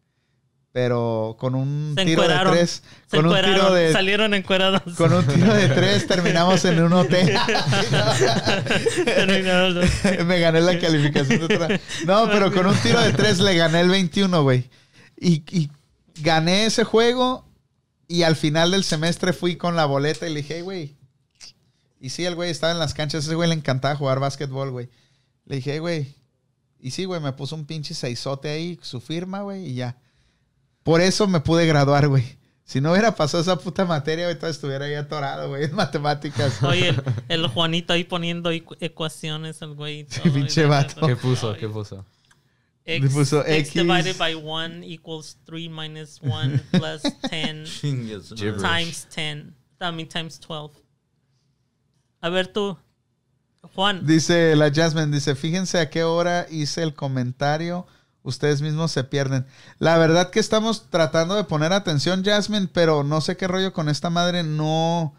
Pero con un Se tiro de tres, Se con un tiro de, salieron encuerados. con un tiro de tres terminamos en un hotel. Me gané la calificación de otra. No, pero con un tiro de tres le gané el 21, güey. Y, y gané ese juego y al final del semestre fui con la boleta y le dije, "Hey, güey. Y sí, el güey estaba en las canchas. Ese güey le encantaba jugar básquetbol, güey. Le dije, "Hey, güey. Y sí, güey, me puso un pinche seisote ahí, su firma, güey, y ya. Por eso me pude graduar, güey. Si no hubiera pasado esa puta materia, todavía estuviera ahí atorado, güey, en matemáticas. Oye, el, el Juanito ahí poniendo ecu- ecuaciones, el güey. todo, pinche vato. ¿Qué puso? ¿Qué puso? X, Le puso X X. divided by 1 equals 3 minus 1 plus 10 Chingas, madre. Gibberish. times 10. I mean, times 12. A ver tú, Juan. Dice la Jasmine, dice, fíjense a qué hora hice el comentario ustedes mismos se pierden. La verdad que estamos tratando de poner atención, Jasmine, pero no sé qué rollo con esta madre. No.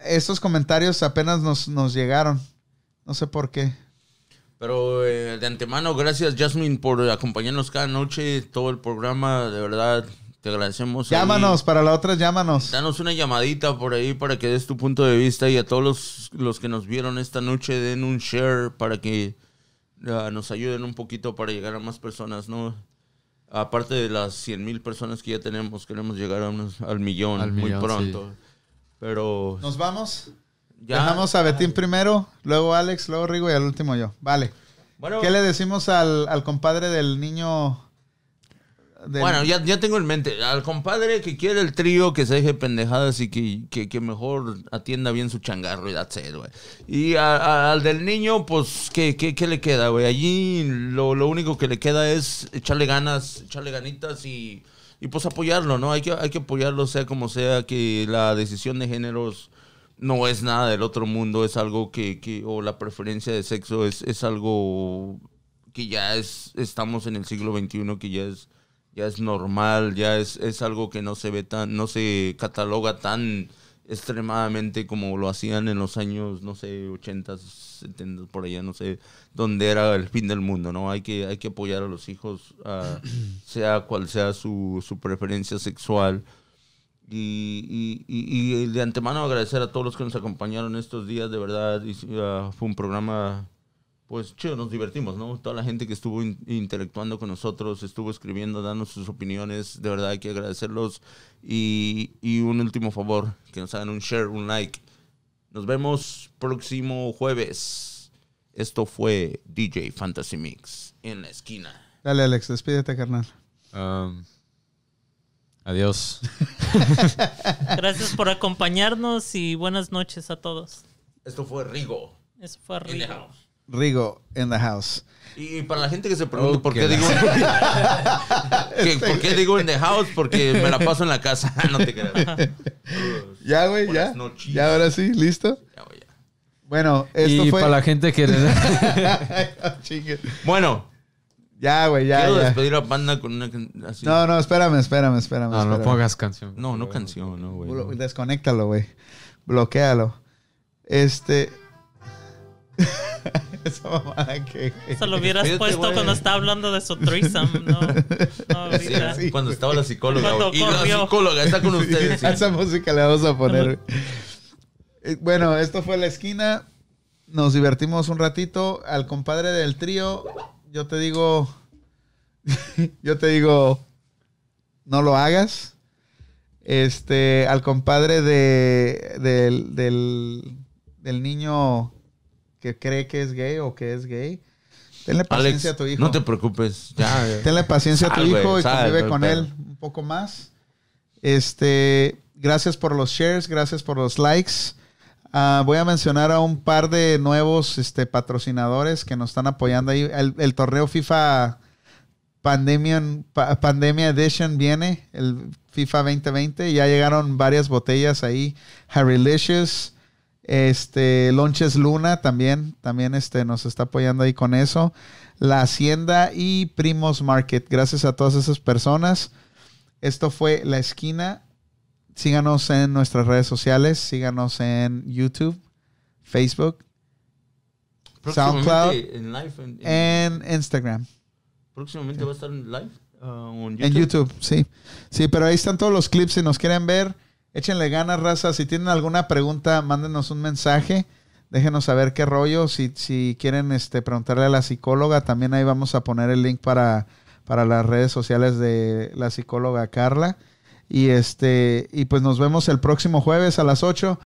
Estos comentarios apenas nos, nos llegaron. No sé por qué. Pero eh, de antemano, gracias Jasmine por acompañarnos cada noche, todo el programa, de verdad, te agradecemos. ahí. Llámanos, para la otra, llámanos. Danos una llamadita por ahí para que des tu punto de vista y a todos los, los que nos vieron esta noche den un share para que ah, nos ayuden un poquito para llegar a más personas, ¿no? Aparte de las 100 mil personas que ya tenemos, queremos llegar a unos- al millón Al muy millón, pronto. Pero ¿Nos vamos? ya... Dejamos a Betín primero, luego Alex, luego Rigo y al último yo. Vale. Bueno, ¿Qué le decimos al, al compadre del niño? Del- Bueno, ya, ya tengo en mente. Al compadre que quiere el trío, que se deje pendejadas y que, que, que mejor atienda bien su changarro y that's it, güey. Y a- a- al del niño, pues, ¿qué, qué, qué le queda, güey? Allí lo, lo único que le queda es echarle ganas, echarle ganitas y, y pues apoyarlo, ¿no? Hay que, hay que apoyarlo, sea como sea, que la decisión de géneros no es nada del otro mundo, es algo que, que o la preferencia de sexo es, es algo que ya es, estamos en el siglo XXI, que ya es, ya es normal, ya es, es algo que no se ve tan, no se cataloga tan extremadamente como lo hacían en los años, no sé, 80, 70, por allá, no sé, donde era el fin del mundo, ¿no? Hay que, hay que apoyar a los hijos, ah, sea cual sea su, su preferencia sexual. Y, y- y- y de antemano agradecer a todos los que nos acompañaron estos días, de verdad, y, ah, fue un programa pues chido, nos divertimos, ¿no? Toda la gente que estuvo in- interactuando con nosotros, estuvo escribiendo, dando sus opiniones, de verdad hay que agradecerlos. Y, y un último favor, que nos hagan un share, un like. Nos vemos próximo jueves. Esto fue DJ Fantasy Mix en la esquina. Dale, Alex, despídete, carnal. Um, adiós. Gracias por acompañarnos y buenas noches a todos. Esto fue Rigo. Eso fue in the Rigo. Rigo in the house. Y para la gente que se pregunta por qué la- digo que- por qué digo in the house, porque me la paso en la casa, no te creas. Ya, güey, ya. Noches. Ya, ahora sí, listo. Ya, güey, ya. Bueno, esto y fue. para la gente que... Bueno, Ya, güey, ya. quiero ya. despedir a Panda con una así. No, no, espérame, espérame, espérame. no, no pongas canción. no, no canción, no, güey. No. Desconéctalo, güey. Bloquéalo. Este. Esa mamada que. Se lo hubieras puesto güey. cuando estaba hablando de su threesome, ¿no? No, Sí, ahorita. sí. Cuando estaba la psicóloga. Cuando y la psicóloga está con ustedes. sí. Esa música le vamos a poner. Eh, Bueno, esto fue la esquina. Nos divertimos un ratito. Al compadre del trío, yo te digo. yo te digo. No lo hagas. Este. Al compadre de, del, del, del niño que cree que es gay o que es gay. Tenle paciencia Alex, a tu hijo. no te preocupes. Ya, ya. Tenle paciencia a tu hijo y sal, convive con él un poco más. Este, gracias por los shares, gracias por los likes. Ah, voy a mencionar a un par de nuevos este, patrocinadores que nos están apoyando ahí. El, el torneo FIFA Pandemia, Pa- Pandemia Edition viene, el FIFA 2020. Ya llegaron varias botellas ahí. Harrylicious, este, Lonches Luna también, también este, nos está apoyando ahí con eso. La Hacienda y Primos Market. Gracias a todas esas personas. Esto fue La Esquina. Síganos en nuestras redes sociales. Síganos en YouTube, Facebook, SoundCloud, En live. En, en- en Instagram. próximamente va a estar en live. ah, En YouTube, sí. Sí, pero ahí están todos los clips. Si nos quieren ver, échenle ganas, raza. Si tienen alguna pregunta, mándenos un mensaje. Déjenos saber qué rollo. Si, si quieren este, preguntarle a la psicóloga, también ahí vamos a poner el link para, para las redes sociales de la psicóloga Carla. Y este, y pues nos vemos el próximo jueves a las 8.